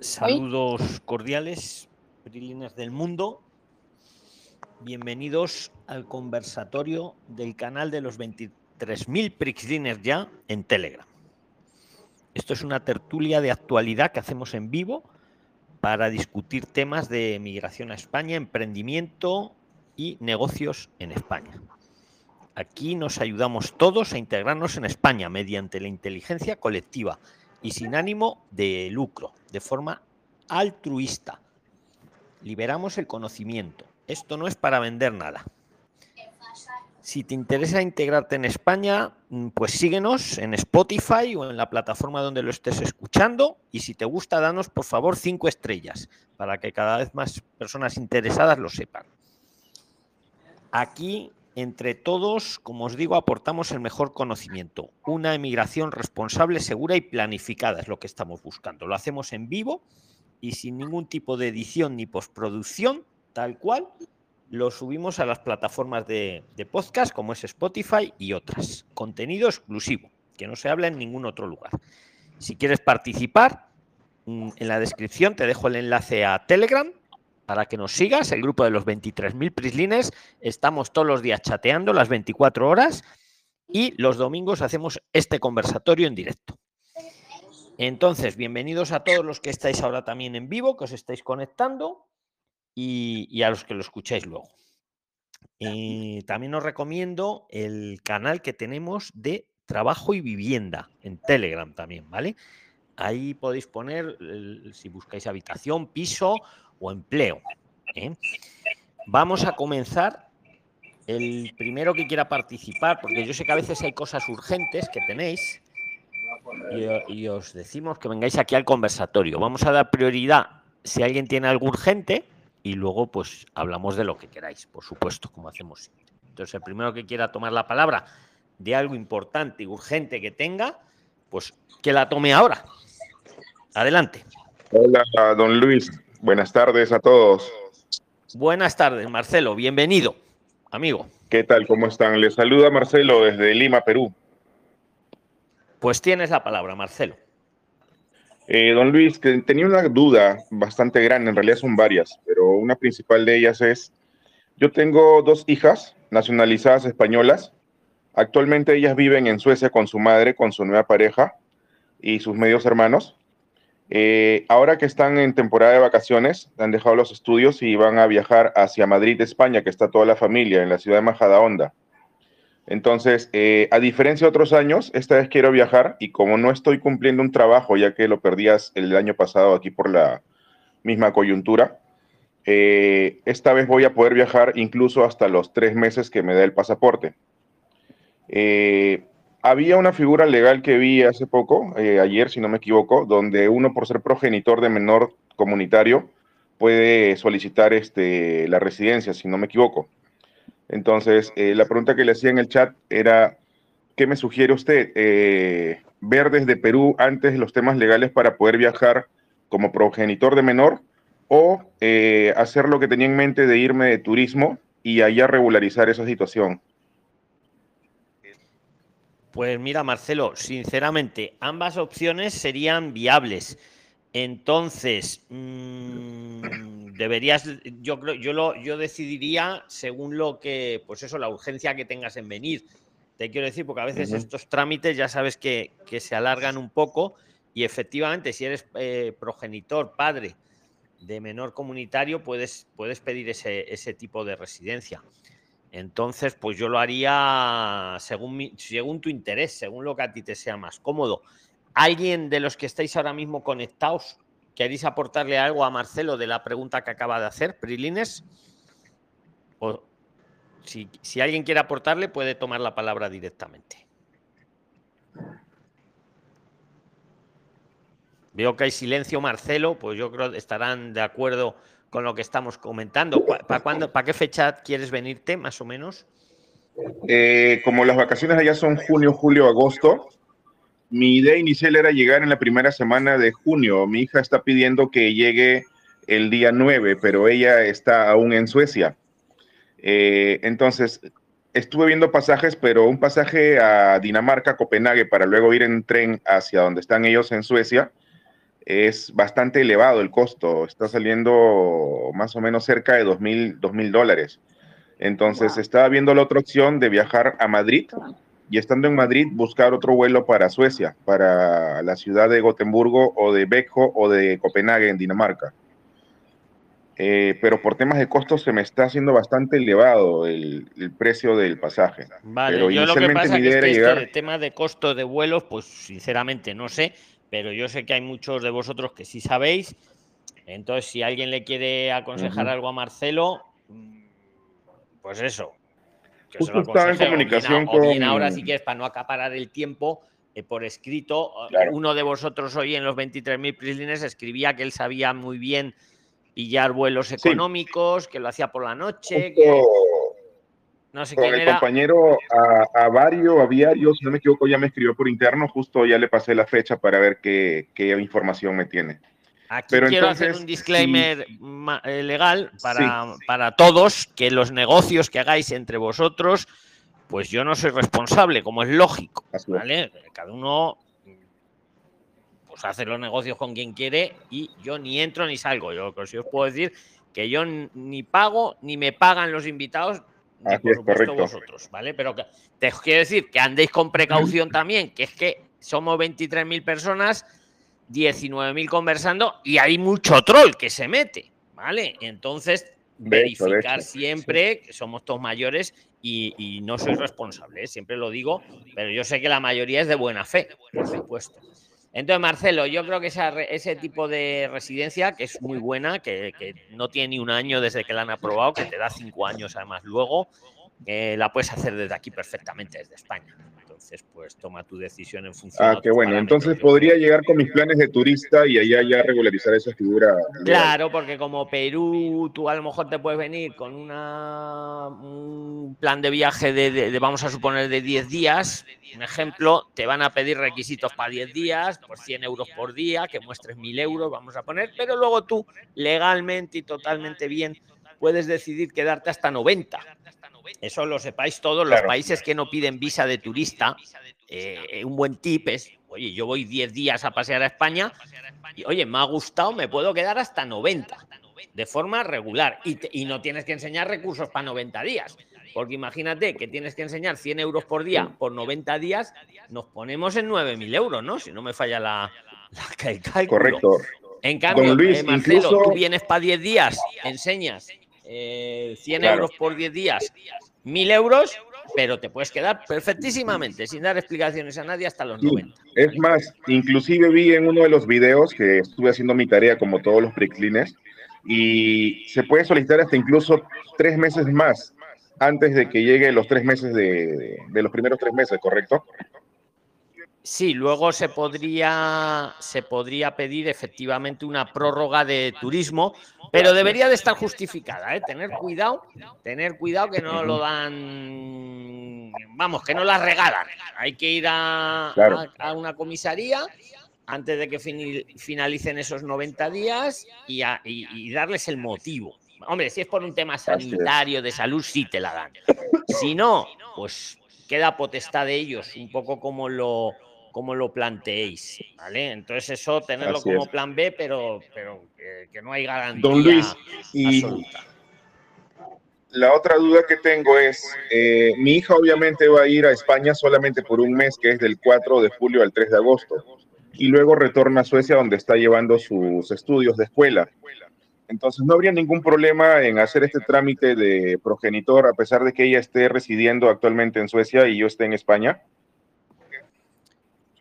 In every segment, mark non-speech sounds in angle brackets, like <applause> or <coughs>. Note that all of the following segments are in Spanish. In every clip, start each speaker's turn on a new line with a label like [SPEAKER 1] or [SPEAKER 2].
[SPEAKER 1] Saludos cordiales, Prilines del mundo. Bienvenidos al conversatorio del canal de los 23.000 Prixliners ya en Telegram. Esto es una tertulia de actualidad que hacemos en vivo para discutir temas de migración a España, emprendimiento y negocios en España. Aquí nos ayudamos todos a integrarnos en España mediante la inteligencia colectiva y sin ánimo de lucro, de forma altruista. Liberamos el conocimiento. Esto no es para vender nada. Si te interesa integrarte en España, mm, pues síguenos en Spotify o en la plataforma donde lo estés escuchando. Y si te gusta, danos por favor cinco estrellas para que cada vez más personas interesadas lo sepan. Aquí entre todos, como os digo, aportamos el mejor conocimiento. Una emigración responsable, segura y planificada es lo que estamos buscando. Lo hacemos en vivo y sin ningún tipo de edición ni postproducción, tal cual. Lo subimos a las plataformas de, podcast como es Spotify y otras. Contenido exclusivo, que no se habla en ningún otro lugar. Si quieres participar, mm, en la descripción te dejo el enlace a Telegram para que nos sigas, el grupo de los 23.000 prislines. Estamos todos los días chateando las 24 horas y los domingos hacemos este conversatorio en directo. Entonces, bienvenidos a todos los que estáis ahora también en vivo, que os estáis conectando y, a los que lo escucháis luego. Eh, también os recomiendo el canal que tenemos de trabajo y vivienda en Telegram también, ¿vale? Ahí podéis poner, si buscáis habitación, piso o empleo. ¿eh? Vamos a comenzar. El primero que quiera participar, porque yo sé que a veces hay cosas urgentes que tenéis y, os decimos que vengáis aquí al conversatorio. Vamos a dar prioridad si alguien tiene algo urgente y luego pues hablamos de lo que queráis, por supuesto, como hacemos siempre. Entonces, el primero que quiera tomar la palabra de algo importante y urgente que tenga, pues que la tome ahora. Adelante.
[SPEAKER 2] Hola, don Luis. Buenas tardes a todos.
[SPEAKER 1] Buenas tardes, Marcelo. Bienvenido, amigo.
[SPEAKER 2] ¿Qué tal? ¿Cómo están? Les saluda Marcelo desde Lima, Perú.
[SPEAKER 1] Pues tienes la palabra, Marcelo.
[SPEAKER 2] Eh, don Luis, que tenía una duda bastante grande, en realidad son varias, pero una principal de ellas es, yo tengo dos hijas nacionalizadas españolas, actualmente ellas viven en Suecia con su madre, con su nueva pareja y sus medios hermanos, eh, ahora que están en temporada de vacaciones, han dejado los estudios y van a viajar hacia Madrid, España, que está toda la familia, en la ciudad de Majadahonda. Entonces, eh, a diferencia de otros años, esta vez quiero viajar y como no estoy cumpliendo un trabajo, ya que lo perdías el año pasado aquí por la misma coyuntura, eh, esta vez voy a poder viajar incluso hasta los tres meses que me da el pasaporte. Había una figura legal que vi hace poco, eh, ayer si no me equivoco, donde uno por ser progenitor de menor comunitario puede solicitar este, la residencia, si no me equivoco. Entonces, eh, la pregunta que le hacía en el chat era, ¿qué me sugiere usted? Eh, ¿Ver desde Perú antes los temas legales para poder viajar como progenitor de menor o hacer lo que tenía en mente de irme de turismo y allá regularizar esa situación?
[SPEAKER 1] Pues mira, Marcelo, sinceramente, ambas opciones serían viables. Entonces, mm, deberías, yo creo, yo lo, yo decidiría según lo que, pues eso, la urgencia que tengas en venir. Te quiero decir, porque a veces estos trámites ya sabes que, se alargan un poco y efectivamente, si eres eh, progenitor, padre de menor comunitario, puedes, puedes pedir ese, ese tipo de residencia. Entonces, pues yo lo haría según, según tu interés, según lo que a ti te sea más cómodo. ¿Alguien de los que estáis ahora mismo conectados queréis aportarle algo a Marcelo de la pregunta que acaba de hacer, Prilines? O si, si alguien quiere aportarle, puede tomar la palabra directamente. Veo que hay silencio, Marcelo, pues yo creo que estarán de acuerdo con lo que estamos comentando. ¿Para cuándo, para qué fecha quieres venirte, más o menos?
[SPEAKER 2] Eh, como las vacaciones allá son junio, julio, agosto, mi idea inicial era llegar en la primera semana de junio. Mi hija está pidiendo que llegue el día 9, pero ella está aún en Suecia. Eh, entonces, estuve viendo pasajes, pero un pasaje a Dinamarca, Copenhague, para luego ir en tren hacia donde están ellos en Suecia, es bastante elevado el costo, está saliendo más o menos cerca de dos mil dólares. Entonces estaba viendo la otra opción de viajar a Madrid y estando en Madrid buscar otro vuelo para Suecia, para la ciudad de Gotemburgo o de Bejo o de Copenhague en Dinamarca. Eh, pero por temas de costos se me está haciendo bastante elevado el, precio del pasaje.
[SPEAKER 1] Vale,
[SPEAKER 2] pero
[SPEAKER 1] yo lo que pasa es que llegar... tema de costo de vuelos, pues sinceramente no sé, pero yo sé que hay muchos de vosotros que sí sabéis. Entonces, si alguien le quiere aconsejar algo a Marcelo, mm, pues eso.
[SPEAKER 2] Que Justo estaba en comunicación
[SPEAKER 1] con... bien ahora, si quieres, para no acaparar el tiempo, eh, por escrito, uno de vosotros hoy en los 23.000 prislines escribía que él sabía muy bien pillar vuelos económicos, que lo hacía por la noche.
[SPEAKER 2] No sé con el compañero a, a Vario, a Viario, si no me equivoco, ya me escribió por interno, justo ya le pasé la fecha para ver qué, información me tiene.
[SPEAKER 1] Aquí Pero quiero hacer un disclaimer eh, legal para, para todos, que los negocios que hagáis entre vosotros, pues yo no soy responsable, como es lógico, ¿vale? Cada uno pues hace los negocios con quien quiere y yo ni entro ni salgo. Yo si os puedo decir que yo ni pago ni me pagan los invitados vosotros, ¿vale? Pero te quiero decir que andéis con precaución también, que es que somos 23.000 personas, 19.000 conversando y hay mucho troll que se mete, ¿vale? Entonces, verificar siempre que somos todos mayores y, no soy responsable, ¿eh? siempre lo digo, pero yo sé que la mayoría es de buena fe, por supuesto. Entonces, Marcelo, yo creo que ese tipo de residencia, que es muy buena, que, no tiene ni un año desde que la han aprobado, que te da cinco años además luego, eh, la puedes hacer desde aquí perfectamente, desde España. Entonces, pues toma tu decisión en función.
[SPEAKER 2] Ah, qué bueno. Entonces podría llegar con mis planes de turista y allá ya regularizar esa figura.
[SPEAKER 1] Claro, porque como Perú, tú a lo mejor te puedes venir con una, un plan de viaje de, vamos a suponer, de 10 días. Un ejemplo, te van a pedir requisitos para 10 días, por 100 euros por día, que muestres 1000 euros, vamos a poner, pero luego tú, legalmente y totalmente bien, puedes decidir quedarte hasta 90 eso lo sepáis todos, los países que no piden visa de turista, eh, un buen tip es, oye, yo voy 10 días a pasear a España y, oye, me ha gustado, me puedo quedar hasta 90 de forma regular y, no tienes que enseñar recursos para 90 días. Porque imagínate que tienes que enseñar 100 euros por día por 90 días, nos ponemos en 9.000 euros, ¿no? Si no me falla la,
[SPEAKER 2] la Correcto.
[SPEAKER 1] En cambio, eh, Marcelo, tú vienes para 10 días, enseñas 100 eh, euros por 10 días, 1000 euros, pero te puedes quedar perfectísimamente sin dar explicaciones a nadie hasta los 90.
[SPEAKER 2] Es más, inclusive vi en uno de los videos que estuve haciendo mi tarea como todos los preclines y se puede solicitar hasta incluso tres meses más antes de que llegue los tres meses de, de los primeros tres meses, ¿correcto?
[SPEAKER 1] Sí, luego se podría, se podría pedir efectivamente una prórroga de turismo, pero debería de estar justificada, ¿eh? Tener cuidado, tener cuidado que no lo dan, vamos, que no la regalan. Hay que ir a, una comisaría antes de que finalicen esos 90 días y, y, darles el motivo. Hombre, si es por un tema sanitario, de salud, sí te la dan. Si no, pues queda potestad de ellos, un poco como lo como lo planteéis, ¿vale? Entonces eso, tenerlo como plan B, pero, pero que, no hay garantía
[SPEAKER 2] Don Luis, y La otra duda que tengo es, eh, mi hija obviamente va a ir a España solamente por un mes, que es del 4 de julio al 3 de agosto, y luego retorna a Suecia donde está llevando sus estudios de escuela. Entonces, ¿no habría ningún problema en hacer este trámite de progenitor a pesar de que ella esté residiendo actualmente en Suecia y yo esté en España?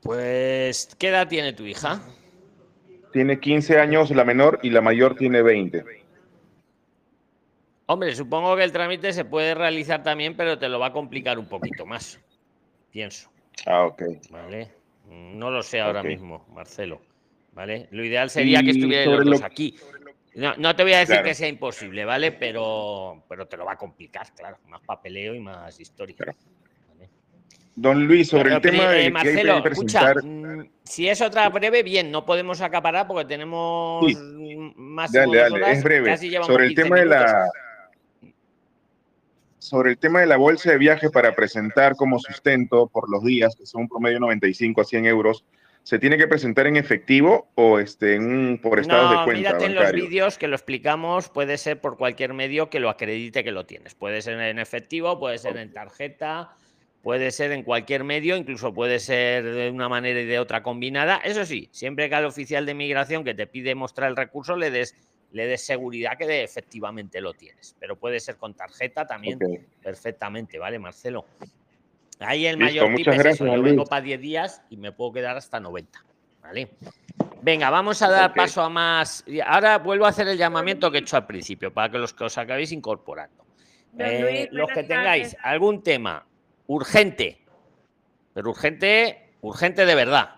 [SPEAKER 1] Pues, ¿qué edad tiene tu hija?
[SPEAKER 2] Tiene 15 años la menor y la mayor tiene 20.
[SPEAKER 1] Hombre, supongo que el trámite se puede realizar también, pero te lo va a complicar un poquito más. Pienso.
[SPEAKER 2] Ah, ok.
[SPEAKER 1] Vale. No lo sé ahora mismo, Marcelo. ¿Vale? Lo ideal sería que estuvieran los aquí. No, te voy a decir que sea imposible, ¿vale? Pero, pero te lo va a complicar, claro. Más papeleo y más historia.
[SPEAKER 2] Don Luis, sobre el tema de
[SPEAKER 1] eh, Marcelo, escucha, mm, si es otra breve, bien, no podemos acaparar porque tenemos más
[SPEAKER 2] dale, dale, es breve. Sobre el tema de la sobre el tema de la bolsa de viaje para presentar como sustento por los días, que son un promedio 95 a 100 euros, ¿Se tiene que presentar en efectivo o este, en por estados de cuenta?
[SPEAKER 1] Mírate en los vídeos que lo explicamos, puede ser por cualquier medio que lo acredite que lo tienes. Puede ser en efectivo, puede ser en tarjeta, puede ser en cualquier medio, incluso puede ser de una manera y de otra combinada. Eso sí, siempre que al oficial de migración que te pide mostrar el recurso le des, le des seguridad que de, efectivamente lo tienes. Pero puede ser con tarjeta también perfectamente, ¿vale, Marcelo? Ahí el mayor tip es eso. Yo vengo para 10 días y me puedo quedar hasta 90. ¿Vale? Venga, vamos a dar paso a más. Ahora vuelvo a hacer el llamamiento que he hecho al principio para que los que os acabéis incorporando. Eh, los que tengáis algún tema urgente, pero urgente, urgente de verdad,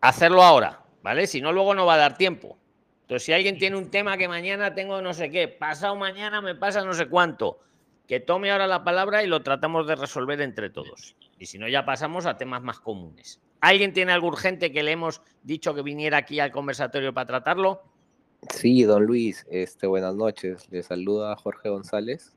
[SPEAKER 1] hacerlo ahora, ¿vale? Si no, luego no va a dar tiempo. Entonces, si alguien tiene un tema que mañana tengo no sé qué, pasado mañana me pasa no sé cuánto, que tome ahora la palabra y lo tratamos de resolver entre todos. Y si no, ya pasamos a temas más comunes. ¿Alguien tiene algo urgente que le hemos dicho que viniera aquí al conversatorio para tratarlo?
[SPEAKER 3] Sí, don Luis, este, buenas noches. Le saluda Jorge González.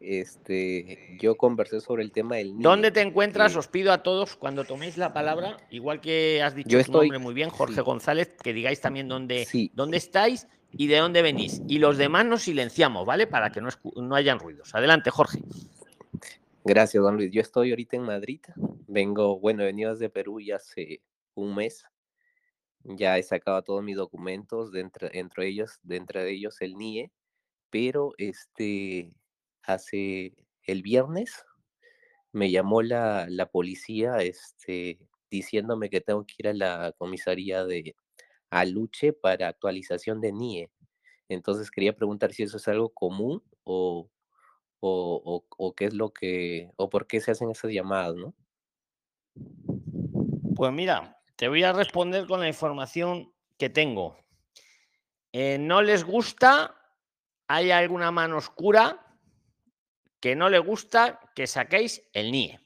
[SPEAKER 3] Este, yo conversé sobre el tema del
[SPEAKER 1] ¿Dónde te encuentras? Os pido a todos cuando toméis la palabra, igual que has dicho tu nombre muy bien, Jorge González, que digáis también dónde, dónde estáis y de dónde venís. Y los demás nos silenciamos, ¿vale? Para que no, no hayan ruidos. Adelante, Jorge.
[SPEAKER 3] Gracias, don Luis. Yo estoy ahorita en Madrid. Vengo, bueno, he venido desde Perú ya hace un mes. Ya he sacado todos mis documentos, dentro, entre ellos, dentro de ellos el NIE, pero este, hace el viernes me llamó la, la policía este, diciéndome que tengo que ir a la comisaría de, a Luche para actualización de NIE. Entonces quería preguntar si eso es algo común o, o, o, qué es lo que, o por qué se hacen esas llamadas, ¿no?
[SPEAKER 1] Pues mira, te voy a responder con la información que tengo. Eh, no les gusta, hay alguna mano oscura que no le gusta que saquéis el NIE.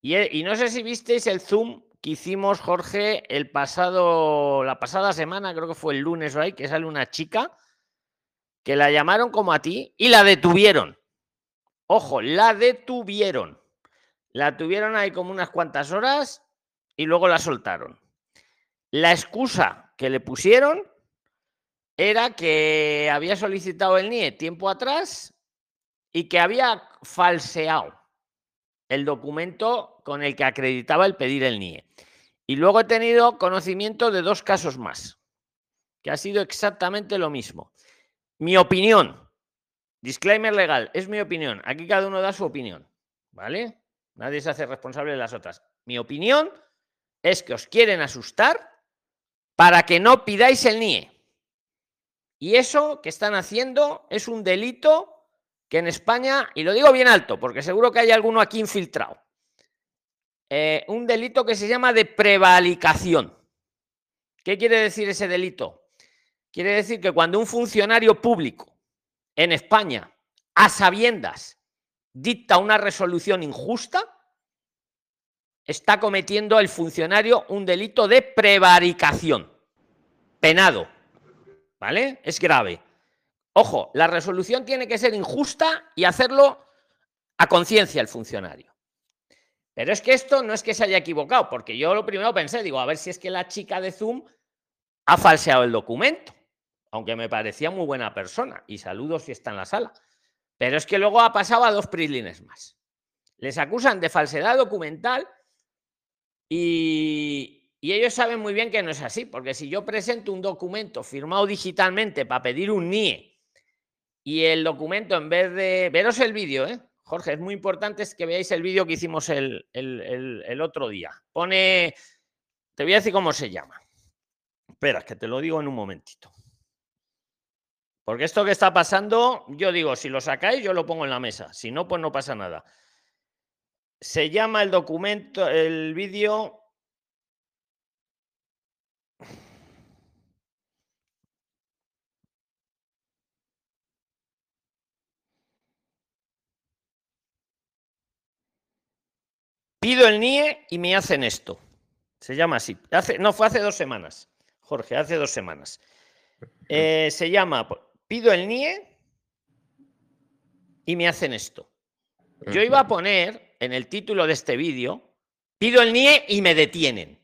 [SPEAKER 1] Y, y no sé si visteis el Zoom que hicimos, Jorge, el pasado, la pasada semana, creo que fue el lunes o que sale una chica que la llamaron como a ti y la detuvieron. Ojo, la detuvieron. La tuvieron ahí como unas cuantas horas y luego la soltaron. La excusa que le pusieron era que había solicitado el NIE tiempo atrás y que había falseado el documento con el que acreditaba el pedir el NIE. Y luego he tenido conocimiento de dos casos más, que ha sido exactamente lo mismo. Mi opinión, disclaimer legal, es mi opinión. Aquí cada uno da su opinión, ¿vale? Nadie se hace responsable de las otras. Mi opinión es que os quieren asustar para que no pidáis el NIE. Y eso que están haciendo es un delito que en España, y lo digo bien alto, porque seguro que hay alguno aquí infiltrado, eh, un delito que se llama de prevalicación. ¿Qué quiere decir ese delito? Quiere decir que cuando un funcionario público en España, a sabiendas, dicta una resolución injusta, está cometiendo el funcionario un delito de prevaricación, penado. ¿Vale? Es grave. Ojo, la resolución tiene que ser injusta y hacerlo a conciencia el funcionario. Pero es que esto no es que se haya equivocado, porque yo lo primero pensé, digo, a ver si es que la chica de Zoom ha falseado el documento, aunque me parecía muy buena persona, y saludos si está en la sala. Pero es que luego ha pasado a dos prislines más. Les acusan de falsedad documental y, y ellos saben muy bien que no es así, porque si yo presento un documento firmado digitalmente para pedir un NIE y el documento, en vez de... Veros el vídeo, ¿eh? Jorge, es muy importante que veáis el vídeo que hicimos el, el, otro día. Pone... Te voy a decir cómo se llama. Espera, que te lo digo en un momentito. Porque esto que está pasando, yo digo, si lo sacáis, yo lo pongo en la mesa. Si no, pues no pasa nada. Se llama el documento, el vídeo Pido el NIE y me hacen esto. Se llama así. Hace, no, fue hace dos semanas. Jorge, hace dos semanas. Eh, se llama Pido el NIE y me hacen esto. Yo iba a poner en el título de este vídeo, pido el NIE y me detienen.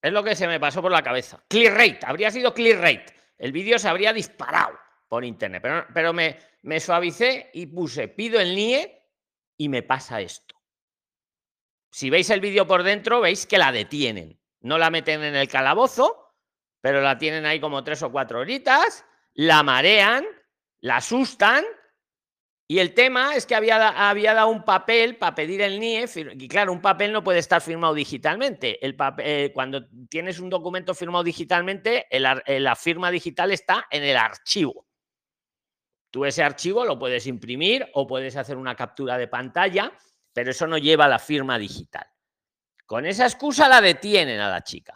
[SPEAKER 1] Es lo que se me pasó por la cabeza. Clear rate, habría sido clear rate. El vídeo se habría disparado por internet, pero, pero me, me suavicé y puse pido el NIE y me pasa esto. Si veis el vídeo por dentro, veis que la detienen. No la meten en el calabozo, pero la tienen ahí como tres o cuatro horitas, la marean, la asustan y el tema es que había, había dado un papel para pedir el NIE, y claro, un papel no puede estar firmado digitalmente. El papel, eh, cuando tienes un documento firmado digitalmente, eh, la firma digital está en el archivo. Tú ese archivo lo puedes imprimir o puedes hacer una captura de pantalla, pero eso no lleva la firma digital. Con esa excusa la detienen a la chica.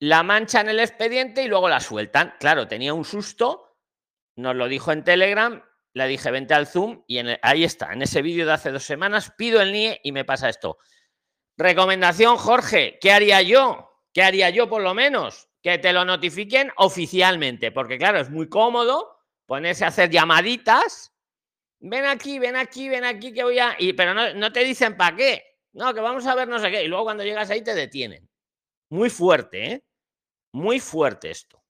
[SPEAKER 1] La manchan el expediente y luego la sueltan. Claro, tenía un susto, nos lo dijo en Telegram, le dije, vente al Zoom y ahí está, en ese vídeo de hace dos semanas, pido el NIE y me pasa esto. Recomendación, Jorge, ¿qué haría yo? ¿Qué haría yo por lo menos? Que te lo notifiquen oficialmente, porque claro, es muy cómodo ponerse a hacer llamaditas. Ven aquí, ven aquí, ven aquí, que voy a... Pero no, te dicen para qué. No, que vamos a ver no sé qué. Y luego cuando llegas ahí te detienen. Muy fuerte, ¿eh? Muy fuerte esto.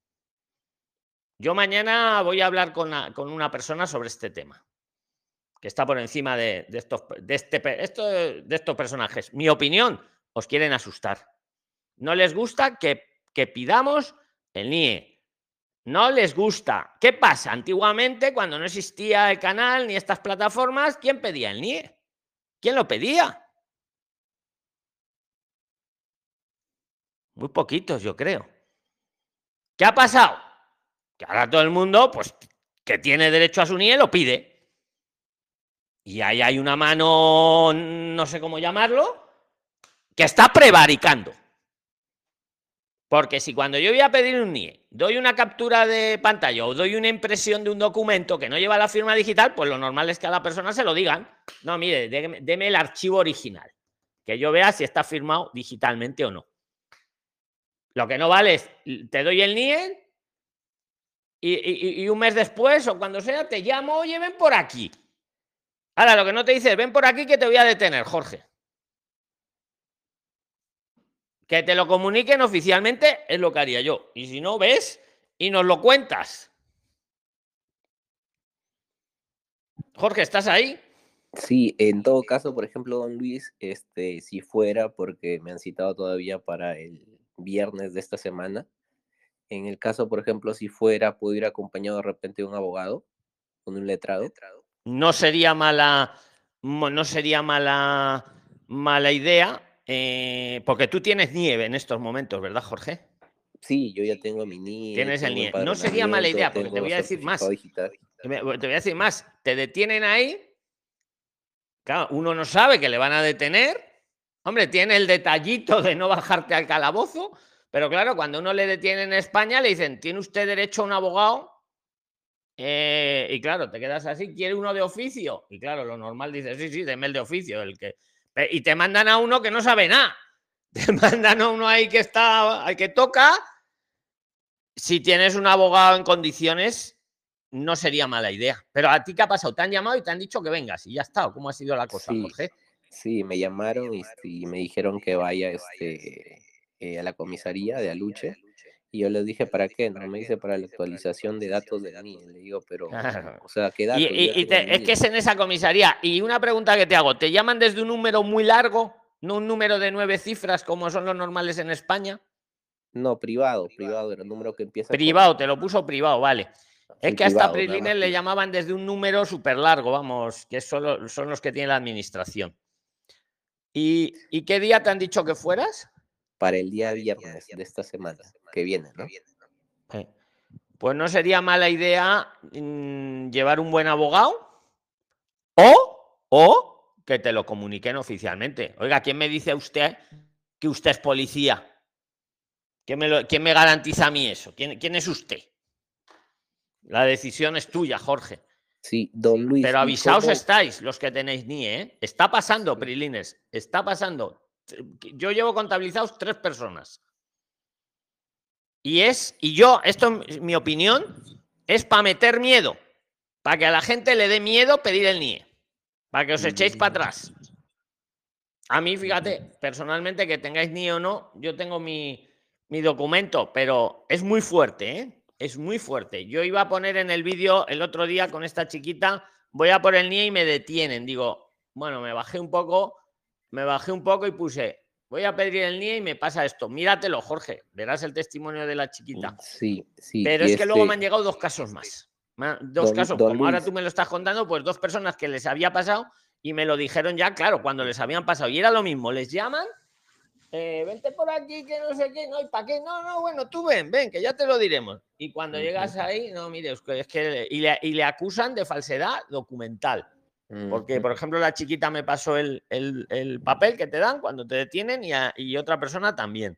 [SPEAKER 1] Yo mañana voy a hablar con, una persona sobre este tema, que está por encima de, estos, de, este, esto, de estos personajes. Mi opinión, os quieren asustar. No les gusta que, que pidamos el NIE. No les gusta. ¿Qué pasa? Antiguamente, cuando no existía el canal ni estas plataformas, ¿quién pedía el NIE? ¿Quién lo pedía? Muy poquitos, yo creo. ¿Qué ha pasado? Que ahora todo el mundo, pues, que tiene derecho a su NIE, lo pide. Y ahí hay una mano, no sé cómo llamarlo, que está prevaricando. Porque si cuando yo voy a pedir un NIE, doy una captura de pantalla o doy una impresión de un documento que no lleva la firma digital, pues lo normal es que a la persona se lo digan. No, mire, deme el archivo original, que yo vea si está firmado digitalmente o no. Lo que no vale es, te doy el NIE, y, un mes después o cuando sea te llamo, oye, ven por aquí. Ahora, lo que no te dices, ven por aquí que te voy a detener, Jorge. Que te lo comuniquen oficialmente es lo que haría yo. Y si no, ves y nos lo cuentas. Jorge, ¿estás ahí?
[SPEAKER 3] Sí, en todo caso, por ejemplo, don Luis, este, si fuera, porque me han citado todavía para el viernes de esta semana, en el caso, por ejemplo, si fuera, pudiera ir acompañado de repente de un abogado, con un letrado.
[SPEAKER 1] No sería mala, no sería mala, mala idea, eh, porque tú tienes nieve en estos momentos, ¿verdad, Jorge?
[SPEAKER 3] Sí, yo ya tengo mi nieve.
[SPEAKER 1] Tienes el nieve. No sería mala idea, porque te voy a decir más. Te voy a decir más. Te detienen ahí. Claro, uno no sabe que le van a detener. Hombre, tiene el detallito de no bajarte al calabozo, pero claro, cuando uno le detiene en España, le dicen, ¿tiene usted derecho a un abogado? Eh, y claro, te quedas así, ¿quiere uno de oficio? Y claro, lo normal dice, sí, sí, deme el de oficio. El que... Y te mandan a uno que no sabe nada. <laughs> Te mandan a uno ahí que está, al que toca. Si tienes un abogado en condiciones, no sería mala idea. Pero a ti, ¿qué ha pasado? Te han llamado y te han dicho que vengas y ya está. ¿Cómo ha sido la cosa, Jorge?
[SPEAKER 3] Sí, me llamaron y, y, me dijeron que vaya este, eh, a la comisaría de Aluche. Y yo les dije, ¿para qué? No me dice para la actualización de datos de Dani. Le digo, pero, o sea, ¿qué datos?
[SPEAKER 1] Y, es que es en esa comisaría. Y una pregunta que te hago, ¿te llaman desde un número muy largo? ¿No un número de nueve cifras como son los normales en España?
[SPEAKER 3] No, privado, privado, era el número que empieza.
[SPEAKER 1] Privado, te lo puso privado, vale. es que hasta Prilines le llamaban desde un número súper largo, vamos, que solo, son los que tiene la administración. ¿Y, ¿Y qué día te han dicho que fueras?
[SPEAKER 3] Para el día viernes de esta semana que viene, ¿no?
[SPEAKER 1] Pues no sería mala idea mm, llevar un buen abogado o, o que te lo comuniquen oficialmente. Oiga, ¿quién me dice usted que usted es policía? ¿Quién me, ¿quién me garantiza a mí eso? ¿Quién, ¿Quién, es usted? La decisión es tuya, Jorge.
[SPEAKER 3] Sí, don Luis.
[SPEAKER 1] Pero avisaos estáis los que tenéis ni, ¿eh? Está pasando, Prilines. Está pasando yo llevo contabilizados tres personas. Y es, y yo, esto es mi opinión, es para meter miedo, para que a la gente le dé miedo pedir el NIE, para que os echéis para atrás. A mí, fíjate, personalmente, que tengáis ni o no, yo tengo mi, mi documento, pero es muy fuerte, ¿eh? Es muy fuerte. Yo iba a poner en el vídeo el otro día con esta chiquita, voy a por el NIE y me detienen. Digo, bueno, me bajé un poco, me bajé un poco y puse, voy a pedir el NIE y me pasa esto. Míratelo, Jorge, verás el testimonio de la chiquita.
[SPEAKER 3] Sí, sí.
[SPEAKER 1] Pero es que luego me han llegado dos casos más. Dos casos, como ahora tú me lo estás contando, pues dos personas que les había pasado y me lo dijeron ya, claro, cuando les habían pasado. Y era lo mismo, les llaman, eh, vente por aquí, que no sé qué, no, ¿y para qué? No, no, bueno, tú ven, ven, que ya te lo diremos. Y cuando llegas ahí, no, mire, es que, y le, y le acusan de falsedad documental. Porque, por ejemplo, la chiquita me pasó el, papel que te dan cuando te detienen y, otra persona también.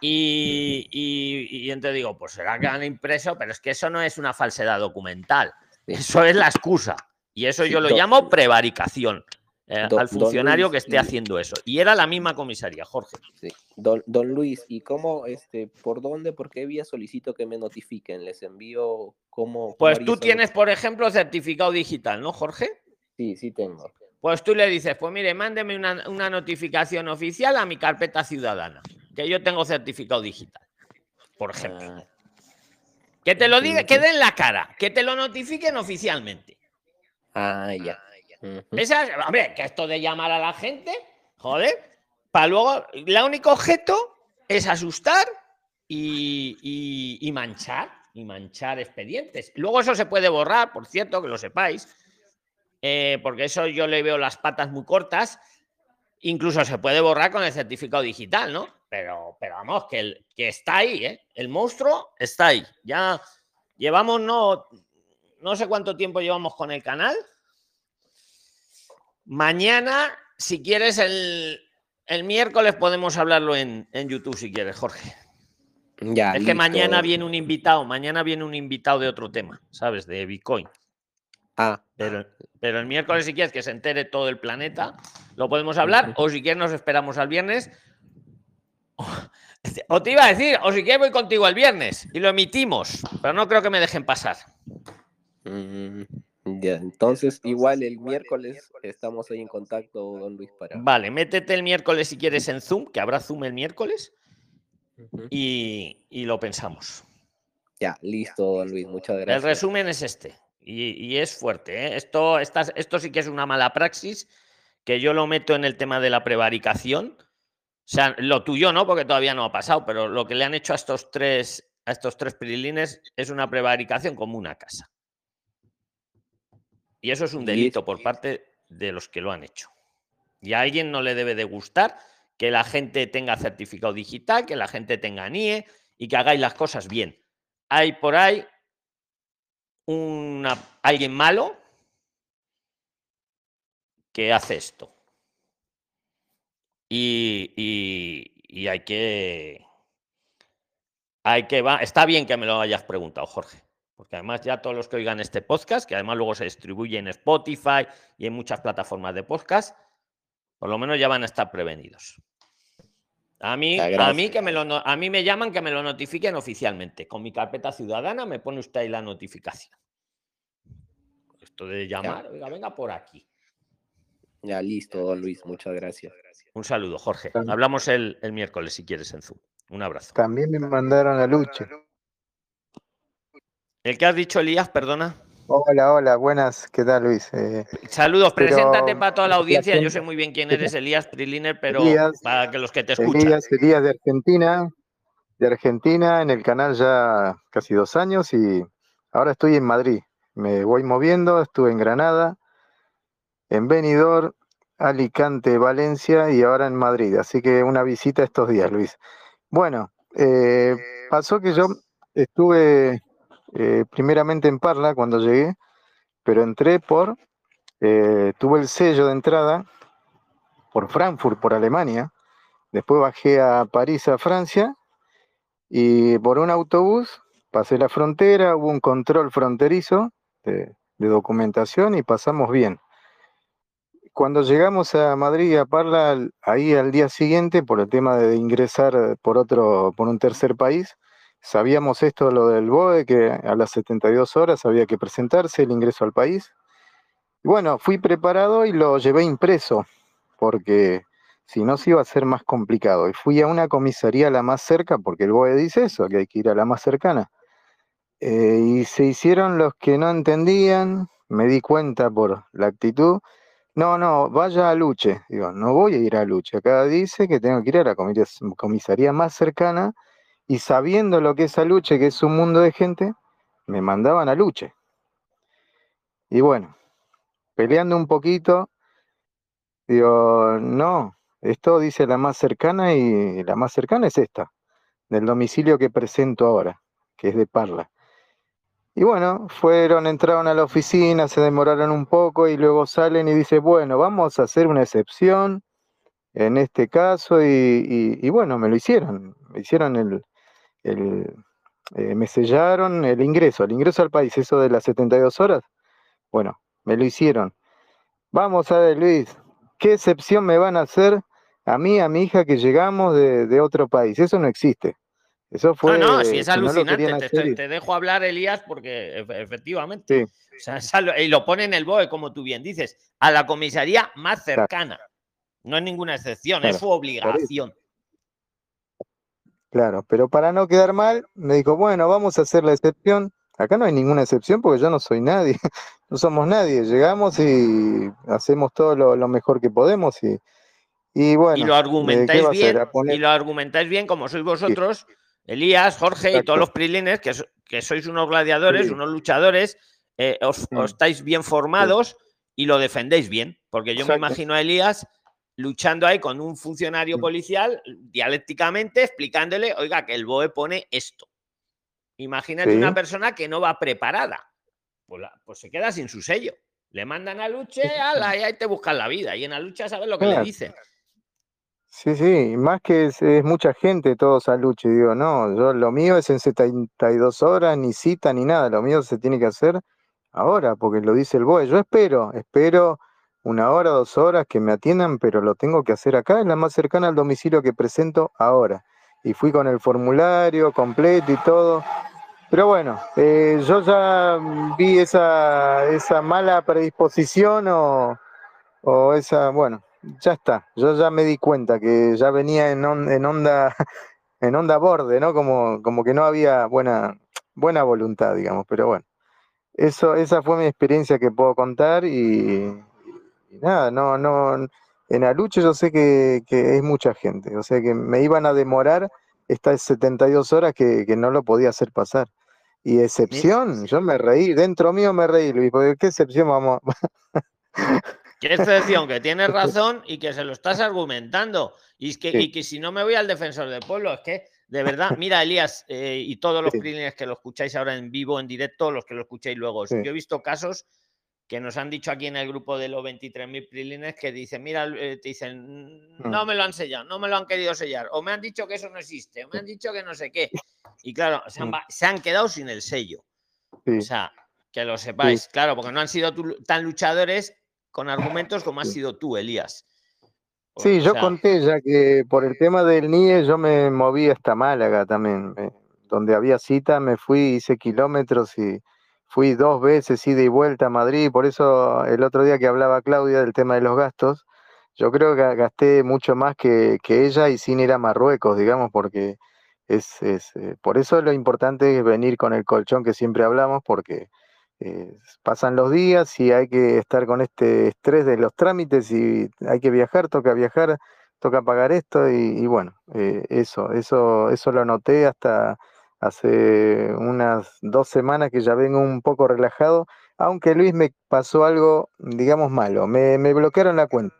[SPEAKER 1] Y, y, entonces digo, pues será que han impreso, pero es que eso no es una falsedad documental. <laughs> Eso es la excusa. Y eso yo lo llamo prevaricación. Eh, al funcionario que esté haciendo eso. Y era la misma comisaría, Jorge.
[SPEAKER 3] Sí. Don, don, Luis, ¿y cómo, este, por dónde, por qué vía solicito que me notifiquen? ¿Les envío cómo?
[SPEAKER 1] Pues tú tienes, por ejemplo, certificado digital, ¿no, Jorge?
[SPEAKER 3] Sí, sí tengo.
[SPEAKER 1] Pues tú le dices, pues mire, mándeme una, una notificación oficial a mi carpeta ciudadana, que yo tengo certificado digital, por ejemplo. Ah. que te lo diga, que den la cara, que te lo notifiquen oficialmente.
[SPEAKER 3] Ah, ya.
[SPEAKER 1] Esa, hombre, que esto de llamar a la gente, joder, para luego, el único objeto es asustar y, manchar, y manchar expedientes. Luego eso se puede borrar, por cierto, que lo sepáis, eh, porque eso yo le veo las patas muy cortas. Incluso se puede borrar con el certificado digital, ¿no? Pero, pero vamos, que, el, que está ahí, ¿eh? El monstruo está ahí. Ya llevamos, no, no sé cuánto tiempo llevamos con el canal. Mañana, si quieres, el, miércoles podemos hablarlo en, YouTube, si quieres, Jorge. Ya, es que mañana viene un invitado, mañana viene un invitado de otro tema, ¿sabes? De Bitcoin.
[SPEAKER 3] Ah.
[SPEAKER 1] Pero, pero el miércoles, si quieres que se entere todo el planeta, lo podemos hablar. O si quieres, nos esperamos al viernes. O te iba a decir, o si quieres, voy contigo el viernes y lo emitimos. Pero no creo que me dejen pasar.
[SPEAKER 3] Mm. Ya, entonces igual el miércoles estamos ahí en contacto, don Luis, para...
[SPEAKER 1] Vale, métete el miércoles si quieres en Zoom, que habrá Zoom el miércoles, y, lo pensamos.
[SPEAKER 3] Ya, listo, don Luis, muchas gracias.
[SPEAKER 1] El resumen es este, y, es fuerte. ¿eh? Esto, esto sí que es una mala praxis, que yo lo meto en el tema de la prevaricación. O sea, lo tuyo no, porque todavía no ha pasado, pero lo que le han hecho a estos tres, a estos tres prilines es una prevaricación como una casa. Y eso es un delito por parte de los que lo han hecho. Y a alguien no le debe de gustar que la gente tenga certificado digital, que la gente tenga NIE y que hagáis las cosas bien. Hay por ahí una, alguien malo que hace esto. Y, y hay que... Hay que va, está bien que me lo hayas preguntado, Jorge porque además ya todos los que oigan este podcast, que además luego se distribuye en Spotify y en muchas plataformas de podcast, por lo menos ya van a estar prevenidos. A mí, a mí, que me lo, a mí me llaman que me lo notifiquen oficialmente. Con mi carpeta ciudadana me pone usted ahí la notificación. Esto de llamar, venga por aquí.
[SPEAKER 3] Ya listo, don Luis, muchas gracias.
[SPEAKER 1] Un saludo, Jorge. Hablamos el, el miércoles si quieres en Zoom. Un abrazo.
[SPEAKER 4] También me mandaron a Luche.
[SPEAKER 1] El que has dicho, Elías, perdona.
[SPEAKER 4] Hola, hola, buenas, ¿qué tal Luis? Eh,
[SPEAKER 1] Saludos, preséntate para toda la audiencia. Yo sé muy bien quién eres, Elías Priliner, pero para que los que te escuchan.
[SPEAKER 4] Elías, Elías de Argentina, de Argentina, en el canal ya casi dos años y ahora estoy en Madrid. Me voy moviendo, estuve en Granada, en Benidorm, Alicante, Valencia y ahora en Madrid. Así que una visita estos días, Luis. Bueno, eh, pasó que yo estuve eh, primeramente en Parla cuando llegué, pero entré por, eh, tuve el sello de entrada por Frankfurt, por Alemania, después bajé a París, a Francia, y por un autobús pasé la frontera, hubo un control fronterizo de, documentación y pasamos bien. Cuando llegamos a Madrid, a Parla, ahí al día siguiente, por el tema de ingresar por otro, por un tercer país, Sabíamos esto, lo del BOE, que a las 72 horas había que presentarse el ingreso al país. Bueno, fui preparado y lo llevé impreso, porque si no se iba a ser más complicado. Y fui a una comisaría la más cerca, porque el BOE dice eso, que hay que ir a la más cercana. Eh, y se hicieron los que no entendían, me di cuenta por la actitud. No, no, vaya a Luche. Digo, no voy a ir a Luche. Acá dice que tengo que ir a la comisaría más cercana y sabiendo lo que es Aluche, que es un mundo de gente, me mandaban a Luche. Y bueno, peleando un poquito, digo, no, esto dice la más cercana y la más cercana es esta, del domicilio que presento ahora, que es de Parla. Y bueno, fueron, entraron a la oficina, se demoraron un poco y luego salen y dice, bueno, vamos a hacer una excepción en este caso y, bueno, me lo hicieron, me hicieron el, el eh, me sellaron el ingreso, el ingreso al país, eso de las 72 horas, bueno, me lo hicieron. Vamos a ver, Luis, ¿qué excepción me van a hacer a mí, a mi hija que llegamos de otro país? Eso no existe. Eso fue.
[SPEAKER 1] No, no, sí, es alucinante. te, dejo hablar, Elías, porque efectivamente. y lo pone en el BOE, como tú bien dices, a la comisaría más cercana. No es ninguna excepción, es su obligación.
[SPEAKER 4] Claro, pero para no quedar mal, me dijo, bueno, vamos a hacer la excepción. Acá no hay ninguna excepción porque yo no soy nadie, <laughs> no somos nadie. Llegamos y hacemos todo lo, mejor que podemos y, y bueno.
[SPEAKER 1] Y lo argumentáis bien, y lo argumentáis bien como sois vosotros. Elías, Jorge y todos los prilines, que, que sois unos gladiadores, unos luchadores, eh, os, mm. estáis bien formados y lo defendéis bien. Porque yo me imagino a Elías luchando ahí con un funcionario mm. policial, dialécticamente, explicándole, oiga, que el BOE pone esto. Imagínate una persona que no va preparada. Pues, pues, se queda sin su sello. Le mandan a lucha, ala, y ahí te buscan la vida. Y en la lucha sabes lo que le dicen.
[SPEAKER 4] Sí, sí, más que es, mucha gente, todos a lucha. Digo, no, yo lo mío es en 72 horas, ni cita ni nada. Lo mío se tiene que hacer ahora, porque lo dice el BOE. Yo espero, espero una hora, dos horas que me atiendan, pero lo tengo que hacer acá, es la más cercana al domicilio que presento ahora. Y fui con el formulario completo y todo. Pero bueno, eh, yo ya vi esa, esa mala predisposición o, o esa, bueno, ya está. Yo ya me di cuenta que ya venía en, en onda <laughs> en onda borde, ¿no? Como, como que no había buena, buena voluntad, digamos, pero bueno. Eso, esa fue mi experiencia que puedo contar y, nada, no, no, en Aluche yo sé que, que, es mucha gente, o sea que me iban a demorar estas 72 horas que, que no lo podía hacer pasar. Y excepción, yo me reí, dentro mío me reí, Luis, porque qué excepción vamos.
[SPEAKER 1] ¿Qué excepción? Que tienes <laughs> razón y que se lo estás argumentando. Y, que, y que si no me voy al defensor del pueblo, es que de verdad, mira, Elías, eh, y todos los sí. que lo escucháis ahora en vivo, en directo, los que lo escucháis luego. Yo he visto casos que nos han dicho aquí en el grupo de los 23.000 prilines que dicen, mira, eh, te dicen, mm. no me lo han sellado, no me lo han querido sellar, o me han dicho que eso no existe, o me han dicho que no sé qué. <laughs> Y claro, se han, mm. se han quedado sin el sello. O sea, que lo sepáis, claro, porque no han sido tan luchadores con argumentos como has sido tú, Elías.
[SPEAKER 4] Sí, yo conté ya que por el tema del NIE yo me moví hasta Málaga también, donde había cita, me fui, hice kilómetros y fui dos veces ida y vuelta a Madrid, por eso el otro día que hablaba Claudia del tema de los gastos, yo creo que gasté mucho más que, ella y sin ir a Marruecos, digamos, porque es, es eh, por eso lo importante es venir con el colchón que siempre hablamos, porque eh, pasan los días y hay que estar con este estrés de los trámites y hay que viajar, toca viajar, toca pagar esto y, bueno, eh, eso, eso, eso lo noté hasta hace unas dos semanas que ya vengo un poco relajado, aunque Luis me pasó algo, digamos, malo, me, bloquearon la cuenta.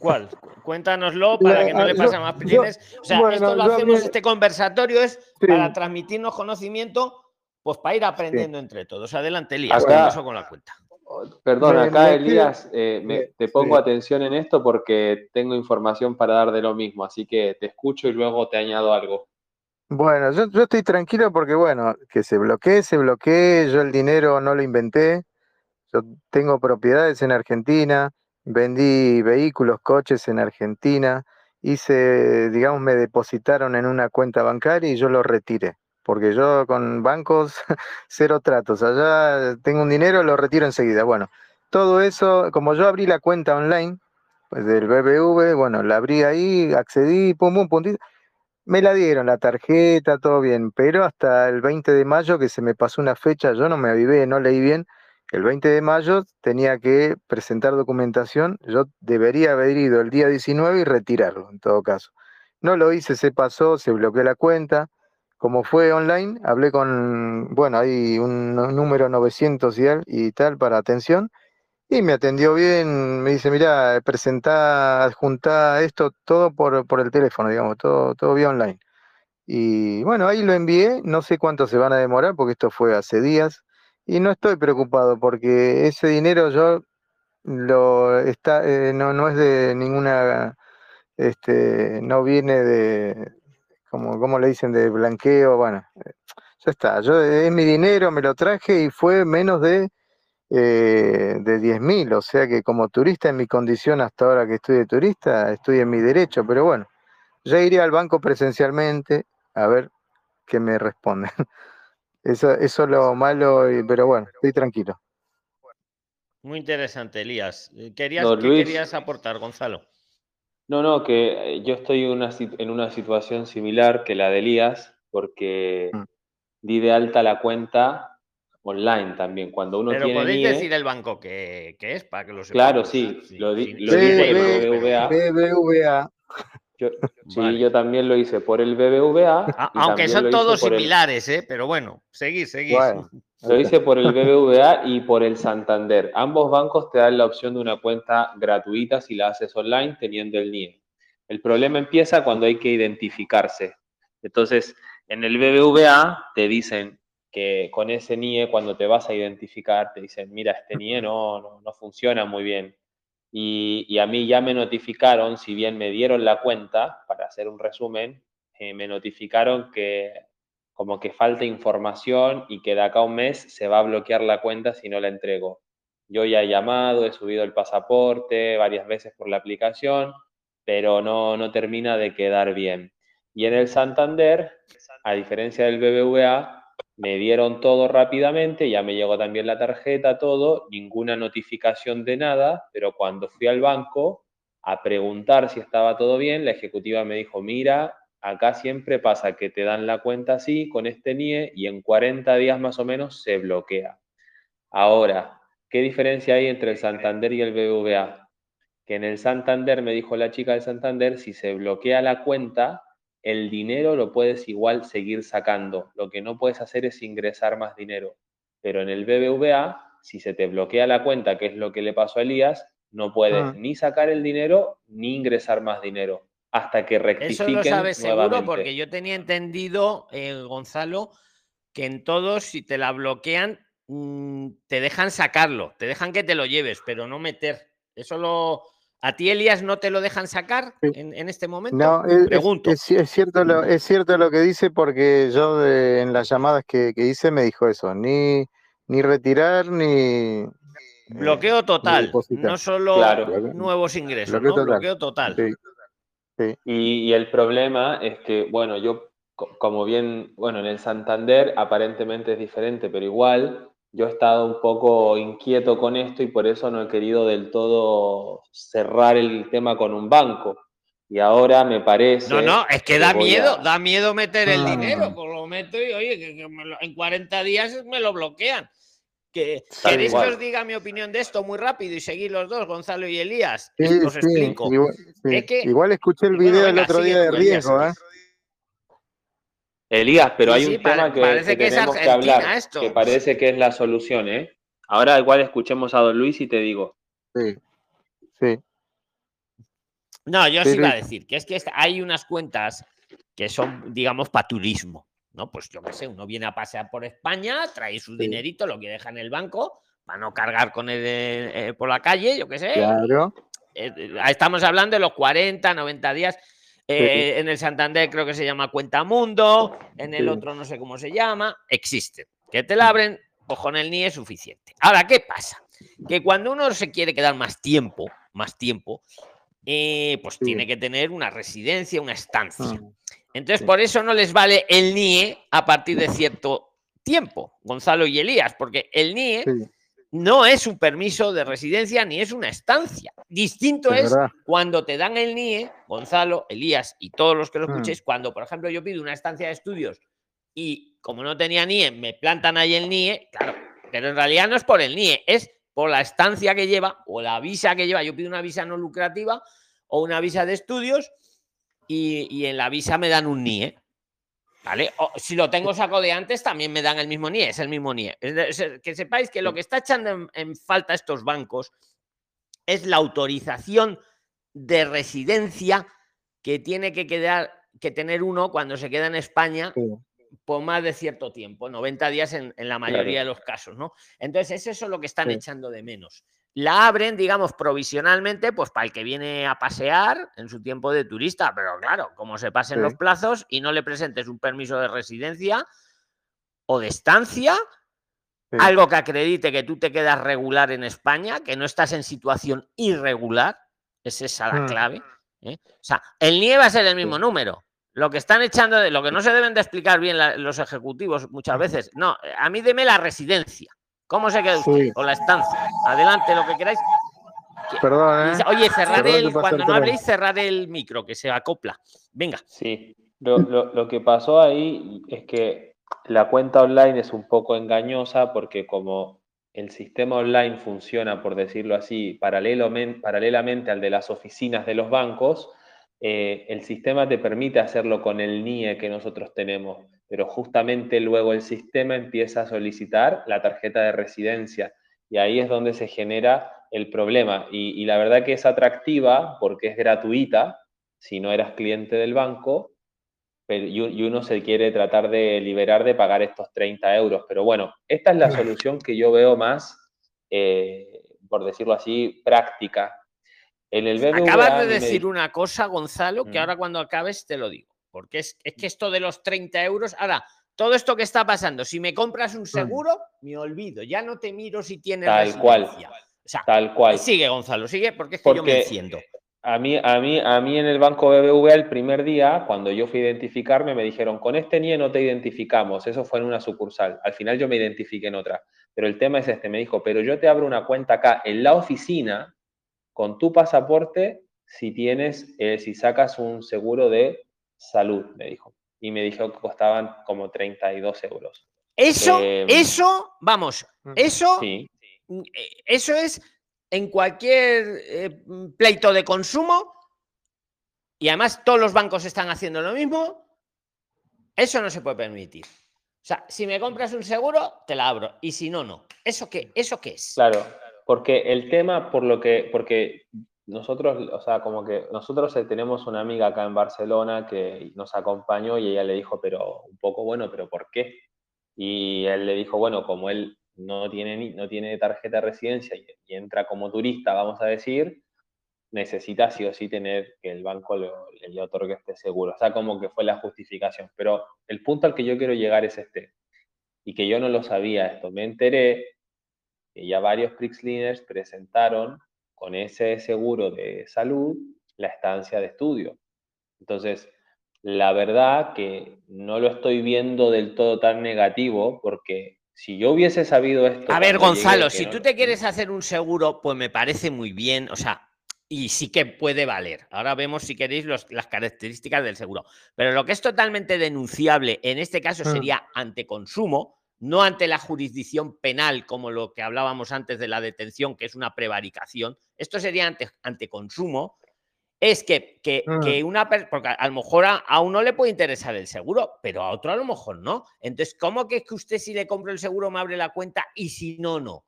[SPEAKER 1] ¿Cuál? <laughs> Cuéntanoslo para que no le pase más pillines. O sea, esto lo hacemos, este conversatorio es para transmitirnos conocimiento pues para ir aprendiendo entre todos. Adelante, Elías, ¿qué pasó con la cuenta?
[SPEAKER 5] Perdón, acá Elías, eh, te pongo atención en esto porque tengo información para dar de lo mismo, así que te escucho y luego te añado algo.
[SPEAKER 4] Bueno, yo, estoy tranquilo porque, bueno, que se bloquee, se bloquee, yo el dinero no lo inventé, yo tengo propiedades en Argentina, vendí vehículos, coches en Argentina, hice, digamos, me depositaron en una cuenta bancaria y yo lo retiré porque yo con bancos <laughs> cero tratos. Allá tengo un dinero, lo retiro enseguida. Bueno, todo eso, como yo abrí la cuenta online, pues, del BBV, bueno, la abrí ahí, accedí, pum, pum, puntito. Me la dieron, la tarjeta, todo bien, pero hasta el 20 de mayo que se me pasó una fecha, yo no me avivé, no leí bien, el 20 de mayo tenía que presentar documentación, yo debería haber ido el día 19 y retirarlo, en todo caso. No lo hice, se pasó, se bloqueó la cuenta. Como fue online, hablé con, bueno, hay un número 900 y, tal para atención, y me atendió bien, me dice, mira, presentá, adjuntá esto todo por, por el teléfono, digamos, todo, todo vía online. Y bueno, ahí lo envié, no sé cuánto se van a demorar, porque esto fue hace días, y no estoy preocupado, porque ese dinero yo lo está, eh, no, no es de ninguna, este, no viene de, como, como le dicen, de blanqueo, bueno, eh, ya está, yo es mi dinero, me lo traje y fue menos de eh, de 10.000, o sea que como turista en mi condición hasta ahora que estoy de turista, estoy en mi derecho, pero bueno, ya iré al banco presencialmente a ver qué me responden. <laughs> Eso, eso es lo malo, pero bueno, estoy tranquilo.
[SPEAKER 1] Muy interesante, Elías. Eh, ¿Querías, ¿Qué querías aportar, Gonzalo?
[SPEAKER 5] No, no, que eh, yo estoy en una situación similar que la de Elías, porque mm. di de alta la cuenta online también. Cuando uno
[SPEAKER 1] Pero podéis decir el banco que, es para que lo
[SPEAKER 5] sepamos. Claro, sí, lo, di, lo
[SPEAKER 4] BBVA. BBVA.
[SPEAKER 5] Yo, <laughs> sí, yo también lo hice por el BBVA.
[SPEAKER 1] aunque son todos similares, ¿eh? pero bueno, seguís, seguís. <laughs>
[SPEAKER 5] lo hice por el <laughs> BBVA y por el Santander. Ambos bancos te dan la opción de una cuenta gratuita si la haces online teniendo el NIE. El problema empieza cuando hay que identificarse. Entonces, en el BBVA te dicen, que con ese NIE cuando te vas a identificar te dicen, mira, este NIE no, no, funciona muy bien. Y, a mí ya me notificaron, si bien me dieron la cuenta, para hacer un resumen, eh, me notificaron que como que falta información y que de acá a un mes se va a bloquear la cuenta si no la entrego. Yo ya he llamado, he subido el pasaporte varias veces por la aplicación, pero no, no termina de quedar bien. Y en el Santander, a diferencia del BBVA, me dieron todo rápidamente, ya me llegó también la tarjeta, todo, ninguna notificación de nada, pero cuando fui al banco a preguntar si estaba todo bien, la ejecutiva me dijo, mira, acá siempre pasa que te dan la cuenta así, con este NIE, y en 40 días más o menos se bloquea. Ahora, ¿qué diferencia hay entre el Santander y el BBVA? Que en el Santander, me dijo la chica del Santander, si se bloquea la cuenta, el dinero lo puedes igual seguir sacando. Lo que no puedes hacer es ingresar más dinero. Pero en el BBVA, si se te bloquea la cuenta, que es lo que le pasó a Elías, no puedes ah. ni sacar el dinero ni ingresar más dinero hasta que rectifiquen. Eso lo sabes seguro
[SPEAKER 1] porque yo tenía entendido, eh, Gonzalo, que en todos, si te la bloquean, mm, te dejan sacarlo, te dejan que te lo lleves, pero no meter. Eso lo, ¿A ti, Elías, no te lo dejan sacar en, este momento?
[SPEAKER 4] No, es, cierto lo, es cierto lo que dice porque yo en las llamadas que, hice me dijo eso, ni, ni retirar ni...
[SPEAKER 1] Bloqueo total, no solo nuevos ingresos, bloqueo total.
[SPEAKER 5] Y, y, el problema es que, bueno, yo, como bien, bueno, en el Santander aparentemente es diferente, pero igual yo he estado un poco inquieto con esto y por eso no he querido del todo cerrar el tema con un banco. Y ahora me parece.
[SPEAKER 1] No, no, es que da miedo, da miedo meter el dinero. Pues lo meto y oye, que, en 40 días me lo bloquean. Que, ¿Queréis que os diga mi opinión de esto muy rápido y seguir los dos, Gonzalo y Elías? os explico.
[SPEAKER 4] Igual, escuché el video el otro día de riesgo, ¿eh?
[SPEAKER 5] Elías, pero hay un tema que, parece que, tenemos que hablar, esto. que parece que es la solución, ¿eh? Ahora igual escuchemos a Don Luis y te digo.
[SPEAKER 4] Sí, sí.
[SPEAKER 1] No, yo sí, iba a decir que es que hay unas cuentas que son, digamos, para turismo, ¿no? Pues yo qué sé, uno viene a pasear por España, trae su dinerito, lo que deja en el banco, para no cargar con él eh, por la calle, yo qué sé.
[SPEAKER 4] Claro.
[SPEAKER 1] Eh, estamos hablando de los 40, 90 días eh, en el Santander creo que se llama Cuenta Mundo, en el otro no sé cómo se llama, existe. Que te la abren, ojo en el NIE es suficiente. Ahora, ¿qué pasa? Que cuando uno se quiere quedar más tiempo, más tiempo, eh, pues tiene que tener una residencia, una estancia. Ah, Entonces, por eso no les vale el NIE a partir de cierto tiempo, Gonzalo y Elías, porque el NIE no es un permiso de residencia ni es una estancia. Distinto es, cuando te dan el NIE, Gonzalo, Elías y todos los que lo mm. escuchéis, cuando, por ejemplo, yo pido una estancia de estudios y como no tenía NIE, me plantan ahí el NIE, claro, pero en realidad no es por el NIE, es por la estancia que lleva o la visa que lleva. Yo pido una visa no lucrativa o una visa de estudios y, y en la visa me dan un NIE. ¿Vale? si lo tengo saco de antes, también me dan el mismo NIE, es el mismo NIE. que sepáis que lo que está echando en, falta estos bancos es la autorización de residencia que tiene que quedar que tener uno cuando se queda en España por más de cierto tiempo, 90 días en, la mayoría de los casos, ¿no? Entonces, es eso lo que están echando de menos la abren, digamos, provisionalmente, pues para el que viene a pasear en su tiempo de turista. Pero claro, como se pasen los plazos y no le presentes un permiso de residencia o de estancia, algo que acredite que tú te quedas regular en España, que no estás en situación irregular, es esa la mm. clave. ¿eh? O sea, el NIE va a ser el mismo número. Lo que están echando, de, lo que no se deben de explicar bien los ejecutivos muchas veces, no, a mí deme la residencia. ¿Cómo se queda usted? O la estancia. Adelante, lo que queráis.
[SPEAKER 4] Perdón, ¿eh?
[SPEAKER 1] Oye, cerrad el, cuando no habléis, cerrad el micro, que se acopla. Venga.
[SPEAKER 5] Sí, lo, que pasó ahí es que la cuenta online es un poco engañosa porque como el sistema online funciona, por decirlo así, paralelamente al de las oficinas de los bancos, eh, el sistema te permite hacerlo con el NIE que nosotros tenemos pero justamente luego el sistema empieza a solicitar la tarjeta de residencia y ahí es donde se genera el problema. Y, la verdad que es atractiva porque es gratuita si no eras cliente del banco y, uno se quiere tratar de liberar de pagar estos 30 euros. Pero bueno, esta es la solución que yo veo más, eh, por decirlo así, práctica.
[SPEAKER 1] En el Acabas de decir una cosa, Gonzalo, que ahora cuando acabes te lo digo. Porque es, que esto de los 30 euros, ahora, todo esto que está pasando, si me compras un seguro, me olvido, ya no te miro si tienes
[SPEAKER 5] Tal cual. Tal cual.
[SPEAKER 1] Sigue, Gonzalo, sigue, porque es que yo me enciendo.
[SPEAKER 5] A mí, a, mí, a mí en el banco BBVA el primer día, cuando yo fui a identificarme, me dijeron, con este NIE no te identificamos. Eso fue en una sucursal. Al final yo me identifiqué en otra. Pero el tema es este, me dijo, pero yo te abro una cuenta acá en la oficina con tu pasaporte si tienes, eh, si sacas un seguro de salud, me dijo. Y me dijo que costaban como 32 euros.
[SPEAKER 1] Eso, em, eso, vamos, eso, eh, eso es en cualquier eh, pleito de consumo y además todos los bancos están haciendo lo mismo. Eso no se puede permitir. O sea, si me compras un seguro, te la abro. Y si no, no. ¿Eso qué, ¿Eso qué es?
[SPEAKER 5] Claro, porque el tema, por lo que, porque nosotros, o sea, como que nosotros eh, tenemos una amiga acá en Barcelona que nos acompañó y ella le dijo, pero un poco bueno, pero ¿por qué? Y él le dijo, bueno, como él no tiene, no tiene tarjeta de residencia y, entra como turista, vamos a decir, necesita sí o sí tener que el banco le, le otorgue este seguro. O sea, como que fue la justificación. Pero el punto al que yo quiero llegar es este, y que yo no lo sabía esto. Me enteré que ya varios Prixliners presentaron con ese seguro de salud la estancia de estudio. Entonces, la verdad que no lo estoy viendo del todo tan negativo porque si yo hubiese sabido esto...
[SPEAKER 1] A ver, Gonzalo, si tú te quieres hacer un seguro, pues me parece muy bien, o sea, y sí que puede valer. Ahora vemos, si queréis, las características del seguro. Pero lo que es totalmente denunciable en este caso mm. sería ante consumo, no ante la jurisdicción penal, como lo que hablábamos antes de la detención, que es una prevaricación, esto sería ante, ante consumo, es que, que, ah. que una porque a lo mejor a, uno le puede interesar el seguro, pero a otro a lo mejor no. Entonces, ¿cómo que es que usted si le compro el seguro me abre la cuenta y si no, no?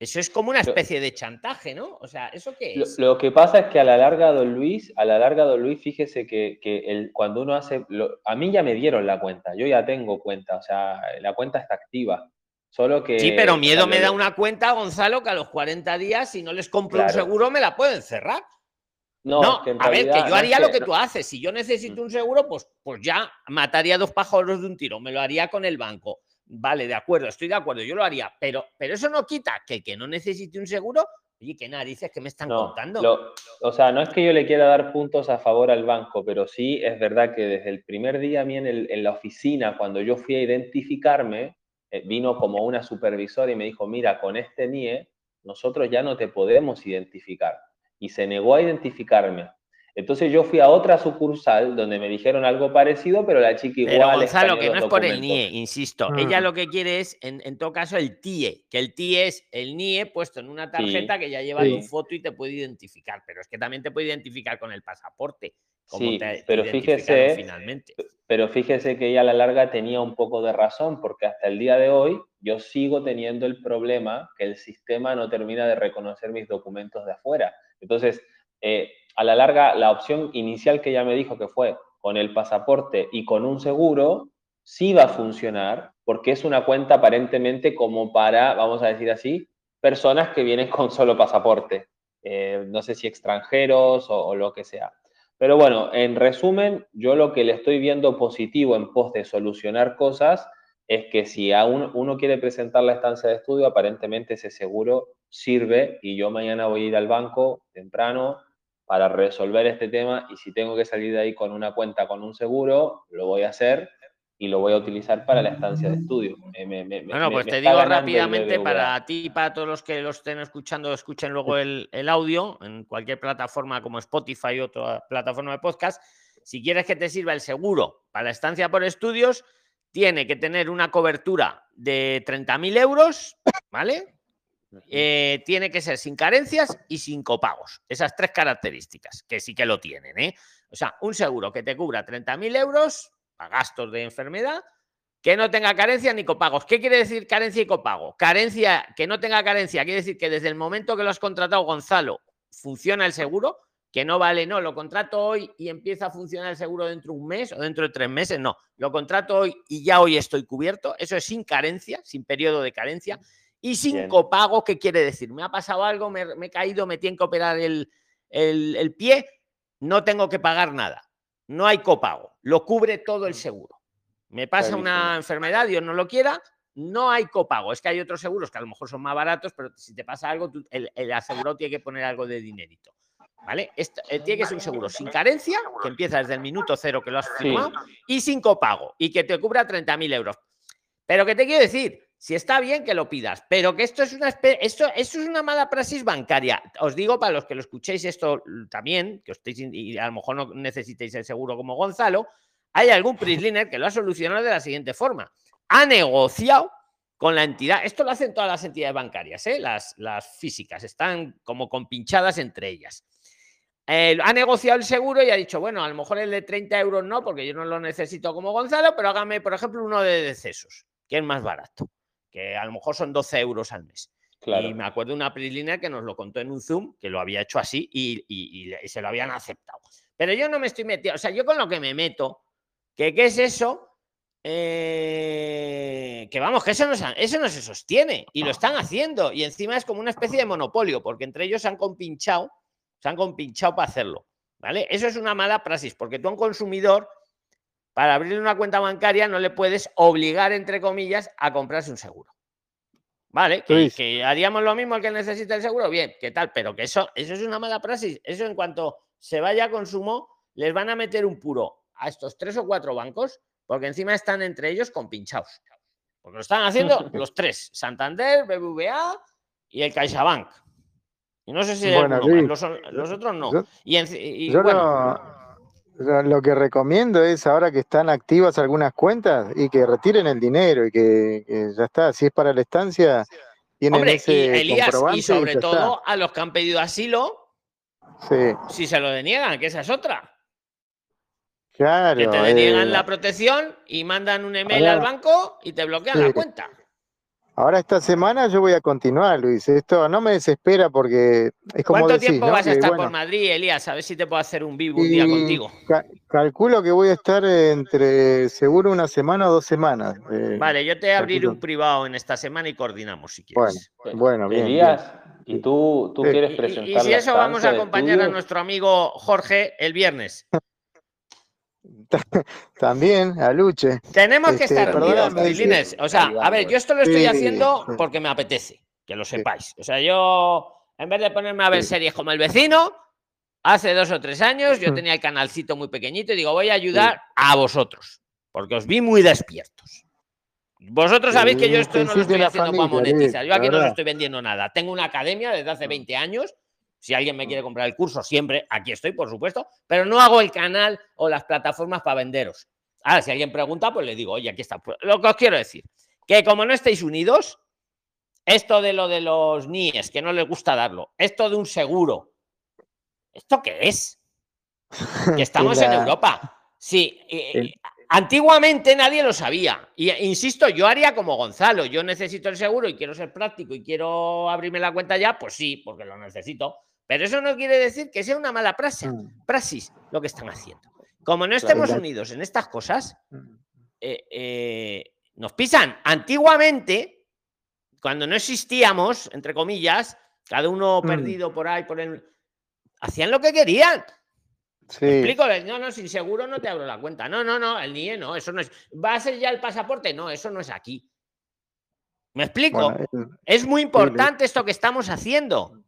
[SPEAKER 1] Eso es como una especie de chantaje, ¿no? O sea, ¿eso qué
[SPEAKER 5] es? Lo, que pasa es que a la larga, don Luis, a la larga, don Luis, fíjese que, el, cuando uno hace. a mí ya me dieron la cuenta, yo ya tengo cuenta, o sea, la cuenta está activa. Solo que.
[SPEAKER 1] Sí, pero miedo me da una cuenta, Gonzalo, que a los 40 días, si no les compro un seguro, me la pueden cerrar. No, a ver, que yo haría lo que tú haces. Si yo necesito mm. un seguro, pues, pues ya mataría dos pájaros de un tiro, me lo haría con el banco Vale, de acuerdo, estoy de acuerdo, yo lo haría, pero, pero eso no quita que que no necesite un seguro, oye, qué narices que me están contando.
[SPEAKER 5] o sea, no es que yo le quiera dar puntos a favor al banco, pero sí es verdad que desde el primer día a mí en, la oficina, cuando yo fui a identificarme, eh, vino como una supervisora y me dijo, mira, con este NIE nosotros ya no te podemos identificar. Y se negó a identificarme. Entonces yo fui a otra sucursal donde me dijeron algo parecido, pero la chica igual.
[SPEAKER 1] Pero Gonzalo, que no es por el NIE, insisto. Ella mm. lo que quiere es, en, todo caso, el TIE, que el TIE es el NIE puesto en una tarjeta que ya lleva tu foto y te puede identificar. Pero es que también te puede identificar con el pasaporte.
[SPEAKER 5] sí, pero fíjese, finalmente. pero fíjese que ella a la larga tenía un poco de razón, porque hasta el día de hoy yo sigo teniendo el problema que el sistema no termina de reconocer mis documentos de afuera. Entonces, eh, a la larga, la opción inicial que ella me dijo que fue con el pasaporte y con un seguro, sí va a funcionar, porque es una cuenta aparentemente como para, vamos a decir así, personas que vienen con solo pasaporte. Eh, no sé si extranjeros o, lo que sea. Pero bueno, en resumen, yo lo que le estoy viendo positivo en pos de solucionar cosas es que si aún uno quiere presentar la estancia de estudio, aparentemente ese seguro sirve y yo mañana voy a ir al banco temprano para resolver este tema y si tengo que salir de ahí con una cuenta, con un seguro, lo voy a hacer y lo voy a utilizar para la estancia de estudio.
[SPEAKER 1] bueno, pues te digo rápidamente para ti y para todos los que lo estén escuchando, escuchen luego el, el, audio en cualquier plataforma como Spotify o otra plataforma de podcast. Si quieres que te sirva el seguro para la estancia por estudios, tiene que tener una cobertura de 30.000 euros, ¿vale? Eh, tiene que ser sin carencias y sin copagos. Esas tres características, que sí que lo tienen. ¿eh? O sea, un seguro que te cubra 30.000 euros a gastos de enfermedad, que no tenga carencia ni copagos. ¿Qué quiere decir carencia y copago? Carencia, que no tenga carencia, quiere decir que desde el momento que lo has contratado, Gonzalo, funciona el seguro, que no vale, no, lo contrato hoy y empieza a funcionar el seguro dentro de un mes o dentro de tres meses, no, lo contrato hoy y ya hoy estoy cubierto, eso es sin carencia, sin periodo de carencia. Y sin copago, ¿qué quiere decir? Me ha pasado algo, me, he caído, me tienen que operar el, pie, no tengo que pagar nada. No hay copago, lo cubre todo el mm. seguro. Me pasa una enfermedad, Dios no lo quiera, no hay copago. Es que hay otros seguros que a lo mejor son más baratos, pero si te pasa algo, el, asegurado tiene que poner algo de dinerito. ¿Vale? Esto, eh, tiene que ser un seguro sin carencia, que empieza desde el minuto cero que lo has firmado, y sin copago, y que te cubra 30.000 euros. Pero ¿qué te quiero decir? Si está bien que lo pidas, pero que esto es una esto, esto es una mala praxis bancaria. Os digo para los que lo escuchéis esto también, que y a lo mejor no necesitéis el seguro como Gonzalo, hay algún Prisliner que lo ha solucionado de la siguiente forma. Ha negociado con la entidad, esto lo hacen todas las entidades bancarias, ¿eh? las, las físicas, están como compinchadas entre ellas. Eh, ha negociado el seguro y ha dicho, bueno, a lo mejor el de 30 euros no, porque yo no lo necesito como Gonzalo, pero hágame, por ejemplo, uno de decesos, que es más barato que a lo mejor son 12 euros al mes. Y me acuerdo de una Prisliner que nos lo contó en un Zoom, que lo había hecho así y, se lo habían aceptado. Pero yo no me estoy metiendo, o sea, yo con lo que me meto, que qué es eso, eh, que vamos, que eso no, eso no se sostiene y lo están haciendo. Y encima es como una especie de monopolio, porque entre ellos se han compinchado, se han compinchado para hacerlo. ¿Vale? Eso es una mala praxis, porque tú a un consumidor para abrir una cuenta bancaria no le puedes obligar, entre comillas, a comprarse un seguro. ¿Vale? Que, haríamos lo mismo al que necesita el seguro, bien, ¿qué tal? Pero que eso, eso es una mala praxis. Eso en cuanto se vaya a consumo, les van a meter un puro a estos tres o cuatro bancos, porque encima están entre ellos compinchados. Porque lo están haciendo <laughs> los tres, Santander, BBVA y el CaixaBank. Y no sé si los, otros no. y, bueno,
[SPEAKER 4] lo que recomiendo es ahora que están activas algunas cuentas y que retiren el dinero y que, ya está, si es para la estancia, tienen Hombre, ese y Elías, y
[SPEAKER 1] sobre todo a los que han pedido asilo, si se lo deniegan, que esa es otra. Claro. Que te deniegan eh, la protección y mandan un email al banco y te bloquean la cuenta.
[SPEAKER 4] Ahora esta semana yo voy a continuar, Luis. Esto no me desespera porque es como
[SPEAKER 1] ¿Cuánto tiempo vas a estar por Madrid, Elías? A ver si te puedo hacer un vivo un día contigo.
[SPEAKER 4] calculo que voy a estar entre seguro una semana o dos semanas.
[SPEAKER 1] Eh, vale, yo te abriré un privado en esta semana y coordinamos si
[SPEAKER 4] quieres. Bueno, bueno bien.
[SPEAKER 5] Elías, ¿y tú, tú quieres presentar?
[SPEAKER 1] Y, y si eso vamos a acompañar a nuestro amigo Jorge el viernes. <laughs>
[SPEAKER 4] También, a Luche.
[SPEAKER 1] Tenemos que este, estar unidos, O sea, a ver, yo esto lo estoy haciendo porque me apetece, que lo sepáis. O sea, yo, en vez de ponerme a ver series como El Vecino, hace dos o tres años yo tenía el canalcito muy pequeñito y digo, voy a ayudar a vosotros, porque os vi muy despiertos. Vosotros sabéis que yo esto no lo estoy haciendo para monetizar. Yo aquí no os estoy vendiendo nada. Tengo una academia desde hace 20 años. Si alguien me quiere comprar el curso, siempre aquí estoy, por supuesto. Pero no hago el canal o las plataformas para venderos. Ahora, si alguien pregunta, pues le digo, oye, aquí está. Pues, Lo que os quiero decir, que como no estáis unidos, esto de lo de los NIES, que no les gusta darlo, esto de un seguro, ¿esto qué es? <laughs> Que estamos en Europa. Sí, eh,
[SPEAKER 4] el-
[SPEAKER 1] antiguamente nadie lo sabía. Y eh, insisto, yo haría como Gonzalo. Yo necesito el seguro y quiero ser práctico y quiero abrirme la cuenta ya, pues sí, porque lo necesito. Pero eso no quiere decir que sea una mala praxis,
[SPEAKER 4] Mm,
[SPEAKER 1] praxis lo que están haciendo. Como no estemos unidos en estas cosas,
[SPEAKER 4] mm.
[SPEAKER 1] eh, eh, nos pisan. Antiguamente, cuando no existíamos, entre comillas, cada uno
[SPEAKER 4] Mm.
[SPEAKER 1] perdido por ahí, por el. Hacían lo que querían.
[SPEAKER 4] Sí,
[SPEAKER 1] Explico, no, no, sin seguro no te abro la cuenta. No, no, no, el NIE no, eso no es. ¿Va a ser ya el pasaporte? No, eso no es aquí. ¿Me explico?
[SPEAKER 4] bueno,
[SPEAKER 1] Es muy importante esto que estamos haciendo.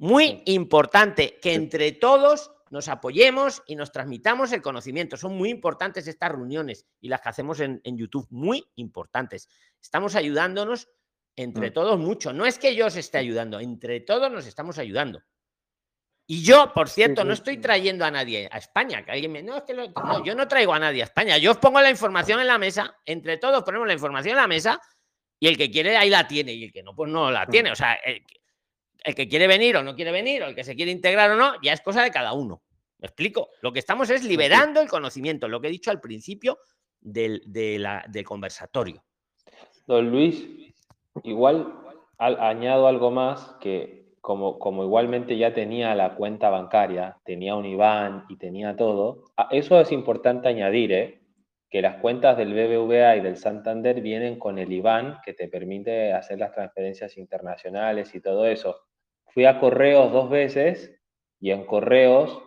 [SPEAKER 1] Muy importante que entre todos nos apoyemos y nos transmitamos el conocimiento. Son muy importantes estas reuniones y las que hacemos en, en YouTube. Muy importantes. Estamos ayudándonos entre
[SPEAKER 4] Mm.
[SPEAKER 1] todos mucho. No es que yo os esté ayudando, entre todos nos estamos ayudando. Y yo, por cierto, no estoy trayendo a nadie a España. Que alguien me. No, es que lo- no, yo no traigo a nadie a España. Yo os pongo la información en la mesa. Entre todos ponemos la información en la mesa y el que quiere ahí la tiene y el que no, pues no la tiene. O sea, el, que- quiere venir o no quiere venir, o el que se quiere integrar o no, ya es cosa de cada uno. ¿Me explico? Lo que estamos es liberando el conocimiento, lo que he dicho al principio del, de la- del conversatorio.
[SPEAKER 5] Don Luis, igual al- añado algo más que como, como igualmente ya tenía la cuenta bancaria, tenía un IBAN y tenía todo, eso es importante añadir, ¿eh? que las cuentas del BBVA y del Santander vienen con el IBAN que te permite hacer las transferencias internacionales y todo eso. Fui a correos dos veces y en correos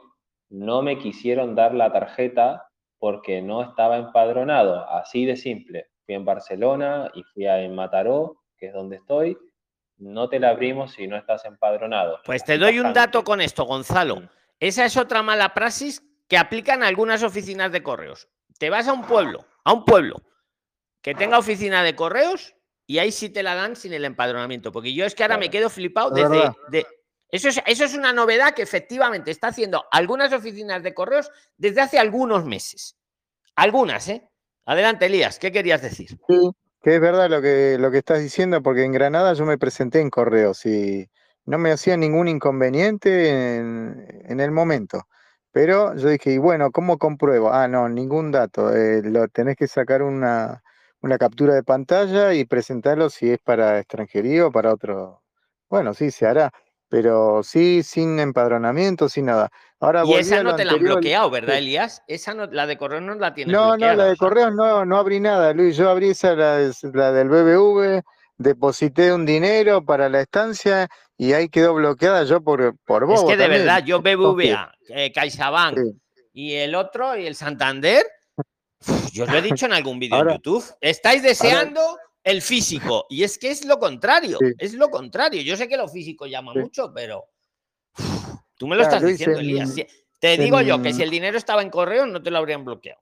[SPEAKER 5] no me quisieron dar la tarjeta porque no estaba empadronado, así de simple. Fui en Barcelona y fui a, en Mataró, que es donde estoy. No te la abrimos si no estás empadronado.
[SPEAKER 1] Pues te doy un dato con esto, Gonzalo. Esa es otra mala praxis que aplican algunas oficinas de correos. Te vas a un pueblo, a un pueblo que tenga oficina de correos y ahí sí te la dan sin el empadronamiento. Porque yo es que ahora me quedo flipado
[SPEAKER 4] Es
[SPEAKER 1] desde. de- eso, es, eso es una novedad que efectivamente está haciendo algunas oficinas de correos desde hace algunos meses. Algunas, ¿eh? Adelante, Elías, ¿qué querías decir?
[SPEAKER 4] Sí, que es verdad lo que, lo que estás diciendo, porque en Granada yo me presenté en correos y no me hacía ningún inconveniente en, en el momento. Pero yo dije, y bueno, ¿cómo compruebo? Ah, no, ningún dato. eh, lo tenés que sacar una, una captura de pantalla y presentarlo si es para extranjería o para otro. Bueno, sí, se hará, pero sí sin empadronamiento, sin nada. Ahora
[SPEAKER 1] Y esa no te la han bloqueado, ¿verdad. Elías? Esa no, la de correos no la tienes
[SPEAKER 4] No, no, la de correos no, no abrí nada, Luis. Yo abrí esa, la, de- la del BBV, deposité un dinero para la estancia y ahí quedó bloqueada yo por, por
[SPEAKER 1] Es
[SPEAKER 4] bobo
[SPEAKER 1] que de
[SPEAKER 4] también.
[SPEAKER 1] verdad, yo. BBVA, <laughs> eh, CaixaBank
[SPEAKER 4] Sí.
[SPEAKER 1] y el otro, y el Santander, uf, yo os lo he dicho en algún vídeo en YouTube, estáis deseando el físico y es que es lo contrario,
[SPEAKER 4] Sí.
[SPEAKER 1] es lo contrario. Yo sé que lo físico llama
[SPEAKER 4] Sí.
[SPEAKER 1] mucho, pero uf, tú me lo
[SPEAKER 4] Claro,
[SPEAKER 1] estás
[SPEAKER 4] Luis,
[SPEAKER 1] diciendo,
[SPEAKER 4] en-
[SPEAKER 1] Elías. Si- Te digo yo que si el dinero estaba en correo no te lo habrían bloqueado.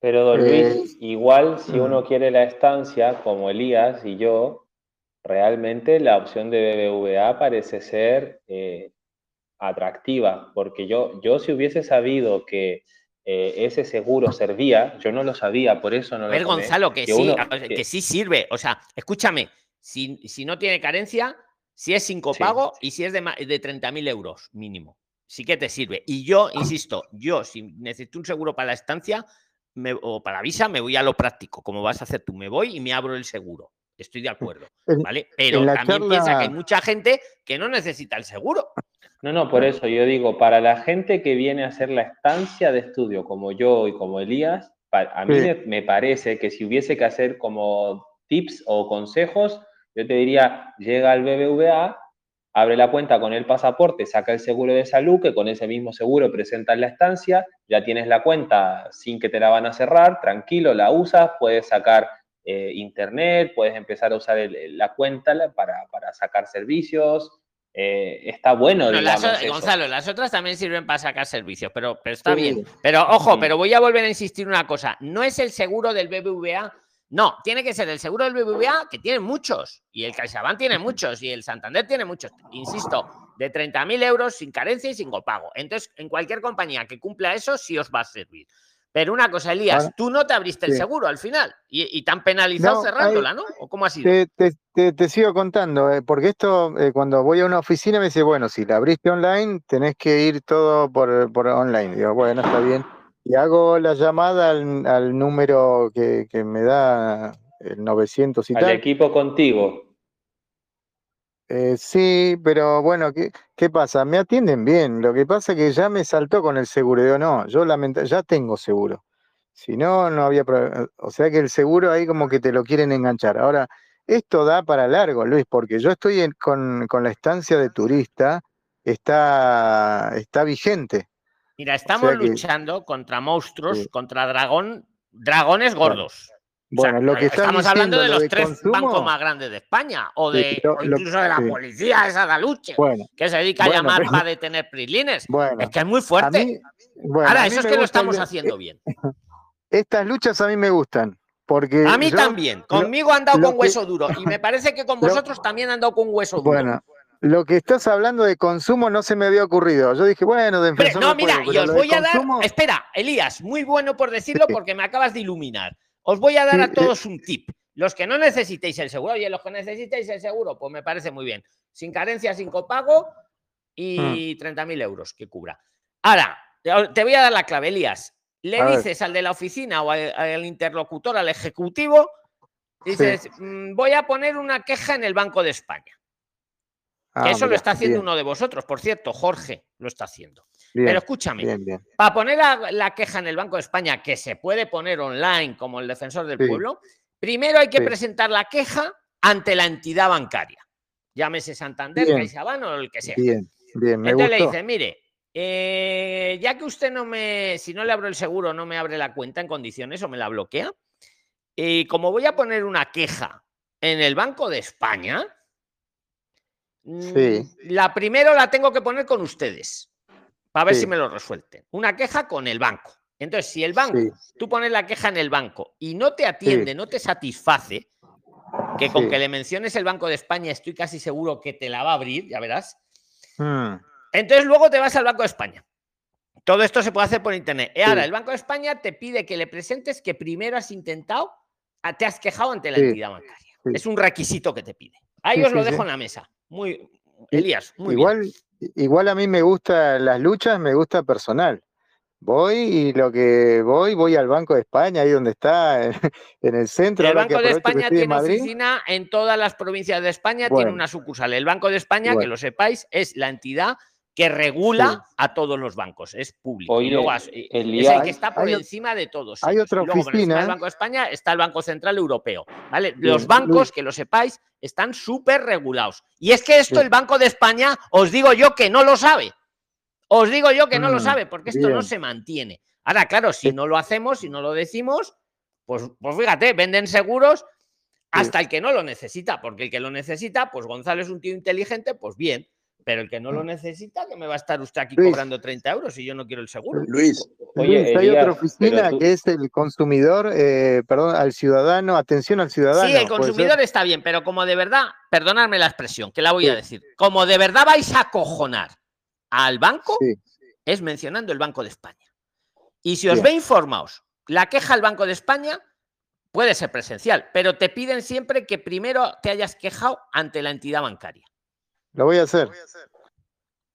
[SPEAKER 5] Pero don
[SPEAKER 4] Eh,
[SPEAKER 5] Luis, igual si
[SPEAKER 4] mm.
[SPEAKER 5] uno quiere la estancia, como Elías y yo, realmente la opción de BBVA parece ser eh, atractiva, porque yo, yo si hubiese sabido que eh, ese seguro servía, yo no lo sabía, por eso no
[SPEAKER 1] A
[SPEAKER 5] lo
[SPEAKER 1] ver,
[SPEAKER 5] tomé,
[SPEAKER 1] Gonzalo, que,
[SPEAKER 5] que
[SPEAKER 1] sí,
[SPEAKER 5] uno-
[SPEAKER 1] que...
[SPEAKER 5] que-
[SPEAKER 1] sí sirve. O sea, escúchame, si, si no tiene carencia, si es sin copago y si es de, de 30.000 euros mínimo, sí que te sirve. Y yo, insisto, yo si necesito un seguro para la estancia me- o para visa, me voy a lo práctico, como vas a hacer tú. Me voy y me abro el seguro. Estoy de acuerdo, ¿vale? Pero
[SPEAKER 4] la
[SPEAKER 1] también piensa que hay mucha gente que no necesita el seguro.
[SPEAKER 5] No, no, por eso yo digo, para la gente que viene a hacer la estancia de estudio, como yo y como Elías, a mí
[SPEAKER 4] Sí.
[SPEAKER 5] me, parece que si hubiese que hacer como tips o consejos, yo te diría, llega al BBVA, abre la cuenta con el pasaporte, saca el seguro de salud, que con ese mismo seguro presentas la estancia, ya tienes la cuenta sin que te la van a cerrar, tranquilo, la usas, puedes sacar eh, internet, puedes empezar a usar el- la cuenta para sacar servicios, eh, está bueno,
[SPEAKER 1] Bueno, las
[SPEAKER 5] digamos,
[SPEAKER 1] o-
[SPEAKER 5] eso.
[SPEAKER 1] Gonzalo, las otras también sirven para sacar servicios, pero, pero está
[SPEAKER 4] Sí.
[SPEAKER 1] bien. Pero ojo, pero voy a volver a insistir una cosa. No es el seguro del BBVA No, tiene que ser el seguro del BBVA, que tiene muchos, y el CaixaBank tiene muchos, y el Santander tiene muchos. Insisto, de 30.000 euros sin carencia y sin copago. Entonces, en cualquier compañía que cumpla eso, sí os va a servir. Pero una cosa, Elías, tú no te abriste el seguro al final y, y te han penalizado
[SPEAKER 4] No,
[SPEAKER 1] cerrándola, ¿no? ¿O cómo ha sido?
[SPEAKER 4] Te, te- te- te sigo contando, eh, porque esto, eh, cuando voy a una oficina me dice, bueno, si la abriste online, tenés que ir todo por, por online. Digo, bueno, está bien. Y hago la llamada al, al número que, que me da el 900 y
[SPEAKER 5] Al
[SPEAKER 4] tal.
[SPEAKER 5] equipo contigo.
[SPEAKER 4] Eh, sí, pero bueno, ¿qué, qué pasa? Me atienden bien. Lo que pasa es que ya me saltó con el seguro. Digo, no, yo lamenta- ya tengo seguro. Si no, no había problema. O sea que el seguro ahí como que te lo quieren enganchar. Ahora, esto da para largo, Luis, porque yo estoy en- con, con la estancia de turista, está, está vigente.
[SPEAKER 1] Mira, estamos
[SPEAKER 4] sea que-
[SPEAKER 1] luchando contra monstruos,
[SPEAKER 4] Sí.
[SPEAKER 1] contra dragón, dragones
[SPEAKER 4] Bueno.
[SPEAKER 1] O sea,
[SPEAKER 4] lo que
[SPEAKER 1] estamos hablando de
[SPEAKER 4] lo
[SPEAKER 1] los
[SPEAKER 4] de
[SPEAKER 1] tres
[SPEAKER 4] consumo,
[SPEAKER 1] bancos más grandes de España o, de,
[SPEAKER 4] pero
[SPEAKER 1] o
[SPEAKER 4] lo-
[SPEAKER 1] incluso de la
[SPEAKER 4] sí.
[SPEAKER 1] policía esa de Aluche,
[SPEAKER 4] Bueno,
[SPEAKER 1] que se dedica a llamar
[SPEAKER 4] pero-
[SPEAKER 1] para detener prislines.
[SPEAKER 4] bueno.
[SPEAKER 1] Es que es muy fuerte.
[SPEAKER 4] mí,
[SPEAKER 1] Ahora, eso es que lo
[SPEAKER 4] el
[SPEAKER 1] estamos haciendo bien. <laughs>
[SPEAKER 4] Estas luchas a mí me gustan, porque
[SPEAKER 1] A mí
[SPEAKER 4] yo-
[SPEAKER 1] también. Conmigo han dado con
[SPEAKER 4] que-
[SPEAKER 1] hueso duro. Y me <laughs> parece que con
[SPEAKER 4] lo-
[SPEAKER 1] vosotros también han dado con hueso duro.
[SPEAKER 4] Bueno, lo que estás hablando de consumo no se me había ocurrido. Yo dije, bueno, de
[SPEAKER 1] no, mira, y os voy a dar.
[SPEAKER 4] consumo-
[SPEAKER 1] Espera, Elías, muy bueno por decirlo <laughs> porque me acabas de iluminar. Os voy a dar a
[SPEAKER 4] eh.
[SPEAKER 1] todos un tip. Los que no necesitéis el seguro, oye, los que necesitéis el seguro, pues me parece muy bien. Sin carencia, sin copago y
[SPEAKER 4] Mm.
[SPEAKER 1] 30.000 euros que cubra. Ahora, te voy a dar la clave, Elías. Le
[SPEAKER 4] A ver.
[SPEAKER 1] dices al de la oficina o al, al interlocutor, al ejecutivo, dices, "Mm, voy a poner una queja en el Banco de España.
[SPEAKER 4] Ah,
[SPEAKER 1] que eso lo está haciendo
[SPEAKER 4] bien,
[SPEAKER 1] uno de vosotros, por cierto, Jorge lo está haciendo.
[SPEAKER 4] Bien,
[SPEAKER 1] Pero escúchame,
[SPEAKER 4] bien, bien.
[SPEAKER 1] para poner la, la queja en el Banco de España, que se puede poner online como el defensor del
[SPEAKER 4] Sí.
[SPEAKER 1] pueblo, primero hay que
[SPEAKER 4] Sí.
[SPEAKER 1] presentar la queja ante la entidad bancaria. Llámese Santander. CaixaBank o el que sea.
[SPEAKER 4] Bien, bien, me
[SPEAKER 1] Entonces le dice, mire, eh, ya que usted no me, si no le abro el seguro, no me abre la cuenta en condiciones o me la bloquea, y como voy a poner una queja en el Banco de España,
[SPEAKER 4] Sí.
[SPEAKER 1] mm, la primero la tengo que poner con ustedes, para ver
[SPEAKER 4] Sí.
[SPEAKER 1] si me lo resuelten. Una queja con el banco. Entonces, si el banco,
[SPEAKER 4] Sí,
[SPEAKER 1] tú pones la queja en el banco y no te atiende, no te satisface, que con que le menciones el Banco de España estoy casi seguro que te la va a abrir, ya verás.
[SPEAKER 4] Mm,
[SPEAKER 1] Entonces luego te vas al Banco de España. Todo esto se puede hacer por internet. Y ahora
[SPEAKER 4] Sí.
[SPEAKER 1] el Banco de España te pide que le presentes que primero has intentado, ah, te has quejado ante la entidad bancaria. Es un requisito que te pide. Ahí os lo dejo en la mesa. Muy, Elías, muy bien.
[SPEAKER 4] igual, igual a mí me gusta las luchas, me gusta personal. Voy y lo que voy, voy al Banco de España, ahí donde está, en, <laughs> en el centro.
[SPEAKER 1] El Banco de España tiene oficina en todas las provincias de España, tiene una sucursal. El Banco de España, que lo sepáis, es la entidad que regula
[SPEAKER 4] Sí.
[SPEAKER 1] a todos los bancos, es público. y
[SPEAKER 5] Oye,
[SPEAKER 1] luego as- es
[SPEAKER 5] Elías,
[SPEAKER 1] el que está por
[SPEAKER 4] hay
[SPEAKER 1] encima de todos.
[SPEAKER 4] hay otra
[SPEAKER 1] Y luego,
[SPEAKER 4] oficina-
[SPEAKER 1] Banco de España está el Banco Central Europeo. ¿vale?
[SPEAKER 4] Bien,
[SPEAKER 1] Los bancos,
[SPEAKER 4] Luis.
[SPEAKER 1] que lo sepáis, están súper regulados. Y es que esto
[SPEAKER 4] Sí.
[SPEAKER 1] el Banco de España, os digo yo que no lo sabe. Os digo yo que no lo
[SPEAKER 4] Mm,
[SPEAKER 1] sabe, porque esto no se mantiene. Ahora, claro, si no lo hacemos, si no lo decimos, pues, pues fíjate, venden seguros hasta el que no lo necesita, porque el que lo necesita, pues Gonzalo es un tío inteligente, pues bien, pero el que no lo necesita, que me va a estar usted aquí.
[SPEAKER 4] Luis.
[SPEAKER 1] cobrando 30 euros si yo no quiero el seguro.
[SPEAKER 2] Luis,
[SPEAKER 5] Oye,
[SPEAKER 4] Luis, hay otra oficina
[SPEAKER 5] tú-
[SPEAKER 4] que es el consumidor, eh, perdón, al ciudadano, atención al ciudadano.
[SPEAKER 1] Sí, el consumidor está bien, pero como de verdad, perdonadme la expresión, que la voy a decir, como de verdad vais a acojonar al banco,
[SPEAKER 4] Sí,
[SPEAKER 1] es mencionando el Banco de España. Y si os
[SPEAKER 4] Bien.
[SPEAKER 1] ve informaos, la queja al Banco de España puede ser presencial, pero te piden siempre que primero te hayas quejado ante la entidad bancaria.
[SPEAKER 4] Lo voy a hacer.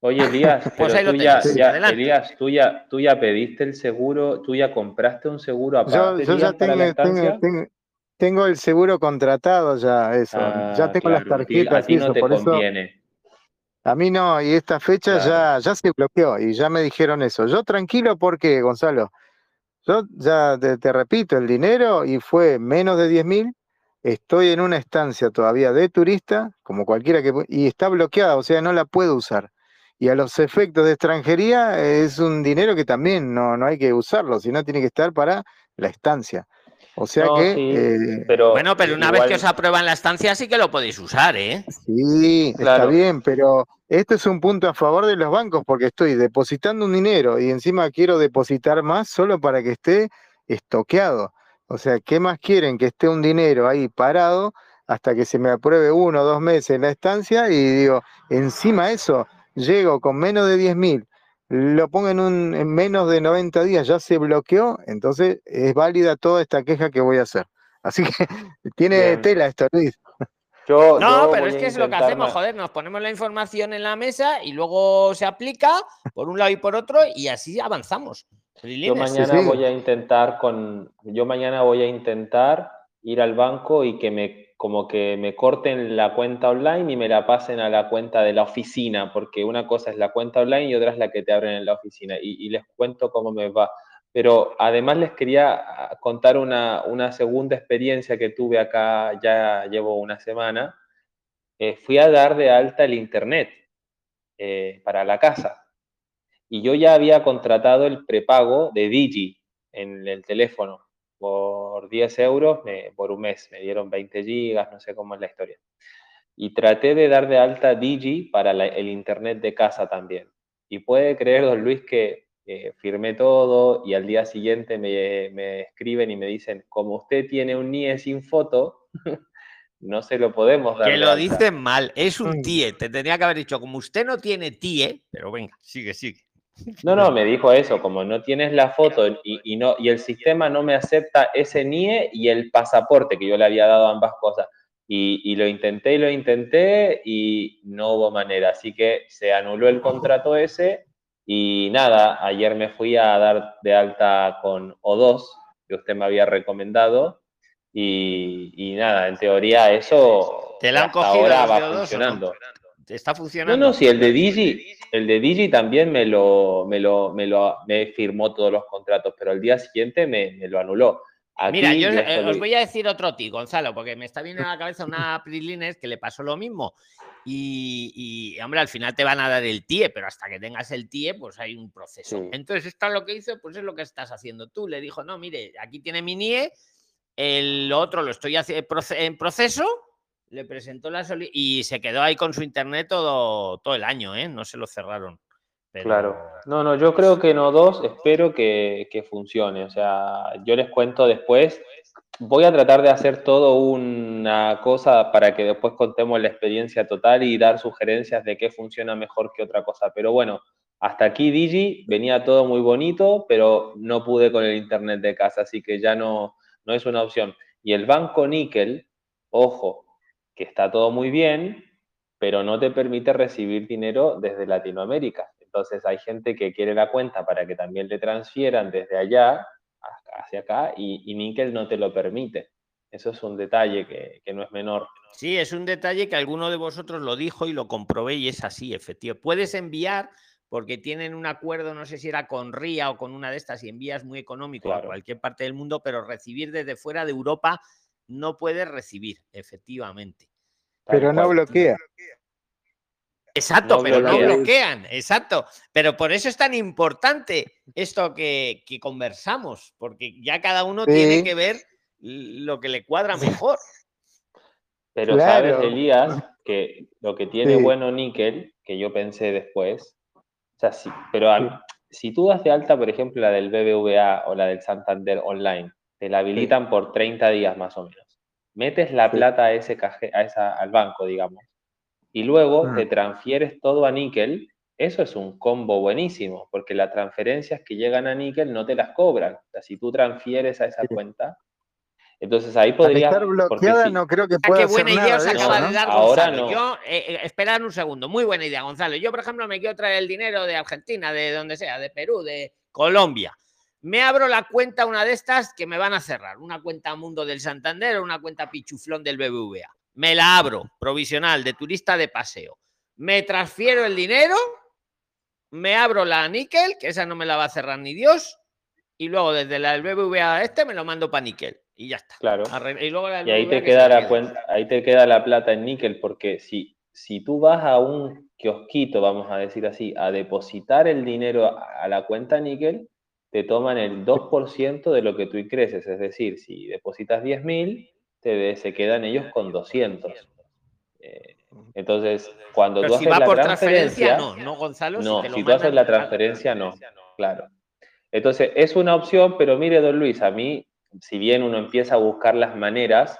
[SPEAKER 5] Oye, Elías, <laughs>
[SPEAKER 1] Pues lo
[SPEAKER 5] tú ya, ya-. Elías, tú ya, tú ya pediste el seguro, tú ya compraste un seguro
[SPEAKER 4] Yo,
[SPEAKER 5] aparte,
[SPEAKER 4] yo ya
[SPEAKER 5] para la
[SPEAKER 4] tengo, tengo,
[SPEAKER 5] estancia.
[SPEAKER 4] tengo, tengo el seguro contratado, ya eso. ya
[SPEAKER 5] Ah,
[SPEAKER 4] tengo las
[SPEAKER 5] claro,
[SPEAKER 4] tarjetas
[SPEAKER 5] a ti no
[SPEAKER 4] eso,
[SPEAKER 5] te
[SPEAKER 4] por eso.
[SPEAKER 5] conviene.
[SPEAKER 4] A mí no, y esta fecha ya, ya se bloqueó y ya me dijeron eso. Yo tranquilo porque, Gonzalo, yo ya te, te repito, el dinero y fue menos de 10 mil. Estoy en una estancia todavía de turista, como cualquiera que... Y está bloqueada, o sea, no la puedo usar. Y a los efectos de extranjería es un dinero que también no, no hay que usarlo, sino tiene que estar para la estancia. O sea
[SPEAKER 5] No,
[SPEAKER 4] que...
[SPEAKER 5] sí,
[SPEAKER 4] eh,
[SPEAKER 5] pero
[SPEAKER 1] Bueno, pero una vez que os aprueban la estancia, sí que lo podéis usar, ¿eh?
[SPEAKER 4] Sí, está bien, pero esto es un punto a favor de los bancos porque estoy depositando un dinero y encima quiero depositar más solo para que esté estoqueado. O sea, ¿qué más quieren? Que esté un dinero ahí parado hasta que se me apruebe uno o dos meses en la estancia y digo, encima eso, llego con menos de 10 mil, lo pongo en, un, en menos de 90 días, ya se bloqueó, entonces es válida toda esta queja que voy a hacer. Así que <laughs> tiene tela esto, Luis.
[SPEAKER 1] no, pero es que es lo que hacemos, joder, nos ponemos la información en la mesa y luego se aplica por un lado y por otro y así avanzamos.
[SPEAKER 5] Yo mañana voy a intentar con, yo mañana voy a intentar ir al banco y que me como que me corten la cuenta online y me la pasen a la cuenta de la oficina, porque una cosa es la cuenta online y otra es la que te abren en la oficina. Y, les cuento cómo me va. Pero además les quería ah, contar una, una segunda experiencia que tuve acá, ya llevo una semana. Eh, fui a dar de alta el internet eh, para la casa. Y yo ya había contratado el prepago de Digi en el teléfono por 10 euros por un mes, me dieron 20 gigas, no sé cómo es la historia. Y traté de dar de alta Digi para el internet de casa también. Y puede creer, don Luis, que firmé todo y al día siguiente me, escriben y me dicen, como usted tiene un NIE sin foto, <laughs> no se lo podemos dar.
[SPEAKER 1] Que lo dicen mal, es un. TIE. Te tendría que haber dicho, como usted no tiene TIE, pero venga, sigue, sigue.
[SPEAKER 5] No, no, me dijo eso, como no tienes la foto y, no, y el sistema no me acepta ese NIE y el pasaporte, que yo le había dado ambas cosas. Y, lo intenté y lo intenté y no hubo manera. Así que se anuló el contrato ese y nada, ayer me fui a dar de alta con O2, que usted me había recomendado. Y, nada, en teoría eso
[SPEAKER 1] ¿Te la han ahora va funcionando. ¿Está funcionando?
[SPEAKER 5] No, no, si el de Digi, el de Digi también me lo, me lo, me lo me firmó todos los contratos, pero al día siguiente me, lo anuló.
[SPEAKER 1] Mira, yo, eh, os voy a decir otro ti, Gonzalo, porque me está viendo a la cabeza una Prilines que le pasó lo mismo. Y, hombre, al final te van a dar el TIE, pero hasta que tengas el TIE, pues hay un proceso. Entonces, esto es lo que hizo, pues es lo que estás haciendo tú. Le dijo, no, mire, aquí tiene mi NIE, el otro lo estoy en proceso, le presentó la y se quedó ahí con su internet todo, todo el año, ¿eh? No se lo cerraron.
[SPEAKER 5] Claro. No, no, yo creo que no dos, espero que, que, funcione. O sea, yo les cuento después. Voy a tratar de hacer todo una cosa para que después contemos la experiencia total y dar sugerencias de qué funciona mejor que otra cosa. Pero bueno, hasta aquí Digi, venía todo muy bonito, pero no pude con el internet de casa, así que ya no, no es una opción. Y el banco Nickel, ojo, que está todo muy bien, pero no te permite recibir dinero desde Latinoamérica. Entonces hay gente que quiere la cuenta para que también le transfieran desde allá hacia acá y, Nickel no te lo permite. Eso es un detalle que, no es menor.
[SPEAKER 1] Sí, es un detalle que alguno de vosotros lo dijo y lo comprobé y es así, efectivo. Puedes enviar porque tienen un acuerdo, no sé si era con RIA o con una de estas, y envías muy económico a cualquier parte del mundo, pero recibir desde fuera de Europa no puede recibir, efectivamente.
[SPEAKER 4] Pero no bloquea.
[SPEAKER 1] Exacto, pero no bloquean, exacto. Pero por eso es tan importante esto que, conversamos, porque ya cada uno tiene que ver lo que le cuadra mejor. <laughs>
[SPEAKER 5] Pero sabes, Elías, que lo que tiene bueno Nickel, que yo pensé después, o sea, sí, pero si tú das de alta, por ejemplo, la del BBVA o la del Santander online, te la habilitan por 30 días más o menos. Metes la plata a ese a esa, al banco, digamos, y luego te transfieres todo a níquel. Eso es un combo buenísimo, porque las transferencias que llegan a níquel no te las cobran. O sea, si tú transfieres a esa cuenta, entonces ahí podría.
[SPEAKER 4] Estar bloqueada no creo que ah, pueda.
[SPEAKER 1] qué buena idea os acaba de dar Ahora No. Yo, eh, eh, esperad un segundo. Muy buena idea, Gonzalo. Yo, por ejemplo, me quiero traer el dinero de Argentina, de donde sea, de Perú, de Colombia me abro la cuenta, una de estas que me van a cerrar, una cuenta Mundo del Santander o una cuenta Pichuflón del BBVA. Me la abro, provisional, de turista de paseo. Me transfiero el dinero, me abro la níquel, que esa no me la va a cerrar ni Dios, y luego desde la del BBVA este me lo mando para níquel y ya está.
[SPEAKER 5] Claro. Y, luego ahí te queda la cuenta, ahí te queda la plata en níquel, porque si, si tú vas a un kiosquito, vamos a decir así, a depositar el dinero a la cuenta níquel, te toman el 2% de lo que tú ingreses. Es decir, si depositas 10.000, te, se quedan ellos con 200. Eh, entonces, cuando tú haces la transferencia,
[SPEAKER 1] no, no, Gonzalo.
[SPEAKER 5] No, si, tú haces la transferencia, no. Claro. Entonces, es una opción, pero mire, don Luis, a mí si bien uno empieza a buscar las maneras,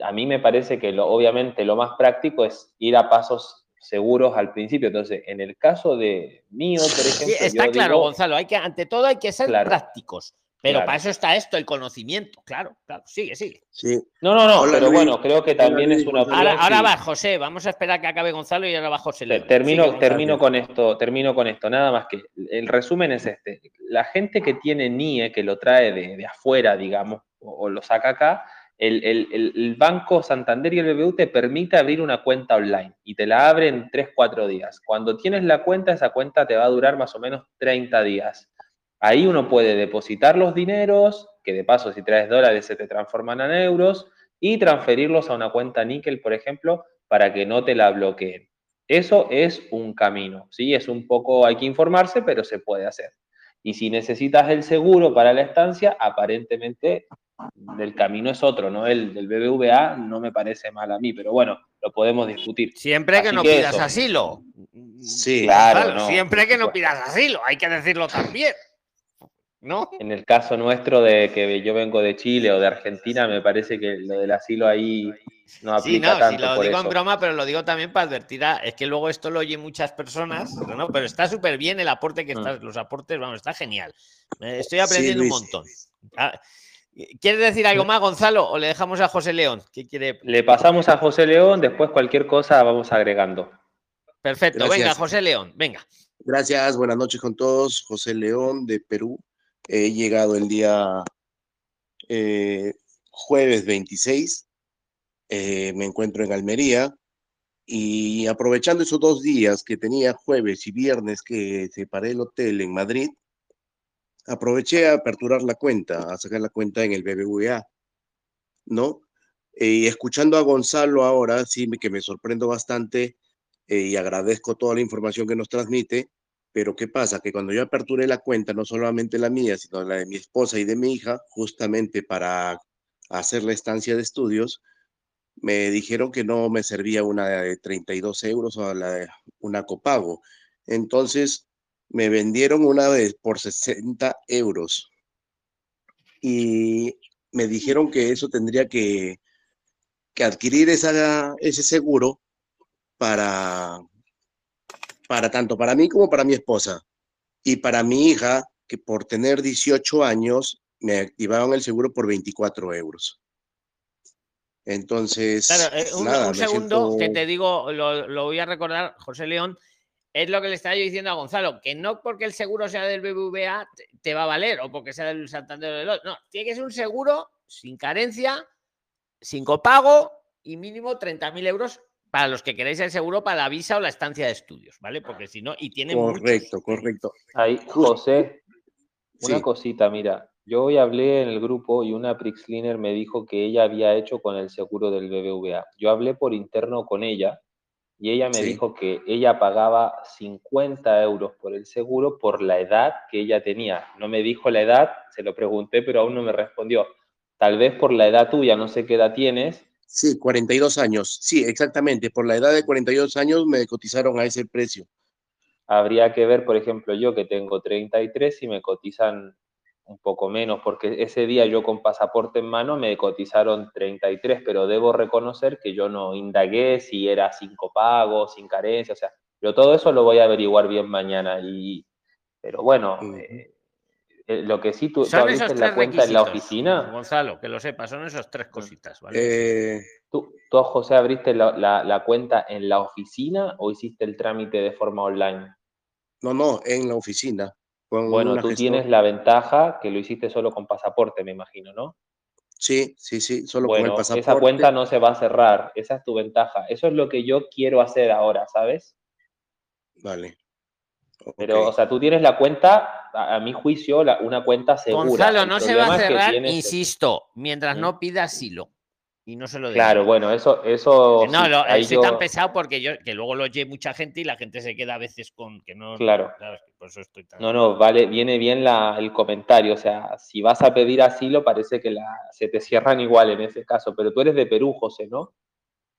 [SPEAKER 5] a mí me parece que lo, obviamente lo más práctico es ir a pasos seguros al principio. Entonces, en el caso de mío, por ejemplo.
[SPEAKER 1] está claro, Gonzalo, hay que, ante todo hay que ser prácticos. Pero para eso está esto, el conocimiento, claro, claro, sigue, sigue.
[SPEAKER 6] Sí.
[SPEAKER 5] No, no, no, pero bueno, creo que también es una
[SPEAKER 1] Ahora, va José, vamos a esperar que acabe Gonzalo y ahora va José.
[SPEAKER 5] Termino, termino con esto, termino con esto, nada más que el resumen es este. La gente que tiene NIE, que lo trae de, afuera, digamos, o, lo saca acá, el, el, Banco Santander y el BBU te permite abrir una cuenta online y te la abre en 3, 4 días. Cuando tienes la cuenta, esa cuenta te va a durar más o menos 30 días. Ahí uno puede depositar los dineros, que de paso si traes dólares se te transforman en euros, y transferirlos a una cuenta níquel, por ejemplo, para que no te la bloqueen. Eso es un camino, ¿sí? Es un poco, hay que informarse, pero se puede hacer. Y si necesitas el seguro para la estancia, aparentemente el camino es otro, ¿no? El del BBVA no me parece mal a mí, pero bueno, lo podemos discutir.
[SPEAKER 1] Siempre que no pidas asilo.
[SPEAKER 6] Sí,
[SPEAKER 1] claro. Siempre que no pidas asilo, hay que decirlo también. ¿no?
[SPEAKER 5] En el caso nuestro de que yo vengo de Chile o de Argentina, me parece que lo del asilo ahí no aplica sí, no, Si
[SPEAKER 1] lo digo en broma, pero lo digo también para advertir a, es que luego esto lo oyen muchas personas, ¿no? Pero está súper bien el aporte que mm. está, los aportes, vamos, está genial. Estoy aprendiendo un montón. Ah, ¿Quieres decir algo más, Gonzalo, o le dejamos a José León? ¿Qué quiere?
[SPEAKER 5] Le pasamos a José León, después cualquier cosa vamos agregando.
[SPEAKER 1] Perfecto, venga, José León, venga.
[SPEAKER 6] Gracias, buenas noches con todos. José León de Perú. He llegado el día eh, jueves 26, eh, me encuentro en Almería y aprovechando esos dos días que tenía jueves y viernes que separé el hotel en Madrid, aproveché a aperturar la cuenta, a sacar la cuenta en el BBVA, ¿no? y escuchando a Gonzalo ahora, sí que me sorprendo bastante eh, y agradezco toda la información que nos transmite, pero ¿qué pasa? Que cuando yo aperturé la cuenta, no solamente la mía, sino la de mi esposa y de mi hija, justamente para hacer la estancia de estudios, me dijeron que no me servía una de 32 euros o la de una copago. Entonces me vendieron una vez por 60 euros y me dijeron que eso tendría que, que adquirir esa, ese seguro para, para tanto para mí como para mi esposa. Y para mi hija, que por tener 18 años, me activaron el seguro por 24 euros. Entonces,
[SPEAKER 1] eh, un, segundo que te digo, lo, voy a recordar, José León, es lo que le estaba yo diciendo a Gonzalo, que no porque el seguro sea del BBVA te, va a valer o porque sea del Santander del no, tiene que ser un seguro sin carencia, sin copago y mínimo 30.000 euros para los que queréis el seguro para la visa o la estancia de estudios, ¿vale? Porque si no, y tiene
[SPEAKER 6] Correcto, correcto.
[SPEAKER 5] Ahí, José, una cosita, mira, yo hoy hablé en el grupo y una Prixliner me dijo que ella había hecho con el seguro del BBVA. Yo hablé por interno con ella y ella me dijo que ella pagaba 50 euros por el seguro por la edad que ella tenía. No me dijo la edad, se lo pregunté, pero aún no me respondió. Tal vez por la edad tuya, no sé qué edad tienes,
[SPEAKER 6] Sí, 42 años. Sí, exactamente. Por la edad de 42 años me cotizaron a ese precio.
[SPEAKER 5] Habría que ver, por ejemplo, yo que tengo 33 y me cotizan un poco menos, porque ese día yo con pasaporte en mano me cotizaron 33, pero debo reconocer que yo no indagué si era cinco pagos, sin carencia, o sea, yo todo eso lo voy a averiguar bien mañana. Y, pero bueno, eh, lo que sí tú,
[SPEAKER 1] tú abriste la cuenta en la oficina. Gonzalo, que lo sepas, son esas tres cositas, ¿vale?
[SPEAKER 5] Eh, ¿Tú, José, abriste la, cuenta en la oficina o hiciste el trámite de forma online?
[SPEAKER 6] No, no, en la oficina.
[SPEAKER 5] Bueno, tú tienes la ventaja que lo hiciste solo con pasaporte, me imagino, ¿no?
[SPEAKER 6] Sí, sí, sí, solo con el pasaporte.
[SPEAKER 5] Esa cuenta no se va a cerrar, esa es tu ventaja. Eso es lo que yo quiero hacer ahora, ¿sabes?
[SPEAKER 6] Vale.
[SPEAKER 5] Pero, o sea, tú tienes la cuenta, a, mi juicio, una cuenta segura.
[SPEAKER 1] Gonzalo, no se va a cerrar, insisto, mientras no pida asilo. Y no se lo
[SPEAKER 5] Claro, bueno, eso. eso
[SPEAKER 1] no, lo, soy tan pesado porque yo, que luego lo oye mucha gente y la gente se queda a veces con que no.
[SPEAKER 5] Claro. No, no, vale, viene bien la, el comentario. O sea, si vas a pedir asilo, parece que la, se te cierran igual en ese caso. Pero tú eres de Perú, José, ¿no?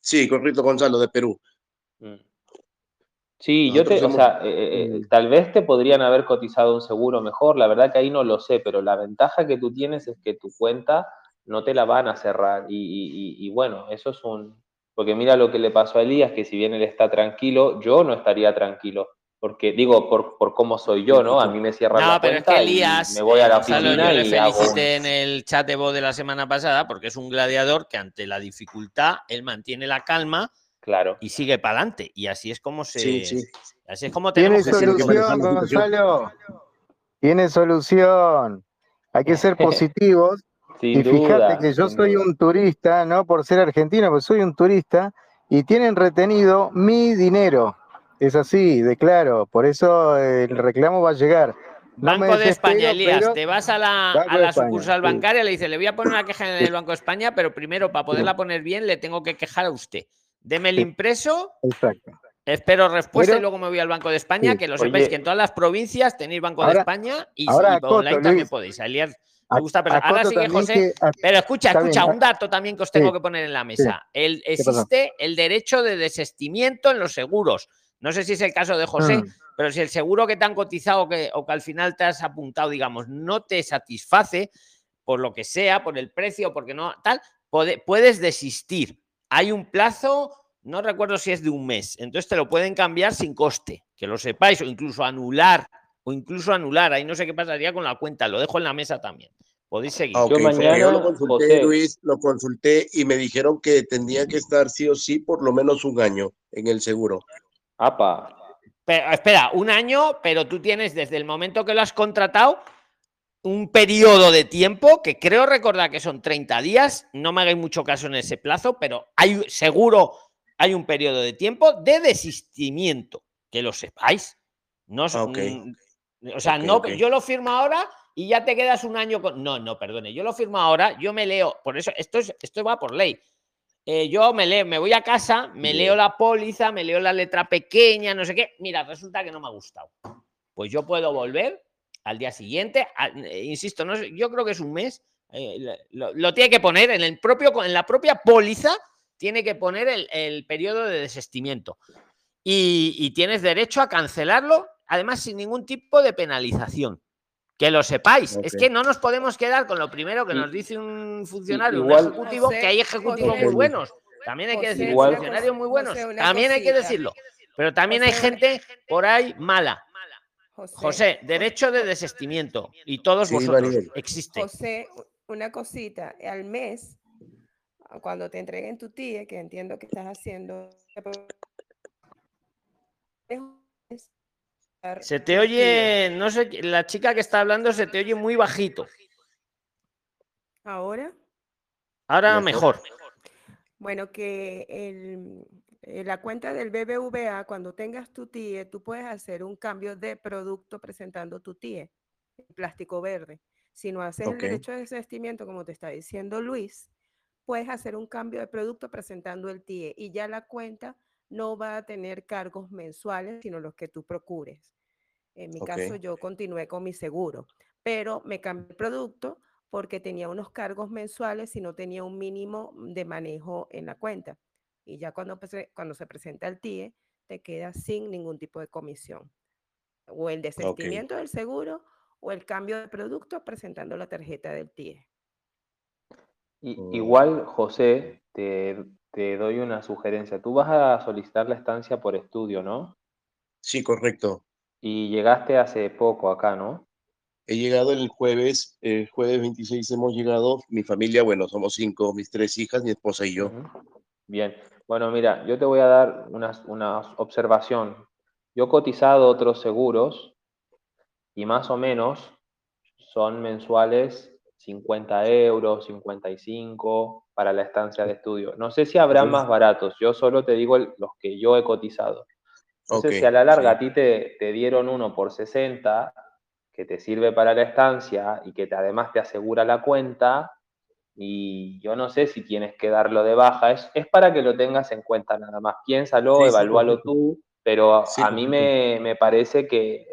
[SPEAKER 6] Sí, correcto, Gonzalo, de Perú. Mm.
[SPEAKER 5] Sí, yo te, o sea, eh, eh, tal vez te podrían haber cotizado un seguro mejor, la verdad que ahí no lo sé, pero la ventaja que tú tienes es que tu cuenta no te la van a cerrar y, y- y- y bueno, eso es un... Porque mira lo que le pasó a Elías, que si bien él está tranquilo, yo no estaría tranquilo, porque digo, por, por cómo soy yo, ¿no? A mí me cierran
[SPEAKER 1] No,
[SPEAKER 5] la
[SPEAKER 1] pero es que
[SPEAKER 5] y
[SPEAKER 1] Elías,
[SPEAKER 5] me voy a la
[SPEAKER 1] Gonzalo,
[SPEAKER 5] oficina
[SPEAKER 1] yo le
[SPEAKER 5] y hago...
[SPEAKER 1] felicité en el chat de voz de la semana pasada porque es un gladiador que ante la dificultad él mantiene la calma
[SPEAKER 5] Claro.
[SPEAKER 1] y sigue para adelante. Y así es como se.
[SPEAKER 6] Sí, sí.
[SPEAKER 1] Así es como
[SPEAKER 4] Tiene
[SPEAKER 1] tenemos que ser
[SPEAKER 6] solución.
[SPEAKER 4] Gonzalo. Tiene solución. Hay que ser <laughs> positivos.
[SPEAKER 5] Sin
[SPEAKER 4] Y
[SPEAKER 5] duda.
[SPEAKER 4] fíjate que yo soy
[SPEAKER 5] duda.
[SPEAKER 4] un turista, no por ser argentino, pero soy un turista y tienen retenido mi dinero. Es así, de claro. Por eso el reclamo va a llegar. No me
[SPEAKER 1] Banco de España, Elías, te vas a la, a
[SPEAKER 4] de
[SPEAKER 1] la
[SPEAKER 4] España,
[SPEAKER 1] sucursal
[SPEAKER 4] sí.
[SPEAKER 1] bancaria, le dices, le voy a poner una queja en el Banco de España, pero primero para poderla poner bien le tengo que quejar a usted. Deme el
[SPEAKER 4] Sí.
[SPEAKER 1] impreso,
[SPEAKER 4] Exacto.
[SPEAKER 1] espero respuesta
[SPEAKER 4] Pero-
[SPEAKER 1] y luego me voy al Banco de España,
[SPEAKER 4] Sí.
[SPEAKER 1] que lo sepáis
[SPEAKER 5] Oye.
[SPEAKER 1] que en todas las provincias tenéis Banco de
[SPEAKER 4] Ahora-
[SPEAKER 1] España y,
[SPEAKER 4] ahora
[SPEAKER 1] y
[SPEAKER 4] acoto,
[SPEAKER 1] online también
[SPEAKER 4] Luis.
[SPEAKER 1] podéis. Elías Le gusta, ahora sigue
[SPEAKER 4] también
[SPEAKER 1] José.
[SPEAKER 4] que-
[SPEAKER 1] Pero escucha, escucha,
[SPEAKER 4] bien,
[SPEAKER 1] un dato también que os tengo
[SPEAKER 4] Sí.
[SPEAKER 1] que poner en la mesa. El, existe el derecho de desestimiento en los seguros. No sé si es el caso de José,
[SPEAKER 4] Mm.
[SPEAKER 1] pero si el seguro que te han cotizado que, o que al final te has apuntado, digamos, no te satisface por lo que sea, por el precio, porque no tal, pode- puedes desistir. Hay un plazo, no recuerdo si es de un mes, entonces te lo pueden cambiar sin coste, que lo sepáis, o incluso anular, o incluso anular. Ahí no sé qué pasaría con la cuenta, lo dejo en la mesa también. Podéis seguir.
[SPEAKER 6] Ah,
[SPEAKER 5] Yo mañana,
[SPEAKER 6] yo lo consulté,
[SPEAKER 5] José.
[SPEAKER 6] Luis, lo consulté y me dijeron que tendría que estar sí o sí por lo menos un año en el seguro.
[SPEAKER 5] Apa.
[SPEAKER 1] Pero, espera, un año, pero tú tienes desde el momento que lo has contratado un periodo de tiempo que creo recordar que son 30 días. No me hagáis mucho caso en ese plazo, pero hay seguro hay un periodo de tiempo de desistimiento, que lo sepáis. No, es
[SPEAKER 6] Ah, ok.
[SPEAKER 1] un- o sea, no, yo lo firmo ahora y ya te quedas un año con. No, no, perdone, yo lo firmo ahora, yo me leo, por eso esto es, esto va por ley. Eh, yo me leo, me voy a casa, me
[SPEAKER 6] Bien.
[SPEAKER 1] leo la póliza, me leo la letra pequeña, no sé qué. Mira, resulta que no me ha gustado. Pues yo puedo volver al día siguiente. a- eh, insisto, no yo creo que es un mes. eh, lo, lo tiene que poner en el propio, en la propia póliza, tiene que poner el, el periodo de desestimiento. Y, y tienes derecho a cancelarlo, además sin ningún tipo de penalización. Que lo sepáis. Es que no nos podemos quedar con lo primero que nos dice un funcionario,
[SPEAKER 5] igual-
[SPEAKER 1] un ejecutivo, que hay ejecutivos muy buenos. También hay que decir
[SPEAKER 5] Igual-
[SPEAKER 1] funcionarios muy buenos. También hay que decirlo. Pero también hay gente por ahí mala.
[SPEAKER 7] José,
[SPEAKER 1] derecho de desestimiento. Y todos vosotros existe.
[SPEAKER 7] José, una cosita, al mes, cuando te entreguen tu tía, que entiendo que estás haciendo,
[SPEAKER 1] Se te oye, no sé, la chica que está hablando se te oye muy bajito.
[SPEAKER 7] Ahora,
[SPEAKER 1] Ahora
[SPEAKER 6] Mejor.
[SPEAKER 1] mejor.
[SPEAKER 7] bueno, que el, eh, la cuenta del BBVA, cuando tengas tu TIE, tú puedes hacer un cambio de producto presentando tu TIE, en plástico verde. Si no haces el derecho de desistimiento, como te está diciendo Luis, puedes hacer un cambio de producto presentando el TIE y ya la cuenta no va a tener cargos mensuales, sino los que tú procures. En mi caso, yo continué con mi seguro, pero me cambié el producto porque tenía unos cargos mensuales y no tenía un mínimo de manejo en la cuenta. Y ya cuando, cuando se presenta el TIE, te queda sin ningún tipo de comisión. O el desistimiento del seguro o el cambio de producto presentando la tarjeta del TIE.
[SPEAKER 5] I-
[SPEAKER 6] Mm.
[SPEAKER 5] Igual, José, te, te doy una sugerencia. Tú vas a solicitar la estancia por estudio, ¿no?
[SPEAKER 6] Sí, correcto.
[SPEAKER 5] Y llegaste hace poco acá, ¿no?
[SPEAKER 6] He llegado el jueves, el jueves 26 hemos llegado, mi familia, bueno, somos cinco, mis tres hijas, mi esposa y yo.
[SPEAKER 5] Bien. Bueno, mira, yo te voy a dar una, una observación. Yo he cotizado otros seguros y más o menos son mensuales 50 euros, 55 para la estancia de estudio. No sé si habrán
[SPEAKER 6] Ok.
[SPEAKER 5] más baratos. Yo solo te digo el- los que yo he cotizado. Entonces,
[SPEAKER 6] Ok,
[SPEAKER 5] si a la larga
[SPEAKER 6] sí.
[SPEAKER 5] a ti te, te dieron uno por 60, que te sirve para la estancia y que te, además te asegura la cuenta, y yo no sé si tienes que darlo de baja, es, es para que lo tengas en cuenta nada más. Piénsalo,
[SPEAKER 6] Sí,
[SPEAKER 5] evalúalo tú, pero a mí me, me parece que,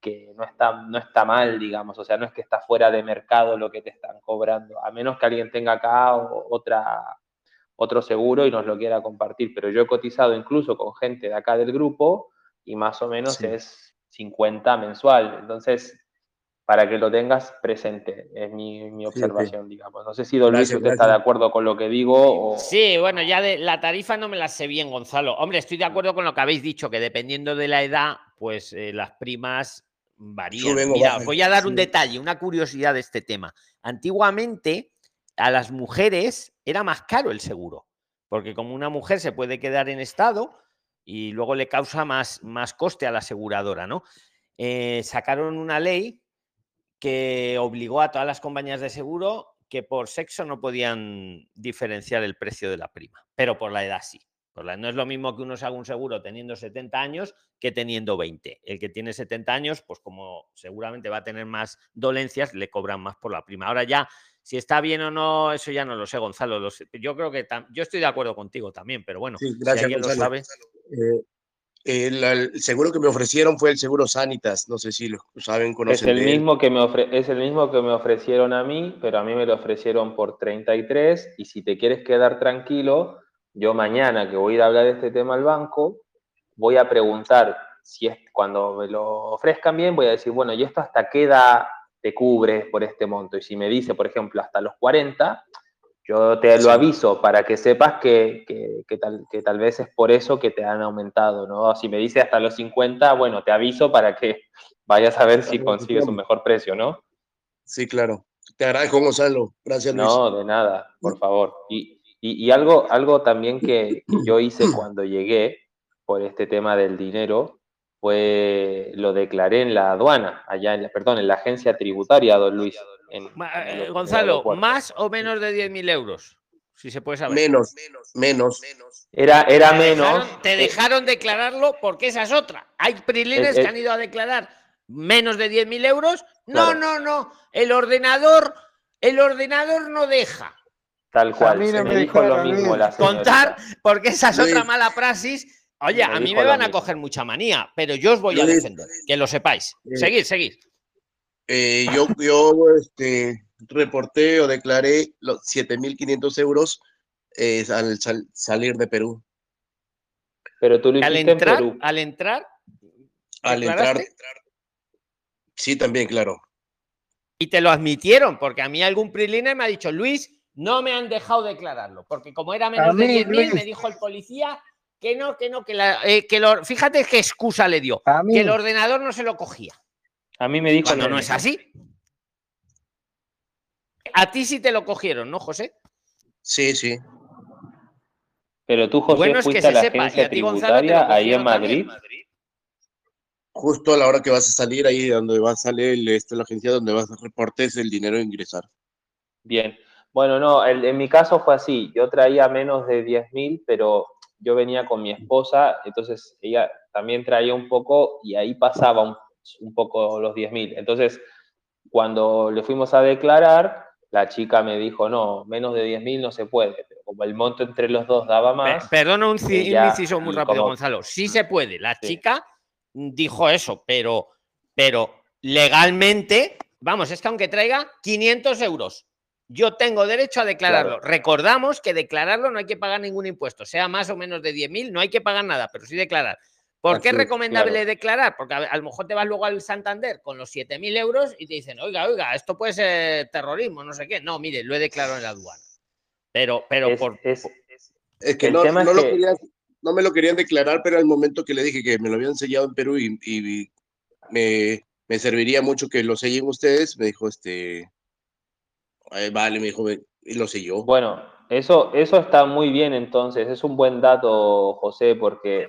[SPEAKER 5] que no, está, no está mal, digamos, o sea, no es que está fuera de mercado lo que te están cobrando, a menos que alguien tenga acá o- otra, otro seguro y nos lo quiera compartir, pero yo he cotizado incluso con gente de acá del grupo y más o menos
[SPEAKER 6] Sí.
[SPEAKER 5] es 50 mensual. Entonces, para que lo tengas presente, es mi, mi observación, digamos. No sé si Don Luis
[SPEAKER 6] Gracias,
[SPEAKER 5] usted está de acuerdo con lo que digo o...
[SPEAKER 1] Sí, bueno, ya de la tarifa no me la sé bien, Gonzalo. Hombre, estoy de acuerdo con lo que habéis dicho, que dependiendo de la edad, pues eh, las primas varían. Mira, os voy a dar un detalle, una curiosidad de este tema. Antiguamente, a las mujeres era más caro el seguro, porque como una mujer se puede quedar en estado y luego le causa más, más coste a la aseguradora, ¿no? Eh, sacaron una ley que obligó a todas las compañías de seguro que por sexo no podían diferenciar el precio de la prima, pero por la edad sí. Por la- no es lo mismo que uno se haga un seguro teniendo 70 años que teniendo 20. El que tiene 70 años, pues como seguramente va a tener más dolencias, le cobran más por la prima. Ahora ya, si está bien o no, eso ya no lo sé, Gonzalo. lo sé. Yo creo que tam- yo estoy de acuerdo contigo también, pero bueno,
[SPEAKER 6] Sí,
[SPEAKER 1] si
[SPEAKER 6] gracias,
[SPEAKER 1] alguien lo sabe.
[SPEAKER 6] Eh, el, el seguro que me ofrecieron fue el seguro Sanitas. No sé si lo saben,
[SPEAKER 5] Es
[SPEAKER 6] conocen
[SPEAKER 5] el,
[SPEAKER 6] de él.
[SPEAKER 5] mismo que me ofre- es el mismo que me ofrecieron a mí, pero a mí me lo ofrecieron por 33 y si te quieres quedar tranquilo, yo mañana que voy a ir a hablar de este tema al banco, voy a preguntar si es cuando me lo ofrezcan bien, voy a decir, bueno, ¿y esto hasta qué edad te cubre por este monto? Y si me dice, por ejemplo, hasta los 40, yo te lo
[SPEAKER 6] Sí.
[SPEAKER 5] aviso para que sepas que, que- que tal, que tal vez es por eso que te han aumentado, ¿no? Si me dice hasta los 50, bueno, te aviso para que vayas a ver si consigues un mejor precio, ¿no?
[SPEAKER 6] Sí, claro. Te agradezco, Gonzalo. Gracias, Luis.
[SPEAKER 5] No, de nada, por favor. Y, y- y algo, algo también que, que yo hice <coughs> cuando llegué por este tema del dinero fue lo declaré en la aduana, allá en la, perdón, en la agencia tributaria, don Luis. en-
[SPEAKER 1] Ma-
[SPEAKER 5] en el-
[SPEAKER 1] eh,
[SPEAKER 5] en
[SPEAKER 1] Gonzalo. ¿más o menos de 10.000 euros? Si se puede saber.
[SPEAKER 6] Menos, menos.
[SPEAKER 5] Era, era
[SPEAKER 1] Te
[SPEAKER 5] menos.
[SPEAKER 1] dejaron- te
[SPEAKER 5] eh,
[SPEAKER 1] dejaron declararlo porque esa es otra. Hay prilines
[SPEAKER 5] El-
[SPEAKER 1] que han ido a declarar menos de 10.000 euros. No,
[SPEAKER 5] Claro.
[SPEAKER 1] no, no. El ordenador, el ordenador no deja
[SPEAKER 5] tal cual.
[SPEAKER 4] mí no
[SPEAKER 5] me
[SPEAKER 4] me
[SPEAKER 5] dijo lo
[SPEAKER 4] dejaron,
[SPEAKER 5] mismo
[SPEAKER 4] Luis.
[SPEAKER 5] la señorita.
[SPEAKER 1] contar porque esa es
[SPEAKER 6] Luis.
[SPEAKER 1] otra mala praxis. Oye,
[SPEAKER 5] Me
[SPEAKER 1] a mí me van a
[SPEAKER 5] mismo.
[SPEAKER 1] coger mucha manía, pero yo os voy a defender, que lo sepáis. Seguid, seguid.
[SPEAKER 6] Eh, yo yo este, reporté o declaré los 7.500 euros eh, al sal- salir de Perú.
[SPEAKER 5] Pero tú lo
[SPEAKER 1] Al
[SPEAKER 5] hiciste en
[SPEAKER 1] entrar,
[SPEAKER 5] Perú.
[SPEAKER 1] al entrar,
[SPEAKER 6] Al entrar. Sí, también, claro.
[SPEAKER 1] y te lo admitieron, porque a mí algún priline me ha dicho, Luis, no me han dejado declararlo, porque como era menos de
[SPEAKER 4] mí,
[SPEAKER 1] 10.000, me dijo el policía que no, que no, que, la, eh, que lo, fíjate qué excusa le dio,
[SPEAKER 4] A mí,
[SPEAKER 1] que el ordenador no se lo cogía,
[SPEAKER 5] A mí me dijo
[SPEAKER 1] cuando no es así. A ti sí te lo cogieron, ¿no, José?
[SPEAKER 6] Sí, sí.
[SPEAKER 5] Pero tú, José,
[SPEAKER 1] Bueno, es que
[SPEAKER 5] a
[SPEAKER 1] se
[SPEAKER 5] la
[SPEAKER 1] sepa, y
[SPEAKER 5] agencia
[SPEAKER 1] a ti, Gonzalo, te lo
[SPEAKER 5] tributaria ahí en. Madrid.
[SPEAKER 6] Justo a la hora que vas a salir, ahí donde va a salir el- este, la agencia donde vas a reportes el dinero a ingresar.
[SPEAKER 5] Bien. Bueno, no, el- en mi caso fue así. Yo traía menos de 10.000, pero yo venía con mi esposa, entonces ella también traía un poco y ahí pasaba un, un poco los 10.000. Entonces, cuando le fuimos a declarar, la chica me dijo, no, menos de 10.000 no se puede. Pero como el monto entre los dos daba más,
[SPEAKER 1] Perdona un,
[SPEAKER 5] ella-
[SPEAKER 1] inciso muy rápido,
[SPEAKER 5] como-
[SPEAKER 1] Gonzalo. Sí se puede. La
[SPEAKER 5] Sí.
[SPEAKER 1] chica dijo eso, pero, pero legalmente, vamos, es que aunque traiga 500 euros, yo tengo derecho a declararlo. Recordamos que declararlo no hay que pagar ningún impuesto, sea más o menos de 10.000, no hay que pagar nada, pero sí declarar. ¿Por qué es recomendable
[SPEAKER 5] claro.
[SPEAKER 1] declarar? Porque a, a lo mejor te vas luego al Santander con los 7.000 euros y te dicen, oiga, oiga, esto puede ser terrorismo, no sé qué. No, mire, lo he declarado en la aduana. Pero, pero
[SPEAKER 5] es-
[SPEAKER 1] por,
[SPEAKER 5] es-
[SPEAKER 6] Es que no, no lo
[SPEAKER 5] que-
[SPEAKER 6] querían, no me lo querían declarar, pero al momento que le dije que me lo habían sellado en Perú y, y me, me serviría mucho que lo sellen ustedes, me dijo, este, "Ay, vale, me dijo, y lo selló.
[SPEAKER 5] Bueno, eso, eso está muy bien entonces, es un buen dato, José, porque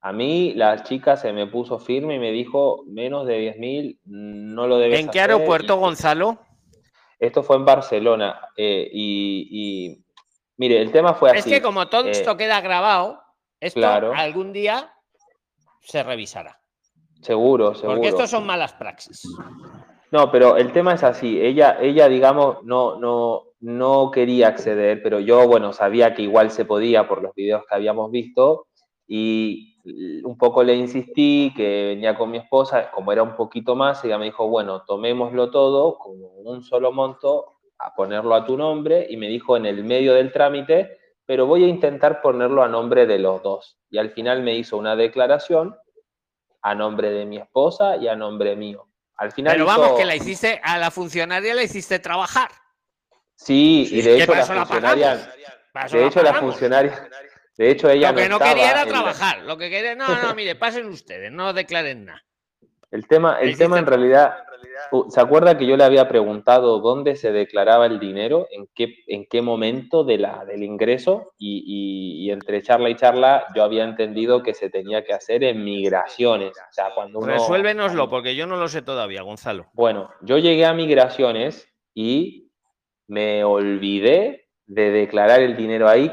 [SPEAKER 5] a mí la chica se me puso firme y me dijo, menos de 10.000 no lo debes
[SPEAKER 1] ¿En qué
[SPEAKER 5] hacer",
[SPEAKER 1] aeropuerto,
[SPEAKER 5] y-
[SPEAKER 1] Gonzalo?
[SPEAKER 5] Esto fue en Barcelona eh, y, y, mire, el tema fue
[SPEAKER 1] Es
[SPEAKER 5] así.
[SPEAKER 1] que como todo
[SPEAKER 5] eh,
[SPEAKER 1] esto queda grabado, esto
[SPEAKER 5] claro.
[SPEAKER 1] algún día se revisará.
[SPEAKER 5] Seguro, seguro.
[SPEAKER 1] Porque estos son malas praxis.
[SPEAKER 5] No, pero el tema es así. Ella, ella, digamos, no, no, no quería acceder, pero yo, bueno, sabía que igual se podía por los videos que habíamos visto y un poco le insistí que venía con mi esposa, como era un poquito más, ella me dijo, bueno, tomémoslo todo como un solo monto, a ponerlo a tu nombre y me dijo en el medio del trámite, pero voy a intentar ponerlo a nombre de los dos. Y al final me hizo una declaración a nombre de mi esposa y a nombre mío. Al final
[SPEAKER 1] Pero
[SPEAKER 5] hizo-
[SPEAKER 1] vamos, que la hiciste, a la funcionaria la hiciste trabajar.
[SPEAKER 5] Sí, y de
[SPEAKER 1] ¿Qué
[SPEAKER 5] hecho la funcionaria, de hecho la funcionaria, de hecho ella
[SPEAKER 1] Lo que no quería era
[SPEAKER 5] la-
[SPEAKER 1] trabajar. Lo que quería, no, no, mire, pasen ustedes, no declaren nada.
[SPEAKER 5] El tema, el tema en realidad, ¿se acuerda que yo le había preguntado dónde se declaraba el dinero, en qué, en qué momento de la, del ingreso? Y, y- y entre charla y charla yo había entendido que se tenía que hacer en migraciones. O sea, cuando uno...
[SPEAKER 1] Resuélvenoslo, porque yo no lo sé todavía, Gonzalo.
[SPEAKER 5] Bueno, yo llegué a migraciones y me olvidé de declarar el dinero ahí,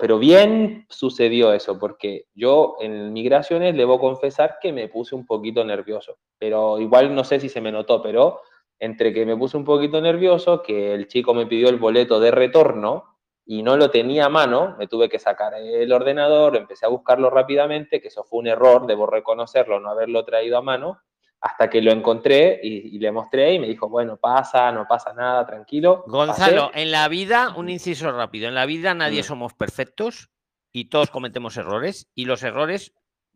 [SPEAKER 5] pero, bien sucedió eso, porque yo en migraciones debo confesar que me puse un poquito nervioso, pero igual no sé si se me notó, pero entre que me puse un poquito nervioso, que el chico me pidió el boleto de retorno y no lo tenía a mano, me tuve que sacar el ordenador, empecé a buscarlo rápidamente, que eso fue un error, debo reconocerlo, no haberlo traído a mano, hasta que lo encontré y, y le mostré y me dijo, bueno, pasa, no pasa nada, tranquilo.
[SPEAKER 1] Gonzalo,
[SPEAKER 5] Pasé.
[SPEAKER 1] en la vida, un inciso rápido, en la vida nadie
[SPEAKER 5] Mm.
[SPEAKER 1] somos perfectos y todos cometemos errores y los errores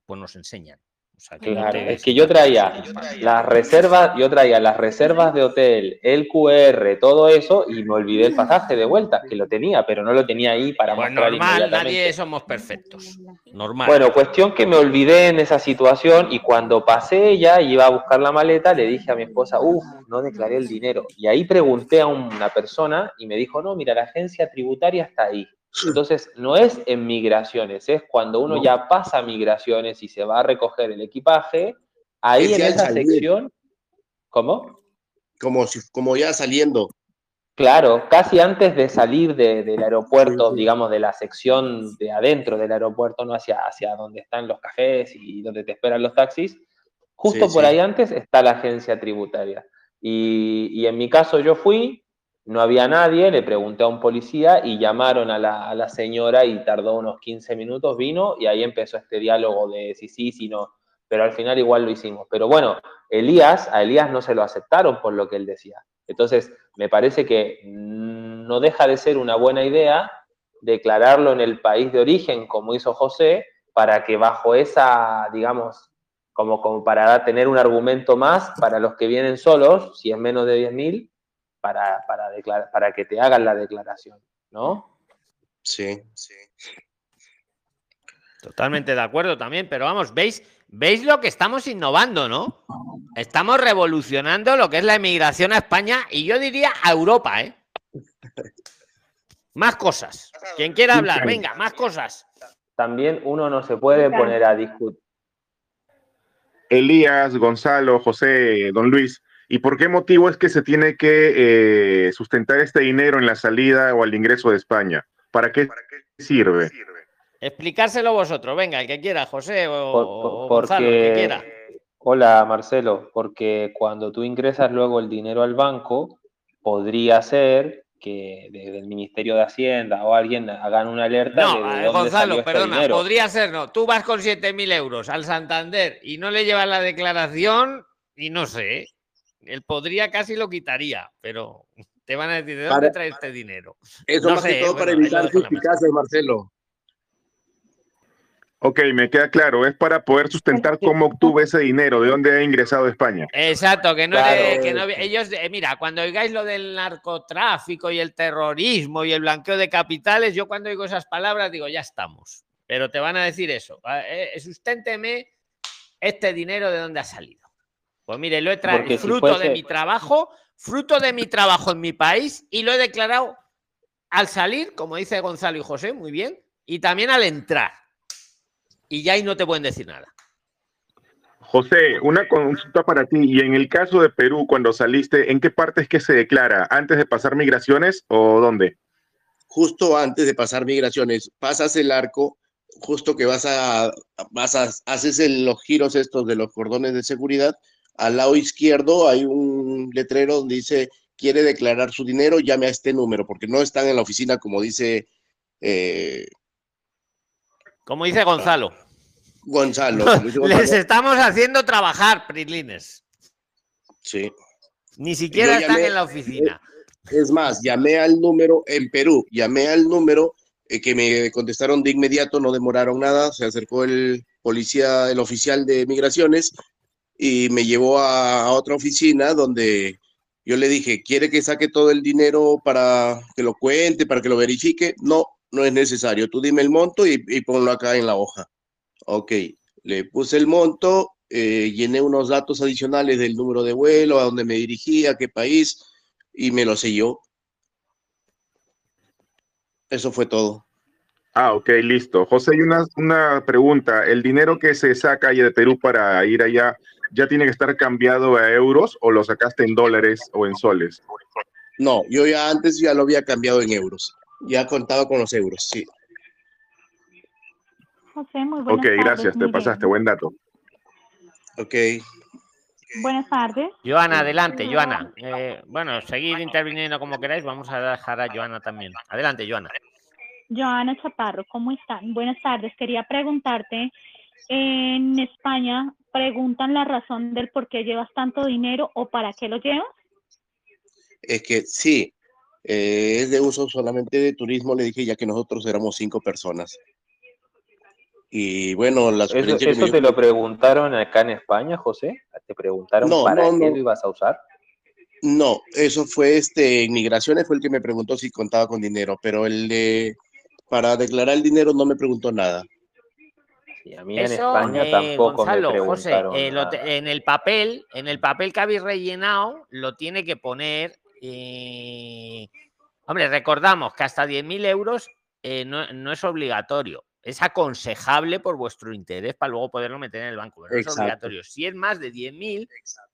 [SPEAKER 1] pues nos enseñan. Sea, que no
[SPEAKER 5] Claro,
[SPEAKER 1] te-
[SPEAKER 5] es que yo traía las reservas, yo traía las reservas de hotel, el QR, todo eso, y me olvidé el pasaje de vuelta, que lo tenía, pero no lo tenía ahí para
[SPEAKER 1] Pues
[SPEAKER 5] mostrar
[SPEAKER 1] normal, nadie somos perfectos. Normal.
[SPEAKER 5] Bueno, cuestión que me olvidé en esa situación y cuando pasé ya y iba a buscar la maleta, le dije a mi esposa, uff, no declaré el dinero. Y ahí pregunté a una persona y me dijo, no, mira, la agencia tributaria está ahí. Entonces, no es en migraciones, es cuando uno ya pasa migraciones y se va a recoger el equipaje, ahí
[SPEAKER 6] Es
[SPEAKER 5] en esa
[SPEAKER 6] salir.
[SPEAKER 5] sección, ¿cómo?
[SPEAKER 6] Como, si, como ya saliendo.
[SPEAKER 5] Claro, casi antes de salir de- del aeropuerto, digamos, de la sección de adentro del aeropuerto, no hacia, hacia donde están los cafés y donde te esperan los taxis, justo
[SPEAKER 6] Sí,
[SPEAKER 5] por ahí antes está la agencia tributaria. Y, y en mi caso yo fui, no había nadie, le pregunté a un policía y llamaron a la, a la señora y tardó unos 15 minutos, vino y ahí empezó este diálogo de si sí, si no, pero al final igual lo hicimos. Pero bueno, Elías, a Elías no se lo aceptaron por lo que él decía. Entonces, me parece que mm, no deja de ser una buena idea declararlo en el país de origen, como hizo José, para que bajo esa, digamos, como, como para tener un argumento más para los que vienen solos, si es menos de 10.000, para, para, declarar, para que te hagan la declaración, ¿no?
[SPEAKER 6] Sí, sí.
[SPEAKER 1] Totalmente de acuerdo también, pero vamos, veis, veis lo que estamos innovando, ¿no? Estamos revolucionando lo que es la emigración a España y yo diría a Europa, ¿eh? Más cosas. Quien quiera hablar, venga, más cosas.
[SPEAKER 5] También uno no se puede poner a discutir.
[SPEAKER 2] Elías, Gonzalo, José, Don Luis, ¿y por qué motivo es que se tiene que eh, sustentar este dinero en la salida o al ingreso de España? ¿Para qué sirve?
[SPEAKER 1] Explicárselo vosotros, venga, el que quiera, José o,
[SPEAKER 5] Por-
[SPEAKER 1] o
[SPEAKER 5] por-
[SPEAKER 1] Gonzalo, el que quiera.
[SPEAKER 5] Hola Marcelo, porque cuando tú ingresas luego el dinero al banco, podría ser que desde el Ministerio de Hacienda o alguien hagan una alerta
[SPEAKER 1] No,
[SPEAKER 5] de, de
[SPEAKER 1] eh,
[SPEAKER 5] dónde salió
[SPEAKER 1] Gonzalo,
[SPEAKER 5] este
[SPEAKER 1] perdona,
[SPEAKER 5] dinero.
[SPEAKER 1] podría ser, no. Tú vas con 7.000 euros al Santander y no le llevas la declaración y no sé, él podría casi lo quitaría, pero <laughs> te van a decir, ¿de dónde
[SPEAKER 6] Para-
[SPEAKER 1] trae este dinero?
[SPEAKER 6] Eso
[SPEAKER 1] No
[SPEAKER 6] más
[SPEAKER 1] sé,
[SPEAKER 6] que todo
[SPEAKER 1] bueno,
[SPEAKER 6] para evitar suspicacias, Marcelo.
[SPEAKER 2] Ok, me queda claro, es para poder sustentar cómo obtuve ese dinero, de dónde ha ingresado a España.
[SPEAKER 1] Exacto, que no,
[SPEAKER 5] Claro.
[SPEAKER 1] le- que no- ellos, eh, mira, cuando oigáis lo del narcotráfico y el terrorismo y el blanqueo de capitales, yo cuando oigo esas palabras digo, ya estamos. Pero te van a decir eso, eh, eh, susténteme este dinero de dónde ha salido. Pues mire, lo he traído
[SPEAKER 5] si
[SPEAKER 1] fruto de mi trabajo, fruto de mi trabajo en mi país y lo he declarado al salir, como dice Gonzalo y José, muy bien, y también al entrar. Y ya ahí no te pueden decir nada.
[SPEAKER 2] José, una consulta para ti. Y en el caso de Perú, cuando saliste, ¿en qué parte es que se declara? ¿Antes de pasar migraciones o dónde?
[SPEAKER 6] Justo antes de pasar migraciones, pasas el arco, justo que vas a, vas a, haces el- los giros estos de los cordones de seguridad. Al lado izquierdo hay un letrero donde dice, quiere declarar su dinero, llame a este número, porque no están en la oficina como dice eh,
[SPEAKER 1] Como dice Gonzalo.
[SPEAKER 6] Gonzalo. como dice
[SPEAKER 1] Les estamos haciendo trabajar, Prilines.
[SPEAKER 6] Sí.
[SPEAKER 1] Ni siquiera están en la oficina.
[SPEAKER 6] Es más, llamé al número en Perú, llamé al número eh, que me contestaron de inmediato, no demoraron nada, se acercó el policía, el oficial de migraciones y me llevó a, otra oficina donde yo le dije, ¿quiere que saque todo el dinero para que lo cuente, para que lo verifique? No, no es necesario. Tú dime el monto y, ponlo acá en la hoja. Ok, le puse el monto, eh, llené unos datos adicionales del número de vuelo, a dónde me dirigía, a qué país, y me lo selló. Eso fue todo.
[SPEAKER 2] Ah, ok, listo. José, hay una, una pregunta. ¿El dinero que se saca de Perú para ir allá ya tiene que estar cambiado a euros o lo sacaste en dólares o en soles?
[SPEAKER 6] No, yo ya antes ya lo había cambiado en euros. Ya contaba con los euros, sí.
[SPEAKER 8] José, muy buenas
[SPEAKER 2] Ok,
[SPEAKER 8] tardes.
[SPEAKER 2] gracias, te
[SPEAKER 8] mire,
[SPEAKER 2] pasaste, buen dato.
[SPEAKER 6] Ok.
[SPEAKER 8] Buenas tardes.
[SPEAKER 1] Joana, adelante, Joana. Eh, bueno, seguir interviniendo como queráis, vamos a dejar a Joana también. Adelante, Joana.
[SPEAKER 8] Joana Chaparro, ¿cómo están? Buenas tardes. Quería preguntarte, en España preguntan la razón del por qué llevas tanto dinero o para qué lo llevas.
[SPEAKER 6] Es que sí, eh, es de uso solamente de turismo, le dije ya que nosotros éramos cinco personas. Y bueno, la
[SPEAKER 5] ¿Eso, te lo preguntaron acá en España, José? ¿Te preguntaron
[SPEAKER 6] No,
[SPEAKER 5] para
[SPEAKER 6] no,
[SPEAKER 5] qué
[SPEAKER 6] no.
[SPEAKER 5] lo ibas a usar?
[SPEAKER 6] No, eso fue este, en migraciones fue el que me preguntó si contaba con dinero, pero el de para declarar el dinero no me preguntó nada.
[SPEAKER 5] Sí, a mí en
[SPEAKER 1] Eso,
[SPEAKER 5] España
[SPEAKER 1] eh,
[SPEAKER 5] tampoco
[SPEAKER 1] Gonzalo,
[SPEAKER 5] me
[SPEAKER 1] José, eh, lo te-
[SPEAKER 5] nada.
[SPEAKER 1] en el papel, en el papel que habéis rellenado, lo tiene que poner. eh, Hombre, recordamos que hasta 10.000 euros no, no es obligatorio. Es aconsejable por vuestro interés para luego poderlo meter en el banco. Pero no es obligatorio. Si es más de 10.000,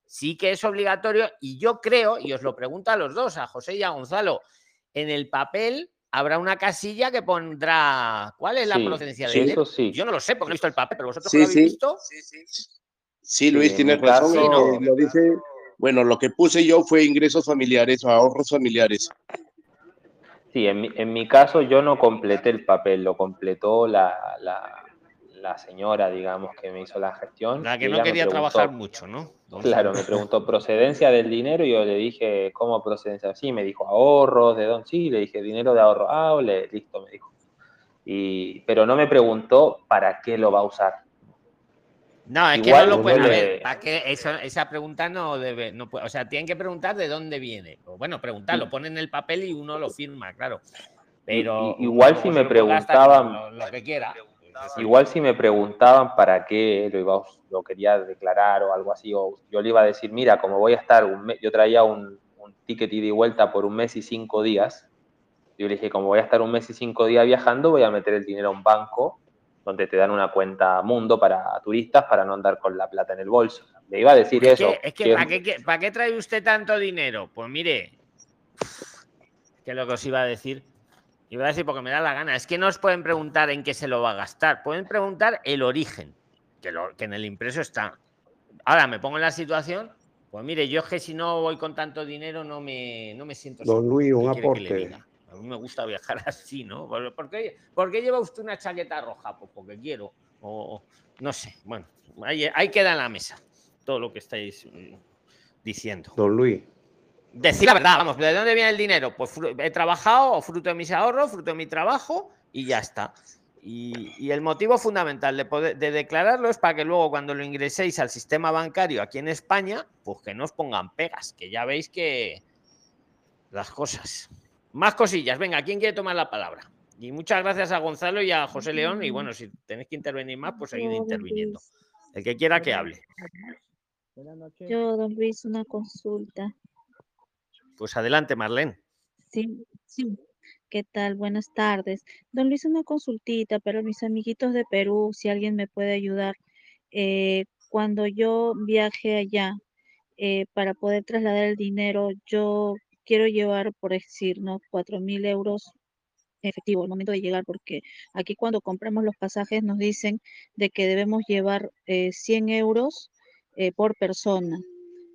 [SPEAKER 1] sí que es obligatorio. Y yo creo, y os lo pregunto a los dos, a José y a Gonzalo, en el papel habrá una casilla que pondrá cuál es la
[SPEAKER 5] Sí,
[SPEAKER 1] procedencia
[SPEAKER 5] sí, eso sí.
[SPEAKER 1] Yo no lo sé porque no he visto el papel, pero vosotros lo habéis
[SPEAKER 6] sí.
[SPEAKER 1] visto.
[SPEAKER 6] Sí, Luis,
[SPEAKER 5] en
[SPEAKER 6] tienes razón. eh, lo dice, bueno, lo que puse yo fue ingresos familiares o ahorros familiares.
[SPEAKER 5] Sí, en mi, en mi caso yo no completé el papel, lo completó la, la, la señora, digamos, que me hizo la gestión.
[SPEAKER 1] La que no quería
[SPEAKER 5] preguntó-
[SPEAKER 1] trabajar mucho, ¿no?
[SPEAKER 5] Claro, me preguntó procedencia del dinero y yo le dije, ¿cómo procedencia? Sí, me dijo ahorros, ¿de dónde? Sí, le dije dinero de ahorro. Ah, le- listo, me dijo. Y, pero no me preguntó para qué lo va a usar.
[SPEAKER 1] No, es que
[SPEAKER 5] Igual
[SPEAKER 1] no lo pueden.
[SPEAKER 5] no le-
[SPEAKER 1] ver, esa pregunta no debe. No puede, o sea, tienen que preguntar de dónde viene. O bueno, preguntar, lo ponen en el papel y uno lo firma, claro. Pero.
[SPEAKER 5] Igual si me preguntaban-
[SPEAKER 1] Lo, lo que quiera.
[SPEAKER 5] Igual si me preguntaban para qué lo, iba, lo quería declarar o algo así, o yo le iba a decir, mira, como voy a estar un mes, yo traía un, un ticket ida y vuelta por un mes y cinco días, yo le dije, como voy a estar un mes y cinco días viajando, voy a meter el dinero a un banco donde te dan una cuenta mundo para turistas para no andar con la plata en el bolso. Le iba a decir
[SPEAKER 1] Es
[SPEAKER 5] eso.
[SPEAKER 1] que, es que,
[SPEAKER 5] que-
[SPEAKER 1] ¿para, qué, qué- ¿para qué trae usted tanto dinero? Pues mire, que es lo que os iba a decir. Iba a decir porque me da la gana. Es que no os pueden preguntar en qué se lo va a gastar. Pueden preguntar el origen, que, lo- que en el impreso está. Ahora me pongo en la situación. Pues mire, yo es que si no voy con tanto dinero no me, no me siento
[SPEAKER 9] Don. Luis, un
[SPEAKER 1] ¿Qué quiere que le
[SPEAKER 9] aporte.
[SPEAKER 1] A mí me gusta viajar <laughs> así, ¿no? ¿Por por qué, por qué lleva usted una chaqueta roja? Pues porque quiero. O no sé. Bueno, ahí, ahí queda en la mesa todo lo que estáis mm, diciendo.
[SPEAKER 9] Don Luis,
[SPEAKER 1] Decir la verdad, vamos, ¿de dónde viene el dinero? Pues he trabajado, fruto de mis ahorros, fruto de mi trabajo y ya está. Y, y el motivo fundamental de, poder, de declararlo es para que luego cuando lo ingreséis al sistema bancario aquí en España, pues que no os pongan pegas, que ya veis que las cosas. Más cosillas, venga, ¿quién quiere tomar la palabra? Y muchas gracias a Gonzalo y a José León. Y bueno, si tenéis que intervenir más, pues seguid interviniendo. El que quiera que hable.
[SPEAKER 10] Yo, don Luis, una consulta.
[SPEAKER 1] Pues adelante, Marlene.
[SPEAKER 10] Sí, sí. ¿Qué tal? Buenas tardes. Don Luis, una consultita, pero mis amiguitos de Perú, si alguien me puede ayudar. eh, cuando yo viaje allá, eh, para poder trasladar el dinero, yo quiero llevar, por decir, ¿no? Cuatro mil euros efectivo al momento de llegar, porque aquí cuando compramos los pasajes nos dicen de que debemos llevar eh, 100 euros eh, por persona,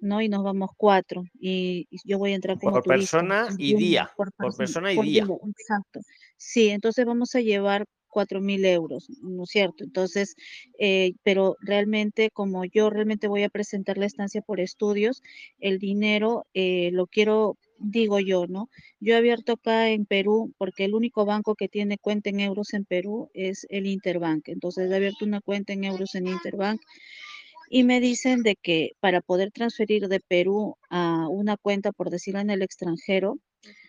[SPEAKER 10] ¿no? Y nos vamos cuatro, y, y yo voy a entrar como
[SPEAKER 1] Por
[SPEAKER 10] turista.
[SPEAKER 1] persona y día, por
[SPEAKER 10] perso-
[SPEAKER 1] persona y
[SPEAKER 10] por
[SPEAKER 1] día.
[SPEAKER 10] exacto. Sí, entonces vamos a llevar cuatro mil euros, ¿no es cierto? Entonces, eh, pero realmente como yo realmente voy a presentar la estancia por estudios, el dinero eh, lo quiero digo yo, ¿no? Yo he abierto acá en Perú, porque el único banco que tiene cuenta en euros en Perú es el Interbank. Entonces he abierto una cuenta en euros en Interbank y me dicen de que para poder transferir de Perú a una cuenta, por decirlo en el extranjero,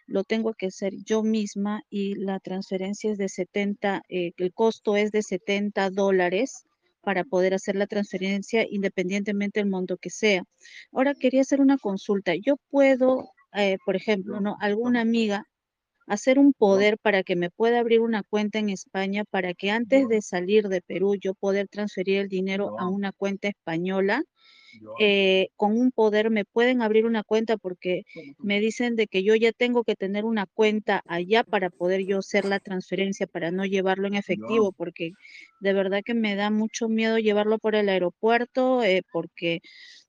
[SPEAKER 10] lo tengo que hacer yo misma y la transferencia es de 70, eh, el costo es de 70 dólares para poder hacer la transferencia independientemente del monto que sea. Ahora quería hacer una consulta. Yo puedo, eh, por ejemplo, ¿no? Alguna amiga hacer un poder para que me pueda abrir una cuenta en España para que antes de salir de Perú yo poder transferir el dinero a una cuenta española eh, con un poder me pueden abrir una cuenta porque me dicen de que yo ya tengo que tener una cuenta allá para poder yo hacer la transferencia, para no llevarlo en efectivo, porque de verdad que me da mucho miedo llevarlo por el aeropuerto, eh, porque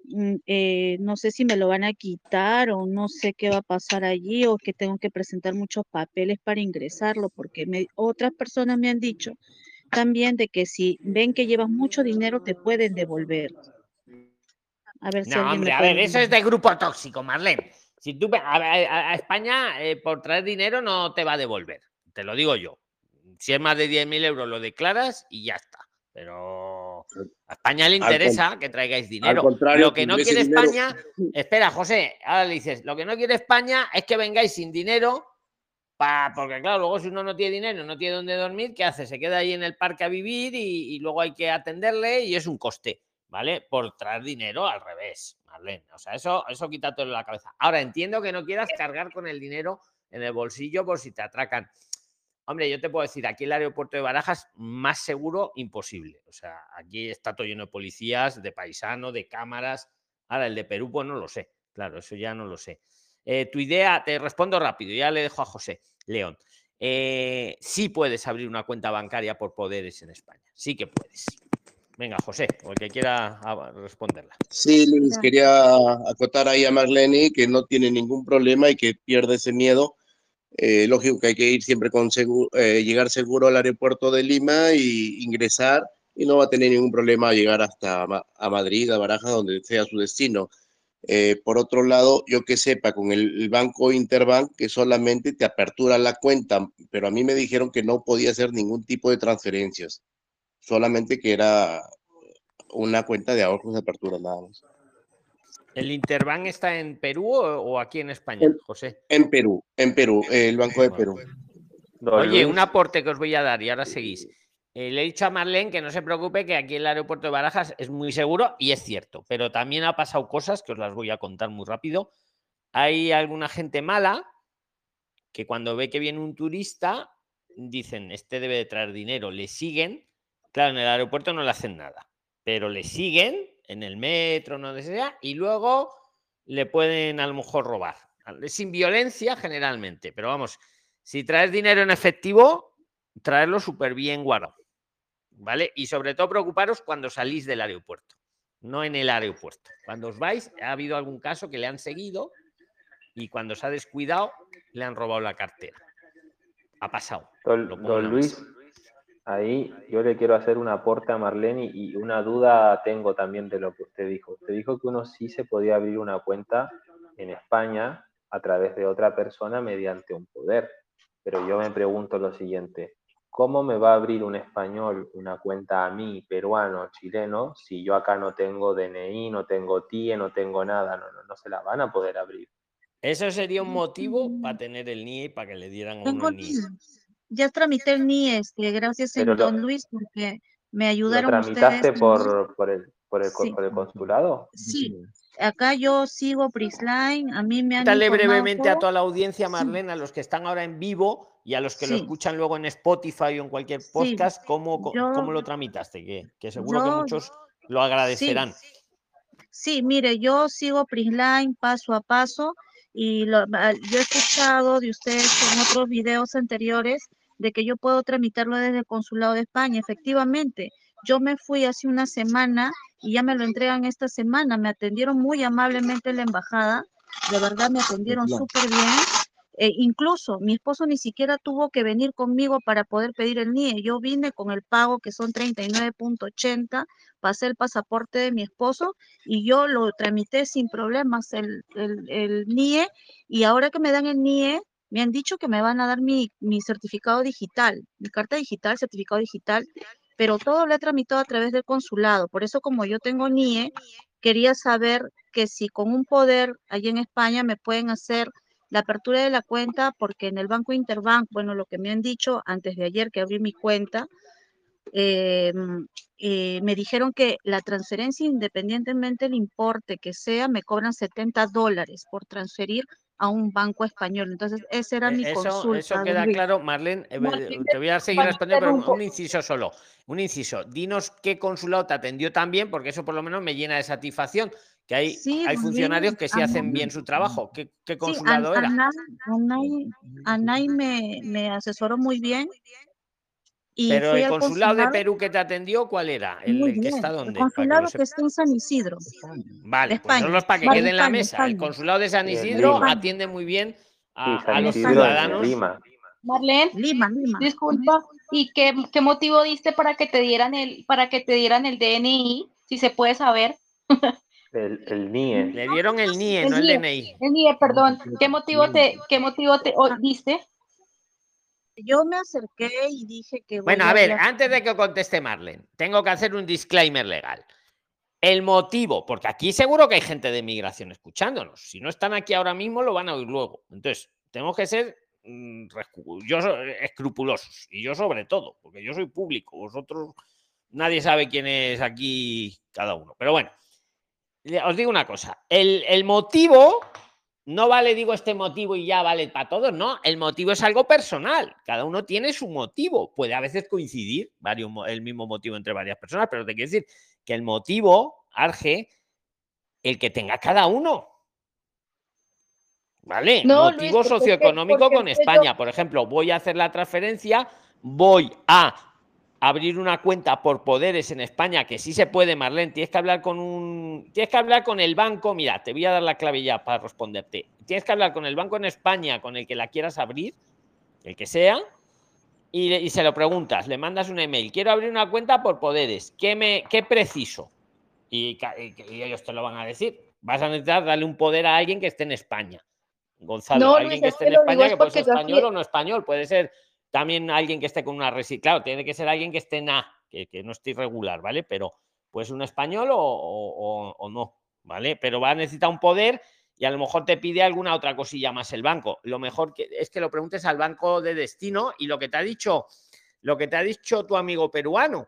[SPEAKER 10] mm, eh, no sé si me lo van a quitar o no sé qué va a pasar allí o que tengo que presentar muchos papeles para ingresarlo, porque me, otras personas me han dicho también de que si ven que llevas mucho dinero te pueden devolver. A ver si
[SPEAKER 1] No,
[SPEAKER 10] me
[SPEAKER 1] hombre, a ver, eso es de grupo tóxico, Marlene. Si tú a, a- a España eh, por traer dinero no te va a devolver, te lo digo yo. Si es más de 10.000 euros lo declaras y ya está. Pero a España le
[SPEAKER 6] Al
[SPEAKER 1] interesa que traigáis dinero.
[SPEAKER 6] contrario,
[SPEAKER 1] lo que no quiere
[SPEAKER 6] dinero-
[SPEAKER 1] España, espera, José, ahora le dices, lo que no quiere España es que vengáis sin dinero, pa- porque claro, luego si uno no tiene dinero, no tiene dónde dormir, ¿qué hace? Se queda ahí en el parque a vivir y, y luego hay que atenderle y es un coste, ¿vale? Por traer dinero al revés, Marlene. O sea, eso, eso quítatelo de la cabeza. Ahora, entiendo que no quieras cargar con el dinero en el bolsillo por si te atracan. Hombre, yo te puedo decir, aquí el aeropuerto de Barajas, más seguro, imposible. O sea, aquí está todo lleno de policías, de paisano, de cámaras. Ahora, el de Perú, pues no lo sé. Claro, eso ya no lo sé. Eh, tu idea, te respondo rápido, ya le dejo a José León. Eh, sí puedes abrir una cuenta bancaria por poderes en España. Sí que puedes. Venga, José, o el que quiera responderla.
[SPEAKER 6] Sí, Luis, quería acotar ahí a Marlene que no tiene ningún problema y que pierde ese miedo. Eh, lógico que hay que ir siempre con seguro, llegar seguro al aeropuerto de Lima y ingresar y no va a tener ningún problema llegar hasta Ma- a Madrid, a Barajas, donde sea su destino. Eh, por otro lado, yo que sepa, con el, el banco Interbank, que solamente te apertura la cuenta, pero a mí me dijeron que no podía hacer ningún tipo de transferencias, solamente que era una cuenta de ahorros de apertura nada más.
[SPEAKER 1] ¿El Interbank está en Perú o, o aquí en España,
[SPEAKER 6] En-
[SPEAKER 1] José?
[SPEAKER 6] En Perú, en Perú, el Banco de Perú.
[SPEAKER 1] Oye, un aporte que os voy a dar y ahora seguís. Eh, le he dicho a Marlene que no se preocupe, que aquí el aeropuerto de Barajas es muy seguro y es cierto, pero también ha pasado cosas que os las voy a contar muy rápido. Hay alguna gente mala que cuando ve que viene un turista dicen, este debe de traer dinero, le siguen. Claro, en el aeropuerto no le hacen nada, pero le siguen en el metro, no sea, y luego le pueden a lo mejor robar. Sin violencia generalmente, pero vamos, si traes dinero en efectivo, traerlo súper bien guardado. ¿Vale? Y sobre todo preocuparos cuando salís del aeropuerto, no en el aeropuerto. Cuando os vais, ha habido algún caso que le han seguido y cuando se ha descuidado, le han robado la cartera. Ha pasado.
[SPEAKER 5] don, Luis. Ahí yo le quiero hacer un aporte a Marlene y, una duda tengo también de lo que usted dijo. Usted dijo que uno sí se podía abrir una cuenta en España a través de otra persona mediante un poder. Pero yo me pregunto lo siguiente, ¿cómo me va a abrir un español una cuenta a mí, peruano, chileno, si yo acá no tengo DNI, no tengo TIE, no tengo nada? No, no, no se la van a poder abrir.
[SPEAKER 1] Eso sería un motivo para tener el NIE y para que le dieran el NIE.
[SPEAKER 10] Ya tramité el NIE, este, gracias
[SPEAKER 5] lo-
[SPEAKER 10] Don Luis, porque me
[SPEAKER 5] ¿Lo
[SPEAKER 10] ayudaron
[SPEAKER 5] tramitaste
[SPEAKER 10] ustedes.
[SPEAKER 5] por, por, el, por, el,
[SPEAKER 10] Sí.
[SPEAKER 5] por el consulado?
[SPEAKER 10] Sí, acá yo sigo Prisline, a mí me han informado
[SPEAKER 1] brevemente a toda la audiencia,
[SPEAKER 10] Sí.
[SPEAKER 1] Marlene, a los que están ahora en vivo y a los que lo
[SPEAKER 10] Sí.
[SPEAKER 1] escuchan luego en Spotify o en cualquier
[SPEAKER 10] Sí,
[SPEAKER 1] podcast, ¿cómo, co-
[SPEAKER 10] yo-
[SPEAKER 1] cómo lo tramitaste? Que, que seguro que muchos lo agradecerán.
[SPEAKER 10] Sí, mire, yo sigo Prisline paso a paso y lo- ah, yo he escuchado de ustedes en otros videos anteriores de que yo puedo tramitarlo desde el Consulado de España. Efectivamente, yo me fui hace una semana y ya me lo entregan esta semana. Me atendieron muy amablemente en la embajada, de verdad me atendieron súper bien. Eh, incluso mi esposo ni siquiera tuvo que venir conmigo para poder pedir el NIE. Yo vine con el pago que son 39.80, pasé el pasaporte de mi esposo y yo lo tramité sin problemas el, el, el NIE y ahora que me dan el NIE, me han dicho que me van a dar mi, mi certificado digital, mi carta digital, certificado digital, pero todo lo he tramitado a través del consulado. Por eso como yo tengo NIE, quería saber que si con un poder allí en España me pueden hacer la apertura de la cuenta, porque en el Banco Interbank, bueno, lo que me han dicho antes de ayer que abrí mi cuenta, eh, eh, me dijeron que la transferencia, independientemente del importe que sea, me cobran 70 dólares por transferir a un banco español. Entonces, esa era
[SPEAKER 1] Eh,
[SPEAKER 10] mi
[SPEAKER 1] Eso,
[SPEAKER 10] consulta.
[SPEAKER 1] eso queda claro, Marlene. eh,
[SPEAKER 10] Marlene,
[SPEAKER 1] Te voy a seguir respondiendo, pero un inciso solo. Un inciso. Dinos qué consulado te atendió también, porque eso por lo menos me llena de satisfacción. Que hay,
[SPEAKER 10] Sí,
[SPEAKER 1] hay funcionarios que sí hacen
[SPEAKER 10] Anay,
[SPEAKER 1] bien su trabajo. ¿Qué, qué
[SPEAKER 10] sí,
[SPEAKER 1] consulado era?
[SPEAKER 10] Anay, Anay, Anay me, me asesoró muy bien y
[SPEAKER 1] Pero el
[SPEAKER 10] al
[SPEAKER 1] consulado de
[SPEAKER 10] consulado
[SPEAKER 1] Perú que te atendió, ¿cuál era? El,
[SPEAKER 10] muy
[SPEAKER 1] el que
[SPEAKER 10] bien.
[SPEAKER 1] está
[SPEAKER 10] El
[SPEAKER 1] dónde? Que
[SPEAKER 10] consulado que
[SPEAKER 1] sepa.
[SPEAKER 10] está en San Isidro,
[SPEAKER 1] Vale, pues solo es para que
[SPEAKER 10] Vale,
[SPEAKER 1] quede en la
[SPEAKER 10] España,
[SPEAKER 1] mesa. El
[SPEAKER 10] España.
[SPEAKER 1] consulado de San Isidro atiende muy bien a,
[SPEAKER 5] Sí, San
[SPEAKER 1] a los
[SPEAKER 5] Isidro
[SPEAKER 1] ciudadanos.
[SPEAKER 5] Lima.
[SPEAKER 9] Marlene,
[SPEAKER 10] Lima, Lima.
[SPEAKER 9] disculpa, ¿y qué, qué motivo diste para que te dieran el, para que te dieran el DNI, si se puede saber?
[SPEAKER 5] El, el NIE.
[SPEAKER 1] Le dieron el NIE,
[SPEAKER 9] El
[SPEAKER 1] no el
[SPEAKER 9] NIE,
[SPEAKER 1] DNI.
[SPEAKER 9] el NIE, perdón. ¿Qué motivo te, qué motivo te o- diste?
[SPEAKER 10] Yo me acerqué y dije que
[SPEAKER 1] Bueno, a
[SPEAKER 10] a
[SPEAKER 1] ver, antes de que conteste Marlene, tengo que hacer un disclaimer legal. El motivo, porque aquí seguro que hay gente de migración escuchándonos. Si no están aquí ahora mismo, lo van a oír luego. Entonces, tenemos que ser mm, yo so- escrupulosos. Y yo sobre todo, porque yo soy público. Vosotros, nadie sabe quién es aquí cada uno. Pero bueno, os digo una cosa. El, el motivo no vale, digo, este motivo y ya vale para todos, no. El motivo es algo personal. Cada uno tiene su motivo. Puede a veces coincidir varios, el mismo motivo entre varias personas, pero te quiero decir que el motivo, Arge, el que tenga cada uno. ¿Vale?
[SPEAKER 9] No,
[SPEAKER 1] motivo socioeconómico
[SPEAKER 9] porque
[SPEAKER 1] con
[SPEAKER 9] yo-
[SPEAKER 1] España. Por ejemplo, voy a hacer la transferencia, voy a abrir una cuenta por poderes en España, que sí se puede, Marlene. Tienes que hablar con un. Tienes que hablar con el banco. Mira, te voy a dar la clave ya para responderte. Tienes que hablar con el banco en España con el que la quieras abrir, el que sea, y, le- y se lo preguntas. Le mandas un email. Quiero abrir una cuenta por poderes. ¿Qué, me, qué preciso? Y, ca- y- y ellos te lo van a decir. Vas a necesitar darle un poder a alguien que esté en España. Gonzalo,
[SPEAKER 9] No,
[SPEAKER 1] alguien
[SPEAKER 9] Luis,
[SPEAKER 1] que
[SPEAKER 9] es
[SPEAKER 1] esté en España,
[SPEAKER 9] es
[SPEAKER 1] que puede ser español o no español, puede ser también alguien que esté con una residencia. Claro, tiene que ser alguien que esté en A, que, que no esté irregular, ¿vale? Pero pues un español o, o- no, ¿vale? Pero va a necesitar un poder y a lo mejor te pide alguna otra cosilla más el banco. Lo mejor que, es que lo preguntes al banco de destino y lo que te ha dicho, lo que te ha dicho tu amigo peruano,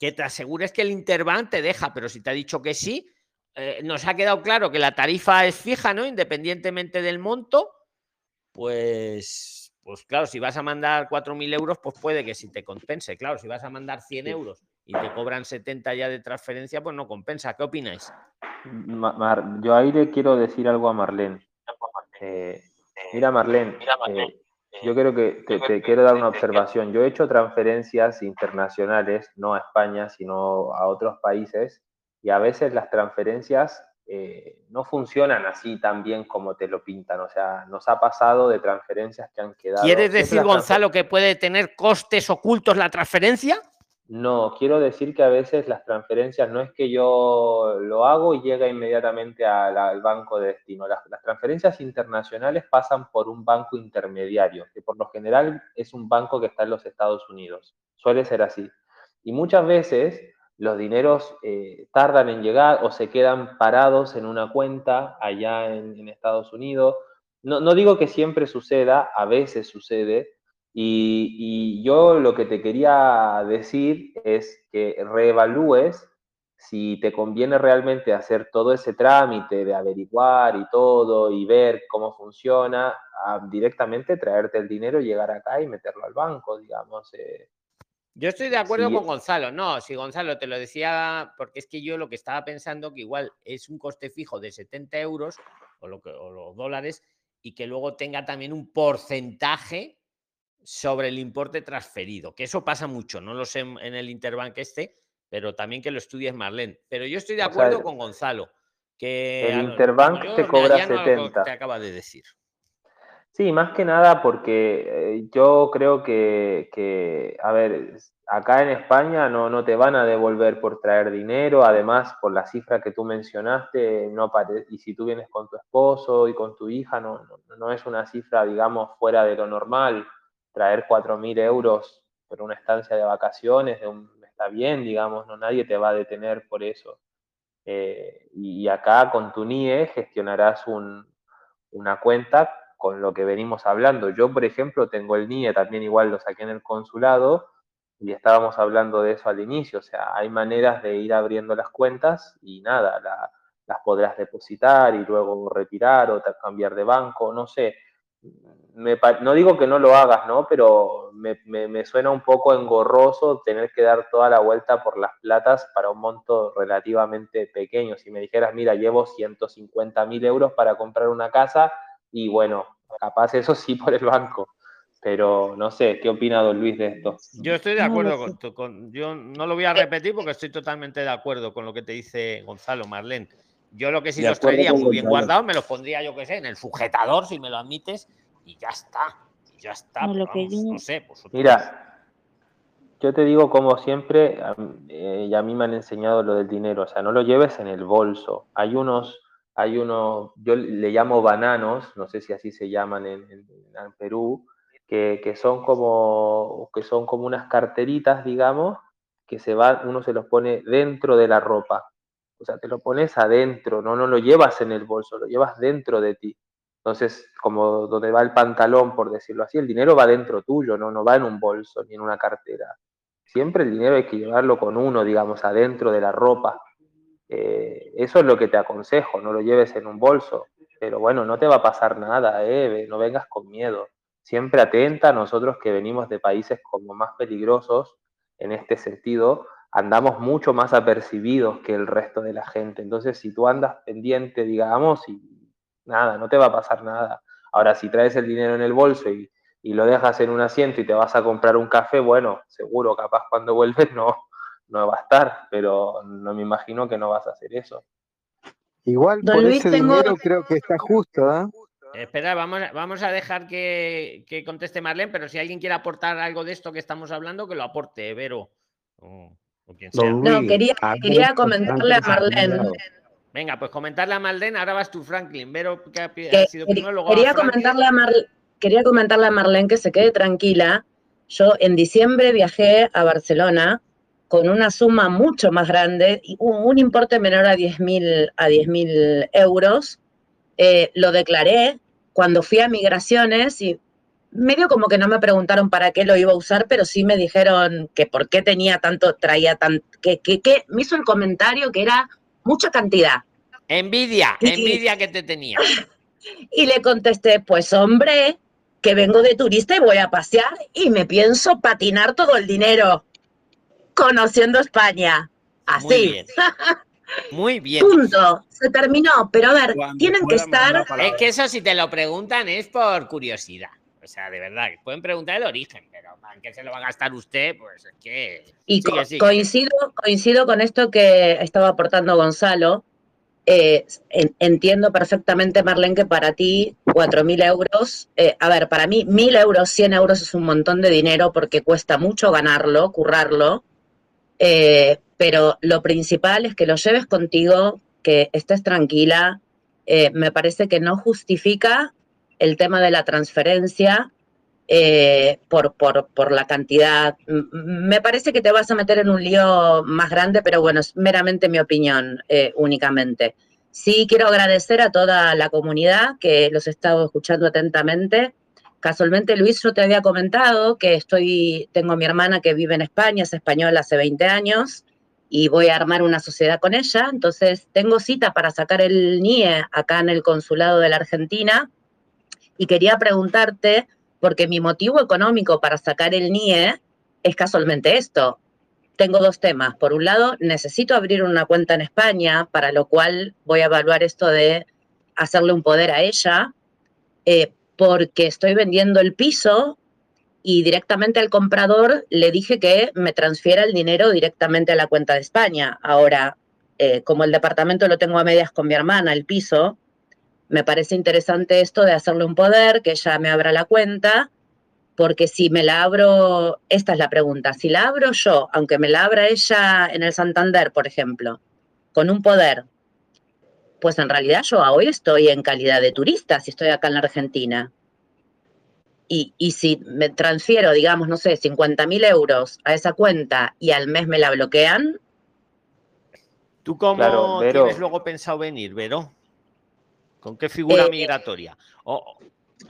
[SPEAKER 1] que te asegures que el Interbank te deja, pero si te ha dicho que sí, eh, nos ha quedado claro que la tarifa es fija, ¿no? Independientemente del monto, pues, pues claro, si vas a mandar 4.000 euros, pues puede que sí te compense. Claro, si vas a mandar 100
[SPEAKER 5] Sí.
[SPEAKER 1] euros y te cobran 70 ya de transferencia, pues no compensa. ¿Qué opináis?
[SPEAKER 5] Ma- Mar- yo ahí le quiero decir algo a Marlene. Eh, mira, Marlene, eh, yo creo que te, te quiero dar una observación. Yo he hecho transferencias internacionales, no a España, sino a otros países, y a veces las transferencias eh, no funcionan así tan bien como te lo pintan. O sea, nos ha pasado de transferencias que han quedado.
[SPEAKER 1] ¿Quieres decir, Gonzalo, que puede tener costes ocultos la transferencia?
[SPEAKER 5] No, quiero decir que a veces las transferencias no es que yo lo hago y llega inmediatamente la- al banco de destino. Las, las transferencias internacionales pasan por un banco intermediario, que por lo general es un banco que está en los Estados Unidos. Suele ser así. Y muchas veces los dineros eh, tardan en llegar o se quedan parados en una cuenta allá en, Estados Unidos. No, no digo que siempre suceda, a veces sucede, y, yo lo que te quería decir es que reevalúes si te conviene realmente hacer todo ese trámite de averiguar y todo y ver cómo funciona, directamente traerte el dinero, llegar acá y meterlo al banco, digamos. eh.
[SPEAKER 1] Yo estoy de acuerdo
[SPEAKER 5] Sí.
[SPEAKER 1] con Gonzalo. No, si Gonzalo te lo decía, porque es que yo lo que estaba pensando que igual es un coste fijo de 70 euros o, lo que, o los dólares y que luego tenga también un porcentaje sobre el importe transferido, que eso pasa mucho, no lo sé en en el Interbank este, pero también que lo estudies Marlene. Pero yo estoy de
[SPEAKER 5] O sea,
[SPEAKER 1] acuerdo con Gonzalo, que
[SPEAKER 5] el
[SPEAKER 1] a
[SPEAKER 5] Interbank
[SPEAKER 1] yo
[SPEAKER 5] te cobra
[SPEAKER 1] allano a lo que
[SPEAKER 5] 70.
[SPEAKER 1] te acaba de decir.
[SPEAKER 5] Sí, más que nada porque eh, yo creo que, que, a ver, acá en España no, no te van a devolver por traer dinero, además por la cifra que tú mencionaste, no y si tú vienes con tu esposo y con tu hija, no, no, no es una cifra, digamos, fuera de lo normal. Traer 4.000 euros por una estancia de vacaciones de un- está bien, digamos, no nadie te va a detener por eso. Eh, y, y acá con tu NIE gestionarás un, una cuenta con lo que venimos hablando. Yo, por ejemplo, tengo el NIE, también igual lo saqué en el consulado, y estábamos hablando de eso al inicio. O sea, hay maneras de ir abriendo las cuentas y nada, la- las podrás depositar y luego retirar o cambiar de banco, no sé. No digo que no lo hagas, ¿no? Pero me- me suena un poco engorroso tener que dar toda la vuelta por las platas para un monto relativamente pequeño. Si me dijeras, mira, llevo 150 mil euros para comprar una casa y bueno, capaz eso sí por el banco. Pero no sé, ¿qué opina don Luis de esto?
[SPEAKER 1] Yo estoy de
[SPEAKER 10] No
[SPEAKER 1] acuerdo
[SPEAKER 10] sé.
[SPEAKER 1] con, tu- con- Yo no lo voy a repetir porque estoy totalmente de acuerdo con lo que te dice Gonzalo, Marlene. Yo lo que sí
[SPEAKER 6] De
[SPEAKER 1] los traería
[SPEAKER 6] con
[SPEAKER 1] muy bien guardados, me los pondría, yo que sé, en el sujetador, si me lo admites, y ya está. Y ya está.
[SPEAKER 10] No, lo que
[SPEAKER 1] vamos,
[SPEAKER 10] yo-
[SPEAKER 1] no sé, vosotros-
[SPEAKER 5] Mira, yo te digo como siempre, eh, y a mí me han enseñado lo del dinero, o sea, no lo lleves en el bolso. Hay unos, hay unos, yo le llamo bananos, no sé si así se llaman en, en- en Perú, que, que son como, que son como unas carteritas, digamos, que se van, uno se los pone dentro de la ropa. O sea, te lo pones adentro, no, no lo llevas en el bolso, lo llevas dentro de ti. Entonces, como donde va el pantalón, por decirlo así, el dinero va dentro tuyo, no, no va en un bolso ni en una cartera. Siempre el dinero hay que llevarlo con uno, digamos, adentro de la ropa. Eh, eso es lo que te aconsejo, no lo lleves en un bolso. Pero bueno, no te va a pasar nada, eh, no vengas con miedo. Siempre atenta, nosotros que venimos de países como más peligrosos en este sentido, andamos mucho más apercibidos que el resto de la gente. Entonces, si tú andas pendiente, digamos, y nada, no te va a pasar nada. Ahora, si traes el dinero en el bolso y, y lo dejas en un asiento y te vas a comprar un café, bueno, seguro, capaz cuando vuelves <laughs> no, no va a estar, pero no me imagino que no vas a hacer eso.
[SPEAKER 4] Igual
[SPEAKER 11] Don
[SPEAKER 4] por
[SPEAKER 11] Luis,
[SPEAKER 4] ese
[SPEAKER 11] tengo-
[SPEAKER 4] dinero creo que está justo, ¿ah?
[SPEAKER 1] Espera, vamos, a- vamos a dejar que, que conteste Marlene, pero si alguien quiere aportar algo de esto que estamos hablando, que lo aporte, Vero. O, o quien sea.
[SPEAKER 11] No, quería, quería comentarle a Marlene
[SPEAKER 1] Venga, pues comentarle a Marlene, ahora vas tú, Franklin. Vero, que ha,
[SPEAKER 11] que
[SPEAKER 1] sido
[SPEAKER 11] quería,
[SPEAKER 1] primero, luego va
[SPEAKER 11] quería
[SPEAKER 1] Franklin.
[SPEAKER 11] comentarle a Mar- quería comentarle a Marlene que se quede tranquila. Yo en diciembre viajé a Barcelona con una suma mucho más grande, un, importe menor a 10.000 a 10.000 euros. Eh, lo declaré cuando fui a migraciones y medio como que no me preguntaron para qué lo iba a usar, pero sí me dijeron que por qué tenía tanto, traía tan, que, que, que me hizo el comentario que era mucha cantidad.
[SPEAKER 1] Envidia, <laughs>
[SPEAKER 11] Y-
[SPEAKER 1] envidia que te tenía.
[SPEAKER 11] Y le contesté, pues hombre, que vengo de turista y voy a pasear y me pienso patinar todo el dinero conociendo España.
[SPEAKER 1] Muy
[SPEAKER 11] Así.
[SPEAKER 1] bien. Muy bien.
[SPEAKER 11] Punto. Se terminó. Pero a ver,
[SPEAKER 1] Cuando
[SPEAKER 11] tienen que estar.
[SPEAKER 1] Es que eso si te lo preguntan es por curiosidad. O sea, de verdad, pueden preguntar el origen, pero ¿para qué se lo va a gastar usted? Pues es que...
[SPEAKER 11] Y
[SPEAKER 1] Sigue,
[SPEAKER 11] co-
[SPEAKER 1] sigue.
[SPEAKER 11] coincido, coincido con esto que estaba aportando Gonzalo. Eh, en- entiendo perfectamente, Marlene, que para ti 4.000 euros, eh, a ver, para mí 1.000 euros, 100 euros es un montón de dinero porque cuesta mucho ganarlo, currarlo, eh, pero lo principal es que lo lleves contigo, que estés tranquila. Eh, me parece que no justifica el tema de la transferencia eh, por, por, por la cantidad. Me parece que te vas a meter en un lío más grande, pero bueno, es meramente mi opinión eh, únicamente. Sí, quiero agradecer a toda la comunidad que los he estado escuchando atentamente. Casualmente, Luis, yo te había comentado que estoy, tengo a mi hermana que vive en España, es española hace 20 años, y voy a armar una sociedad con ella. Entonces, tengo cita para sacar el NIE acá en el consulado de la Argentina y quería preguntarte, porque mi motivo económico para sacar el NIE es casualmente esto. Tengo dos temas. Por un lado, necesito abrir una cuenta en España, para lo cual voy a evaluar esto de hacerle un poder a ella, eh, porque estoy vendiendo el piso y directamente al comprador le dije que me transfiera el dinero directamente a la cuenta de España. Ahora, eh, como el departamento lo tengo a medias con mi hermana, el piso, me parece interesante esto de hacerle un poder, que ella me abra la cuenta, porque si me la abro, esta es la pregunta, si la abro yo, aunque me la abra ella en el Santander, por ejemplo, con un poder, pues en realidad yo hoy estoy en calidad de turista, si estoy acá en la Argentina. Y, y si me transfiero, digamos, no sé, 50 mil euros a esa cuenta y al mes me la bloquean,
[SPEAKER 1] ¿Tú cómo
[SPEAKER 5] Claro, Vero.
[SPEAKER 1] tienes luego pensado venir, Vero? ¿Con qué figura
[SPEAKER 11] Eh,
[SPEAKER 1] migratoria? O,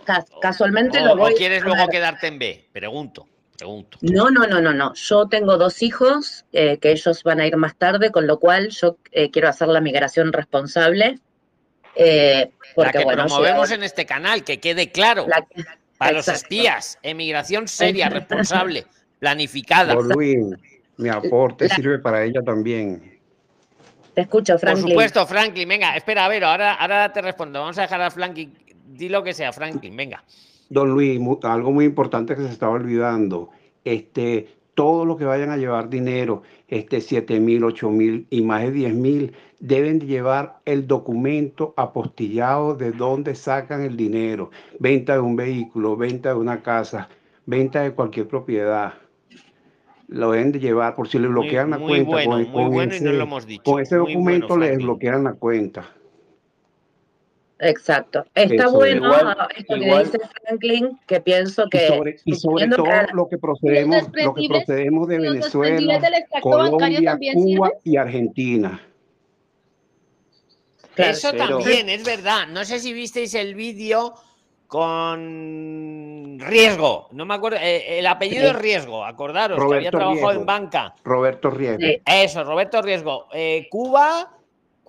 [SPEAKER 11] ca- casualmente
[SPEAKER 1] o-
[SPEAKER 11] lo
[SPEAKER 1] o
[SPEAKER 11] voy
[SPEAKER 1] quieres
[SPEAKER 11] a
[SPEAKER 1] luego quedarte en B? Pregunto, pregunto.
[SPEAKER 11] No, no, no, no, no. Yo tengo dos hijos eh, que ellos van a ir más tarde, con lo cual yo eh, quiero hacer la migración responsable. eh,
[SPEAKER 1] La
[SPEAKER 11] porque
[SPEAKER 1] que
[SPEAKER 11] bueno, si
[SPEAKER 1] promovemos
[SPEAKER 11] ahora-
[SPEAKER 1] en este canal, que quede claro.
[SPEAKER 11] la-
[SPEAKER 1] para los espías, emigración seria, responsable, <laughs> planificada.
[SPEAKER 12] Don Luis, mi aporte
[SPEAKER 11] La-
[SPEAKER 12] sirve para ella también.
[SPEAKER 11] Te escucho,
[SPEAKER 1] Por
[SPEAKER 11] Franklin.
[SPEAKER 1] supuesto, Franklin, venga, espera, a ver, ahora, ahora te respondo. Vamos a dejar a Franklin, di lo que sea, Franklin, venga.
[SPEAKER 12] Don Luis, algo muy importante que se estaba olvidando, este, todo lo que vayan a llevar dinero, este, 7 mil, 8 mil y más de 10 mil, deben de llevar el documento apostillado de dónde sacan el dinero, venta de un vehículo, venta de una casa, venta de cualquier propiedad. Lo deben de llevar por si le
[SPEAKER 1] Muy,
[SPEAKER 12] bloquean la
[SPEAKER 1] muy
[SPEAKER 12] cuenta
[SPEAKER 1] bueno,
[SPEAKER 12] con,
[SPEAKER 1] muy
[SPEAKER 12] con
[SPEAKER 1] bueno y
[SPEAKER 12] ese,
[SPEAKER 1] no lo hemos dicho.
[SPEAKER 12] con ese
[SPEAKER 1] bueno,
[SPEAKER 12] documento les
[SPEAKER 1] Franklin.
[SPEAKER 12] bloquean la cuenta.
[SPEAKER 11] Exacto. Está
[SPEAKER 12] Eso es.
[SPEAKER 11] bueno
[SPEAKER 5] Igual-
[SPEAKER 11] esto que
[SPEAKER 5] igual-
[SPEAKER 11] dice Franklin, que pienso
[SPEAKER 12] Y
[SPEAKER 11] que
[SPEAKER 12] sobre, y sobre todo
[SPEAKER 11] que a la-
[SPEAKER 12] lo que procedemos, lo que procedemos de Venezuela, Colombia, Cuba y Argentina.
[SPEAKER 11] Claro,
[SPEAKER 1] Eso
[SPEAKER 5] pero-
[SPEAKER 1] también es verdad. No sé si visteis el vídeo con Riesgo. No me acuerdo. eh, el apellido
[SPEAKER 11] Sí.
[SPEAKER 1] es Riesgo, acordaros, que había
[SPEAKER 12] Roberto
[SPEAKER 1] trabajado en
[SPEAKER 12] Riesgo.
[SPEAKER 1] banca.
[SPEAKER 12] Roberto Riesgo,
[SPEAKER 11] Sí.
[SPEAKER 1] Eso, Roberto Riesgo. Eh, Cuba,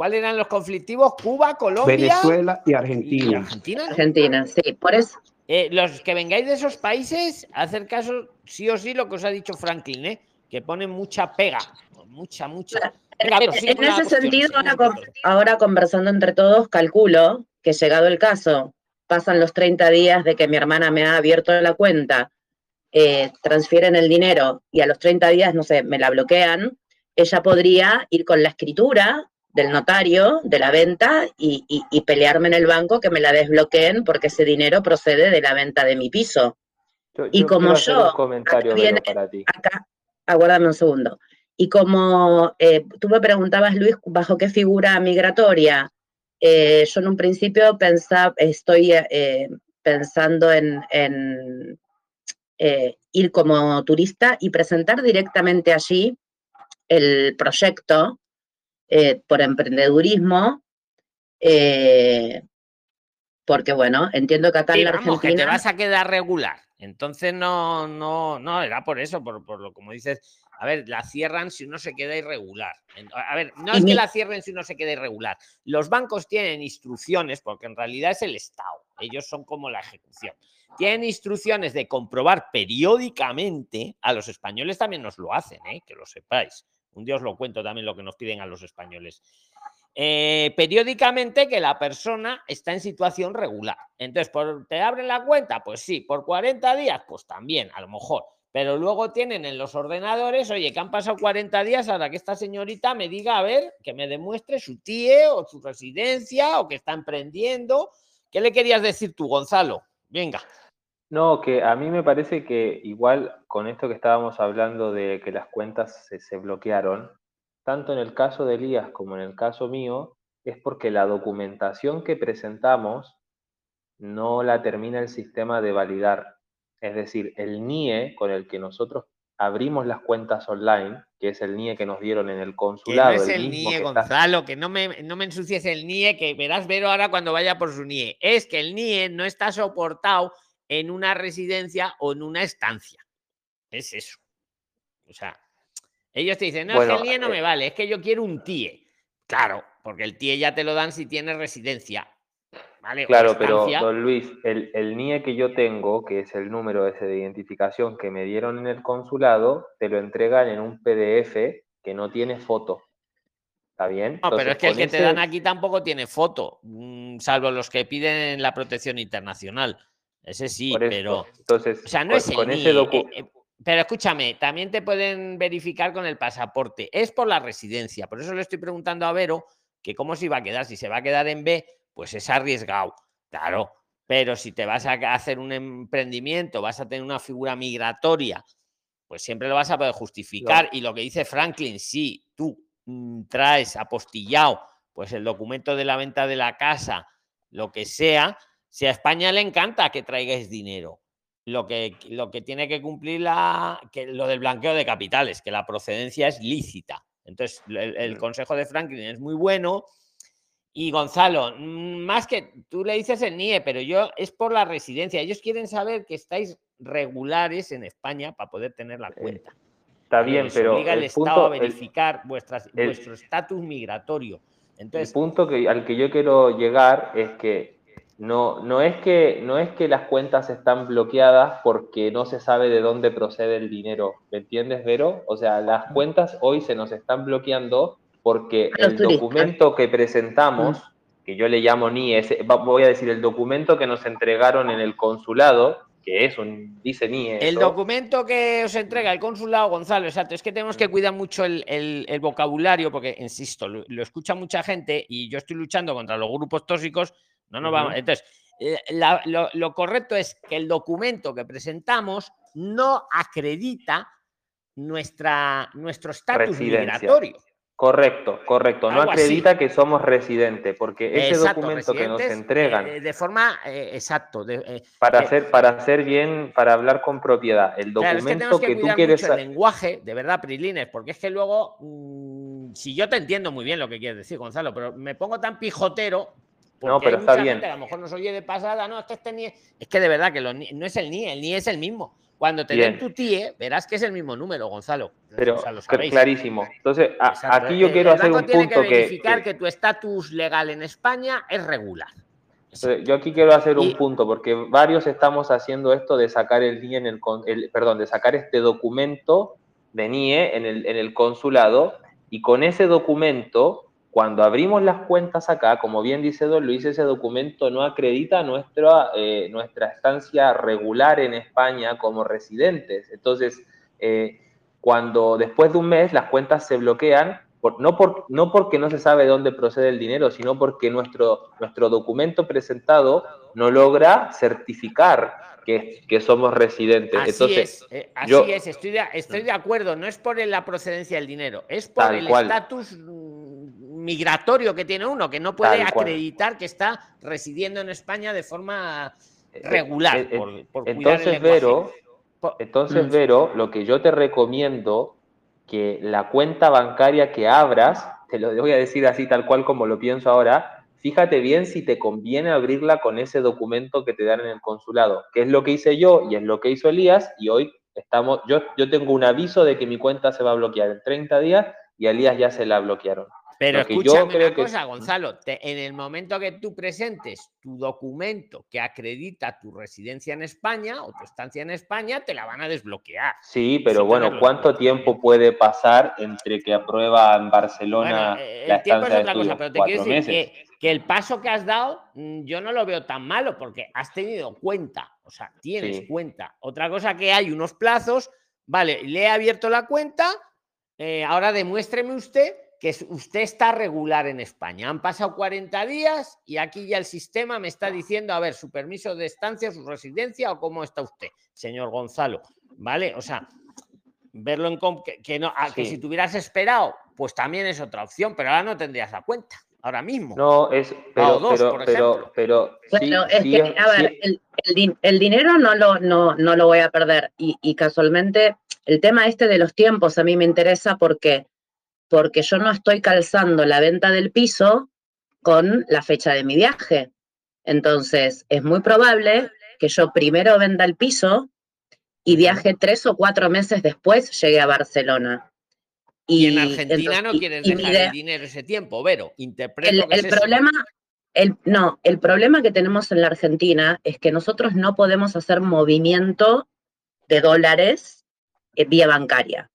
[SPEAKER 1] ¿cuáles eran los conflictivos? Cuba, Colombia
[SPEAKER 12] Venezuela y
[SPEAKER 1] y
[SPEAKER 12] Argentina.
[SPEAKER 1] Argentina.
[SPEAKER 11] Argentina, sí. Por eso,
[SPEAKER 1] Eh, los que vengáis de esos países, hacer caso sí o sí lo que os ha dicho Franklin, ¿eh? que pone mucha pega. Mucha, mucha. Venga, ver,
[SPEAKER 11] en ese
[SPEAKER 1] cuestión,
[SPEAKER 11] sentido,
[SPEAKER 1] con
[SPEAKER 11] ahora conversando entre todos, calculo que llegado el caso, pasan los 30 días de que mi hermana me ha abierto la cuenta, eh, transfieren el dinero y a los 30 días, no sé, me la bloquean, ella podría ir con la escritura del notario de la venta y, y- y pelearme en el banco que me la desbloqueen porque ese dinero procede de la venta de mi piso.
[SPEAKER 5] Yo,
[SPEAKER 11] Y
[SPEAKER 5] yo
[SPEAKER 11] como yo,
[SPEAKER 5] un comentario
[SPEAKER 11] acá
[SPEAKER 5] Vero,
[SPEAKER 11] viene-
[SPEAKER 5] para ti.
[SPEAKER 11] acá, aguárdame un segundo. Y como eh, tú me preguntabas, Luis, bajo qué figura migratoria, eh, yo en un principio pensaba, estoy eh, pensando en, en, ir como turista y presentar directamente allí el proyecto eh, por emprendedurismo, eh, porque bueno, entiendo que acá
[SPEAKER 1] Sí,
[SPEAKER 11] en la
[SPEAKER 1] vamos, que te
[SPEAKER 11] Argentina...
[SPEAKER 1] vas a quedar regular. Entonces no, no, no, era por eso, por, por lo como dices. A ver, la cierran si uno se queda irregular. A ver, no es que la cierren si uno se queda irregular. Los bancos tienen instrucciones, porque en realidad es el Estado. Ellos son como la ejecución. Tienen instrucciones de comprobar periódicamente. A los españoles también nos lo hacen, ¿eh? que lo sepáis. Un día lo cuento también lo que nos piden a los españoles eh, periódicamente que la persona está en situación regular. Entonces, ¿por, ¿te abren la cuenta? Pues sí, por 40 días, pues también, a lo mejor. Pero luego tienen en los ordenadores, oye, que han pasado 40 días ahora que esta señorita me diga, a ver, que me demuestre su TIE o su residencia o que está emprendiendo. ¿Qué le querías decir tú, Gonzalo? Venga.
[SPEAKER 5] No, que a mí me parece que igual con esto que estábamos hablando de que las cuentas se, se bloquearon, tanto en el caso de Elías como en el caso mío, es porque la documentación que presentamos no la termina el sistema de validar. Es decir, el NIE con el que nosotros abrimos las cuentas online, que es el NIE que nos dieron en el
[SPEAKER 1] Que no
[SPEAKER 5] consulado,
[SPEAKER 1] es
[SPEAKER 5] el
[SPEAKER 1] el NIE,
[SPEAKER 5] que está-
[SPEAKER 1] Gonzalo, que no me, no me ensucies el NIE, que verás Vero ahora cuando vaya por su NIE. Es que el NIE no está soportado en una residencia o en una estancia. Es eso. O sea, ellos te dicen, no, es que el NIE no
[SPEAKER 5] eh,
[SPEAKER 1] me vale, es que yo quiero un TIE. Claro, porque el TIE ya te lo dan si tienes residencia. ¿Vale?
[SPEAKER 5] Claro, pero don Luis, el, el NIE que yo tengo, que es el número ese de identificación que me dieron en el consulado, te lo entregan en un PDF que no tiene foto. ¿Está bien?
[SPEAKER 1] No, pero es que el que te dan aquí tampoco tiene foto, mm, salvo los que piden la protección internacional. Ese sí,
[SPEAKER 5] por
[SPEAKER 1] pero.
[SPEAKER 5] Entonces,
[SPEAKER 1] O sea, no
[SPEAKER 5] con,
[SPEAKER 1] es el
[SPEAKER 5] con ese
[SPEAKER 1] eh, eh, pero escúchame, también te pueden verificar con el pasaporte. Es por la residencia. Por eso le estoy preguntando a Vero que cómo se iba a quedar, si se va a quedar en B, pues es arriesgado, claro. Pero si te vas a hacer un emprendimiento, vas a tener una figura migratoria, pues siempre lo vas a poder justificar. Y lo que dice Franklin, si tú mm, traes apostillado, pues el documento de la venta de la casa, lo que sea, si a España le encanta que traigáis dinero, lo que, lo que tiene que cumplir la, que lo del blanqueo de capitales, que la procedencia es lícita. Entonces, el, el consejo de Franklin es muy bueno. Y Gonzalo, mm, más que tú le dices el NIE, pero yo es por la residencia. Ellos quieren saber que estáis regulares en España para poder tener la cuenta.
[SPEAKER 5] Está bien,
[SPEAKER 1] les
[SPEAKER 5] pero
[SPEAKER 1] obliga el,
[SPEAKER 5] el
[SPEAKER 1] Estado
[SPEAKER 5] punto,
[SPEAKER 1] a
[SPEAKER 5] el-
[SPEAKER 1] verificar vuestras,
[SPEAKER 5] el-
[SPEAKER 1] vuestro estatus migratorio. Entonces,
[SPEAKER 5] el punto que, al que yo quiero llegar es que no, no, es que no es que las cuentas están bloqueadas porque no se sabe de dónde procede el dinero. ¿Me entiendes, Vero? O sea, las cuentas hoy se nos están bloqueando porque
[SPEAKER 11] A los
[SPEAKER 5] el documento que presentamos, que yo le llamo NIE, voy a decir el documento que nos entregaron en el consulado, que es un, dice NIE.
[SPEAKER 1] el
[SPEAKER 5] eso,
[SPEAKER 1] documento que os entrega el consulado, Gonzalo, exacto, es que tenemos que cuidar mucho el, el- el vocabulario porque, insisto, lo, lo escucha mucha gente y yo estoy luchando contra los grupos tóxicos, no nos vamos. Entonces, eh, la- lo, lo correcto es que el documento que presentamos no acredita nuestra, nuestro estatus migratorio.
[SPEAKER 5] Correcto, correcto. No
[SPEAKER 1] así.
[SPEAKER 5] acredita que somos residentes, porque ese
[SPEAKER 1] Exacto,
[SPEAKER 5] documento que nos entregan
[SPEAKER 1] eh, de forma eh, exacto. de- eh,
[SPEAKER 5] para
[SPEAKER 1] que-
[SPEAKER 5] hacer, para hacer bien, para hablar con propiedad, el
[SPEAKER 1] Claro, es que
[SPEAKER 5] documento
[SPEAKER 1] tenemos que,
[SPEAKER 5] que, tú quieres.
[SPEAKER 1] mucho el lenguaje, de verdad, Prilines, porque es que luego, mm, si yo te entiendo muy bien lo que quieres decir, Gonzalo, pero me pongo tan pijotero.
[SPEAKER 5] No, pero
[SPEAKER 1] hay
[SPEAKER 5] está bien.
[SPEAKER 1] gente a lo mejor nos oye de pasada, no, es que este NIE. Es que de verdad que los no es el NIE, el NIE es el mismo. Cuando te den tu TIE, verás que es el mismo número, Gonzalo.
[SPEAKER 5] Pero
[SPEAKER 1] O sea, lo
[SPEAKER 5] cl-
[SPEAKER 1] sabéis.
[SPEAKER 5] clarísimo. Entonces, a- aquí yo
[SPEAKER 1] el-
[SPEAKER 5] quiero
[SPEAKER 1] el
[SPEAKER 5] hacer un
[SPEAKER 1] tiene
[SPEAKER 5] punto
[SPEAKER 1] que
[SPEAKER 5] que,
[SPEAKER 1] verificar
[SPEAKER 5] que-
[SPEAKER 1] que tu estatus legal en España es regular.
[SPEAKER 5] Entonces, Yo aquí quiero hacer un punto, porque varios estamos haciendo esto de sacar el NIE en el, el- perdón, de sacar este documento de NIE en el, en el consulado, y con ese documento, cuando abrimos las cuentas acá, como bien dice Don Luis, ese documento no acredita nuestra, eh, nuestra estancia regular en España como residentes. Entonces, eh, cuando después de un mes las cuentas se bloquean, por- no, por, no porque no se sabe de dónde procede el dinero, sino porque nuestro, nuestro documento presentado no logra certificar que, que somos residentes.
[SPEAKER 1] Así
[SPEAKER 5] Entonces,
[SPEAKER 1] es, eh, así
[SPEAKER 5] yo-
[SPEAKER 1] es, estoy de, estoy de acuerdo, no es por la procedencia del dinero, es por el estatus migratorio que tiene uno, que no puede
[SPEAKER 5] Tal cual.
[SPEAKER 1] acreditar que está residiendo en España de forma
[SPEAKER 5] Eh,
[SPEAKER 1] regular.
[SPEAKER 5] eh, eh,
[SPEAKER 1] por, por cuidar el
[SPEAKER 5] entonces. Vero, entonces,
[SPEAKER 1] Mm.
[SPEAKER 5] Vero, lo que yo te recomiendo que la cuenta bancaria que abras, te lo voy a decir así tal cual como lo pienso ahora, fíjate bien si te conviene abrirla con ese documento que te dan en el consulado, que es lo que hice yo y es lo que hizo Elías, y hoy estamos, yo, yo tengo un aviso de que mi cuenta se va a bloquear en 30 días y a Elías ya se la bloquearon.
[SPEAKER 1] Pero
[SPEAKER 5] Lo
[SPEAKER 1] escúchame una
[SPEAKER 5] que-
[SPEAKER 1] cosa, Gonzalo, te- en el momento que tú presentes tu documento que acredita tu residencia en España o tu estancia en España, te la van a desbloquear.
[SPEAKER 5] Sí, pero bueno, ¿cuánto tiempo puede pasar entre que aprueba en Barcelona
[SPEAKER 1] Bueno,
[SPEAKER 5] la
[SPEAKER 1] el tiempo es otra cosa, pero te quiero decir que, que el paso que has dado mm, yo no lo veo tan malo porque has tenido cuenta, o sea, tienes
[SPEAKER 5] Sí.
[SPEAKER 1] cuenta. Otra cosa que hay unos plazos, vale, le he abierto la cuenta, eh, ahora demuéstreme usted que usted está regular en España. Han pasado 40 días y aquí ya el sistema me está diciendo, a ver, su permiso de estancia, su residencia o cómo está usted, señor Gonzalo, ¿vale? O sea, verlo en que, que no, a- que si te hubieras esperado, pues también es otra opción, pero ahora no tendrías la cuenta, ahora mismo.
[SPEAKER 5] No, es,
[SPEAKER 1] o
[SPEAKER 5] pero,
[SPEAKER 1] dos,
[SPEAKER 5] pero,
[SPEAKER 1] por
[SPEAKER 5] pero,
[SPEAKER 1] ejemplo.
[SPEAKER 5] pero, sí,
[SPEAKER 11] Bueno, es
[SPEAKER 5] sí
[SPEAKER 11] que, a ver, el, el din- el dinero no lo, no, no lo voy a perder. Y, y casualmente, el tema este de los tiempos a mí me interesa porque, porque yo no estoy calzando la venta del piso con la fecha de mi viaje. Entonces, es muy probable que yo primero venda el piso y viaje tres o cuatro meses después llegue a Barcelona.
[SPEAKER 1] Y en Argentina
[SPEAKER 11] entonces-
[SPEAKER 1] no quieres
[SPEAKER 11] y
[SPEAKER 1] dejar el dinero ese tiempo, Vero. Interpreto
[SPEAKER 11] el,
[SPEAKER 1] que
[SPEAKER 11] el
[SPEAKER 1] eso.
[SPEAKER 11] problema, el, no, el problema que tenemos en la Argentina es que nosotros no podemos hacer movimiento de dólares eh, vía bancaria.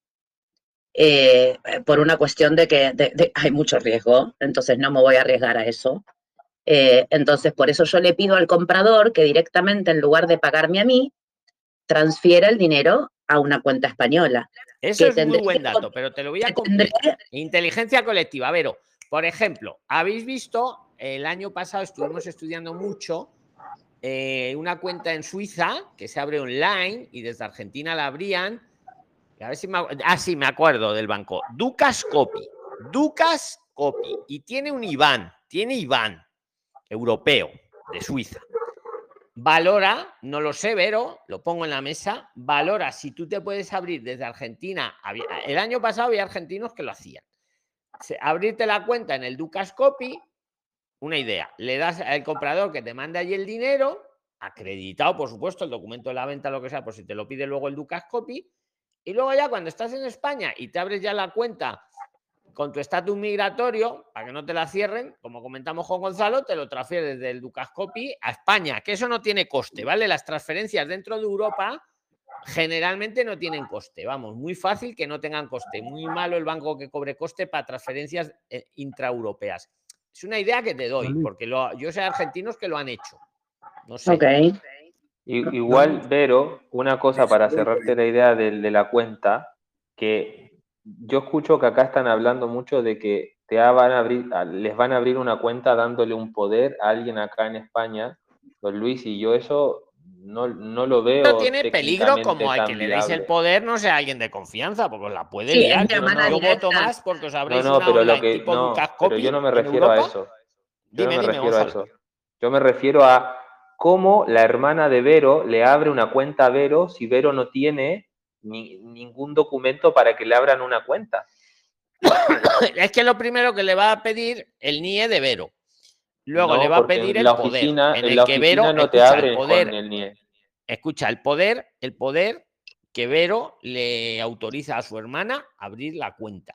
[SPEAKER 11] Eh, por una cuestión de que de- de- hay mucho riesgo, entonces no me voy a arriesgar a eso. Eh, entonces, por eso yo le pido al comprador que directamente, en lugar de pagarme a mí, transfiera el dinero a una cuenta española.
[SPEAKER 1] Eso es muy buen dato, pero te lo voy a completar. Inteligencia colectiva. Vero, por ejemplo, habéis visto el año pasado estuvimos estudiando mucho eh, una cuenta en Suiza que se abre online y desde Argentina la abrían. A ver si me, ah, sí, me acuerdo del banco. Ducas Copy. Ducas Copy. Y tiene un IBAN. Tiene IBAN europeo de Suiza. Valora, no lo sé, Vero, lo pongo en la mesa. Valora si tú te puedes abrir desde Argentina. el año pasado había argentinos que lo hacían. Abrirte la cuenta en el Ducas Copy una idea. Le das al comprador que te mande allí el dinero, acreditado, por supuesto, el documento de la venta, lo que sea, por si te lo pide luego el Ducas Copy. Y luego ya cuando estás en España y te abres ya la cuenta con tu estatus migratorio, para que no te la cierren, como comentamos con Gonzalo, te lo transfieres desde el Ducas Copy a España, que eso no tiene coste, ¿vale? Las transferencias dentro de Europa generalmente no tienen coste. Vamos, muy fácil que no tengan coste. Muy malo el banco que cobre coste para transferencias eh, intraeuropeas. Es una idea que te doy, porque lo- yo sé argentinos que lo han hecho. No sé.
[SPEAKER 11] Ok.
[SPEAKER 5] Igual, Vero, una cosa para cerrarte la idea del- de, la cuenta, que yo escucho que acá están hablando mucho de que te a- van a abrir, a- les van a abrir una cuenta dándole un poder a alguien acá en España, don Luis, y yo eso no, no lo veo.
[SPEAKER 1] Pero tiene peligro como al que le deis el poder no sea alguien de confianza, porque os la puede
[SPEAKER 11] Sí,
[SPEAKER 1] liar. Yo,
[SPEAKER 11] hermana
[SPEAKER 1] yo voto más porque os
[SPEAKER 5] No,
[SPEAKER 1] abréis
[SPEAKER 5] no,
[SPEAKER 1] una
[SPEAKER 5] pero lo que
[SPEAKER 1] tipo
[SPEAKER 5] no, pero yo no me refiero a eso. Yo
[SPEAKER 1] Dime,
[SPEAKER 5] no me
[SPEAKER 1] dime,
[SPEAKER 5] refiero a
[SPEAKER 1] Gonzalo.
[SPEAKER 5] eso. Yo me refiero a cómo la hermana de Vero le abre una cuenta a Vero si Vero no tiene ni- ningún documento para que le abran una cuenta. <coughs>
[SPEAKER 1] es que lo primero que le va a pedir el NIE de Vero. Luego
[SPEAKER 5] No,
[SPEAKER 1] le va a pedir el
[SPEAKER 5] la
[SPEAKER 1] poder. en el que Vero,
[SPEAKER 5] no te
[SPEAKER 1] el poder,
[SPEAKER 5] con el NIE.
[SPEAKER 1] escucha, el poder, el poder que Vero le autoriza a su hermana a abrir la cuenta.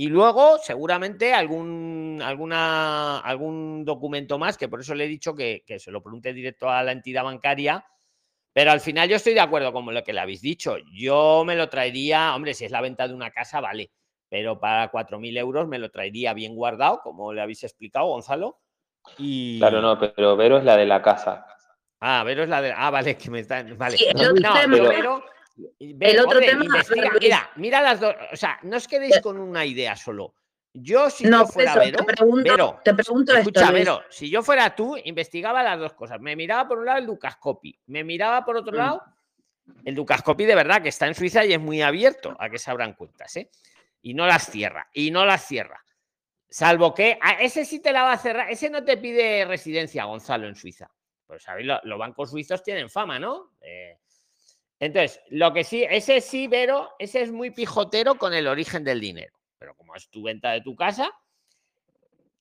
[SPEAKER 1] Y luego, seguramente, algún, alguna, algún documento más, que por eso le he dicho que, que se lo pregunte directo a la entidad bancaria. Pero al final yo estoy de acuerdo con lo que le habéis dicho. Yo me lo traería, hombre, si es la venta de una casa, vale. Pero para 4.000 euros me lo traería bien guardado, como le habéis explicado, Gonzalo. Y...
[SPEAKER 5] Claro, no, pero Vero es la de la casa.
[SPEAKER 1] Ah, Vero es la de. Ah, vale, que me están. Vale.
[SPEAKER 11] Sí,
[SPEAKER 1] no,
[SPEAKER 5] pero-
[SPEAKER 1] Vero.
[SPEAKER 11] El otro tema,
[SPEAKER 1] investiga. Mira, mira las dos. O sea, no os quedéis con una idea solo. Yo, si
[SPEAKER 11] No,
[SPEAKER 1] yo
[SPEAKER 11] por
[SPEAKER 1] fuera
[SPEAKER 11] eso,
[SPEAKER 1] Vero.
[SPEAKER 11] te pregunto,
[SPEAKER 1] Vero,
[SPEAKER 11] te pregunto
[SPEAKER 1] escucha,
[SPEAKER 11] esto.
[SPEAKER 1] Vero, si yo fuera tú, investigaba las dos cosas. Me miraba por un lado el Ducascopi, me miraba por otro
[SPEAKER 11] Mm.
[SPEAKER 1] lado el Ducascopi de verdad que está en Suiza y es muy abierto a que se abran cuentas, ¿eh? Y no las cierra, y no las cierra. Salvo que a ese sí te la va a cerrar, ese no te pide residencia, Gonzalo, en Suiza. Pues sabéis, lo- los bancos suizos tienen fama, ¿no? Eh, entonces, lo que sí, ese sí, Vero, ese es muy pijotero con el origen del dinero. Pero como es tu venta de tu casa,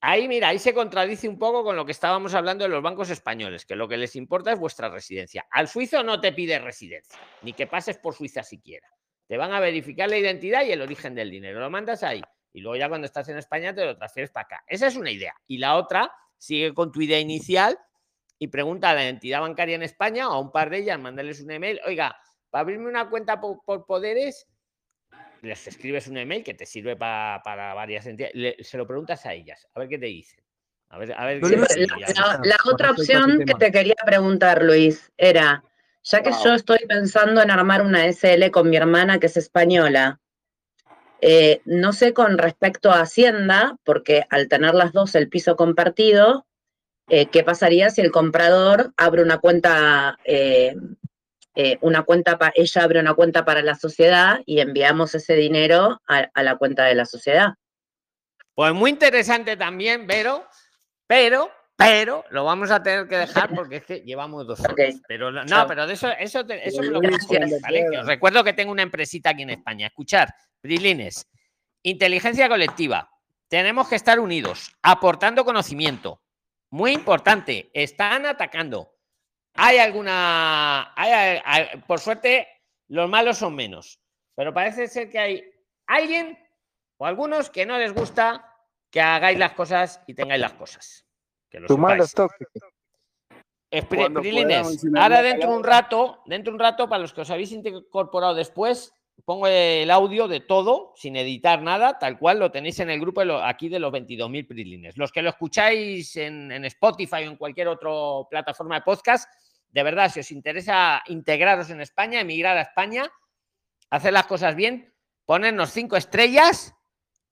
[SPEAKER 1] ahí, mira, ahí se contradice un poco con lo que estábamos hablando de los bancos españoles, que lo que les importa es vuestra residencia. Al suizo no te pide residencia, ni que pases por Suiza siquiera. Te van a verificar la identidad y el origen del dinero. Lo mandas ahí. Y luego ya cuando estás en España te lo transfieres para acá. Esa es una idea. Y la otra, sigue con tu idea inicial y pregunta a la entidad bancaria en España o a un par de ellas, mandarles un email. Oiga, para abrirme una cuenta por, por poderes, les escribes un email que te sirve pa- para varias entidades. le- se lo preguntas a ellas, a ver qué te dicen. A ver, a ver
[SPEAKER 11] Sí,
[SPEAKER 1] qué
[SPEAKER 11] la, otra opción que te quería preguntar, Luis, era, ya que
[SPEAKER 6] Wow.
[SPEAKER 11] yo estoy pensando en armar una SL con mi hermana que es española, eh, no sé con respecto a Hacienda, porque al tener las dos el piso compartido, eh, ¿qué pasaría si el comprador abre una cuenta, eh, eh, una cuenta, pa- ella abre una cuenta para la sociedad y enviamos ese dinero a, a la cuenta de la sociedad?
[SPEAKER 1] Pues muy interesante también, pero, pero, pero, lo vamos a tener que dejar porque es que llevamos dos horas. Pero no,
[SPEAKER 11] Chao.
[SPEAKER 1] pero de eso, eso, te- eso me lo
[SPEAKER 11] Gracias.
[SPEAKER 1] recuerdo que tengo una empresita aquí en España. Escuchar, Brilines, inteligencia colectiva. Tenemos que estar unidos, aportando conocimiento. Muy importante, están atacando. Hay alguna. hay- hay- hay- por suerte, los malos son menos. Pero parece ser que hay alguien o algunos que no les gusta que hagáis las cosas y tengáis las cosas. Que lo
[SPEAKER 4] Tu malo
[SPEAKER 1] Prilines, ahora dentro de un rato, dentro de un rato, para los que os habéis incorporado después, pongo el audio de todo, sin editar nada, tal cual lo tenéis en el grupo de lo- aquí de los 22.000 Prilines. Los que lo escucháis en, en Spotify o en cualquier otra plataforma de podcast, de verdad, si os interesa integraros en España, emigrar a España, hacer las cosas bien, ponernos cinco estrellas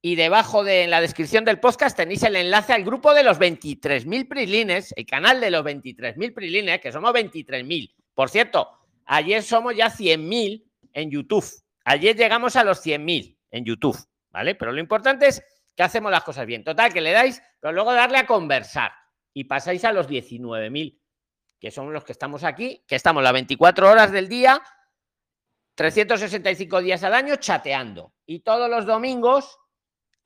[SPEAKER 1] y debajo de en la descripción del podcast tenéis el enlace al grupo de los 23.000 prilines, el canal de los 23.000 prilines, que somos 23.000. Por cierto, ayer somos ya 100.000 en YouTube. Ayer llegamos a los 100.000 en YouTube, ¿vale? Pero lo importante es que hacemos las cosas bien. Total, que le dais, pero luego darle a conversar y pasáis a los 19.000, que son los que estamos aquí, que estamos las 24 horas del día, 365 días al año chateando. Y todos los domingos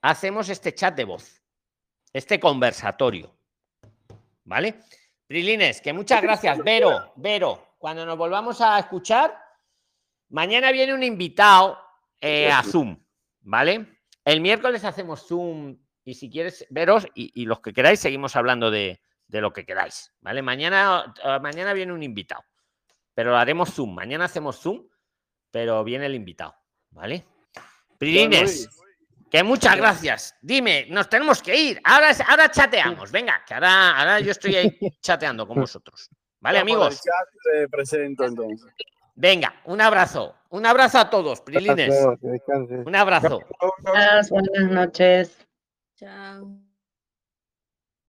[SPEAKER 1] hacemos este chat de voz, este conversatorio. ¿Vale? Prilines, que muchas gracias. Vero, Vero, cuando nos volvamos a escuchar, mañana viene un invitado eh, a Zoom, ¿vale? El miércoles hacemos Zoom y si quieres veros y, y los que queráis seguimos hablando de, de lo que queráis, ¿vale? Mañana, eh, mañana viene un invitado, pero haremos Zoom. Mañana hacemos Zoom, pero viene el invitado, ¿vale? Prilines, que muchas gracias. Dime, nos tenemos que ir. Ahora, ahora chateamos. Venga, que ahora, ahora yo estoy ahí chateando con vosotros. ¿Vale, amigos?
[SPEAKER 13] chat presento entonces.
[SPEAKER 1] Venga, un abrazo. Un abrazo a todos, Prilines. Un abrazo.
[SPEAKER 11] Buenas noches.
[SPEAKER 10] Chao.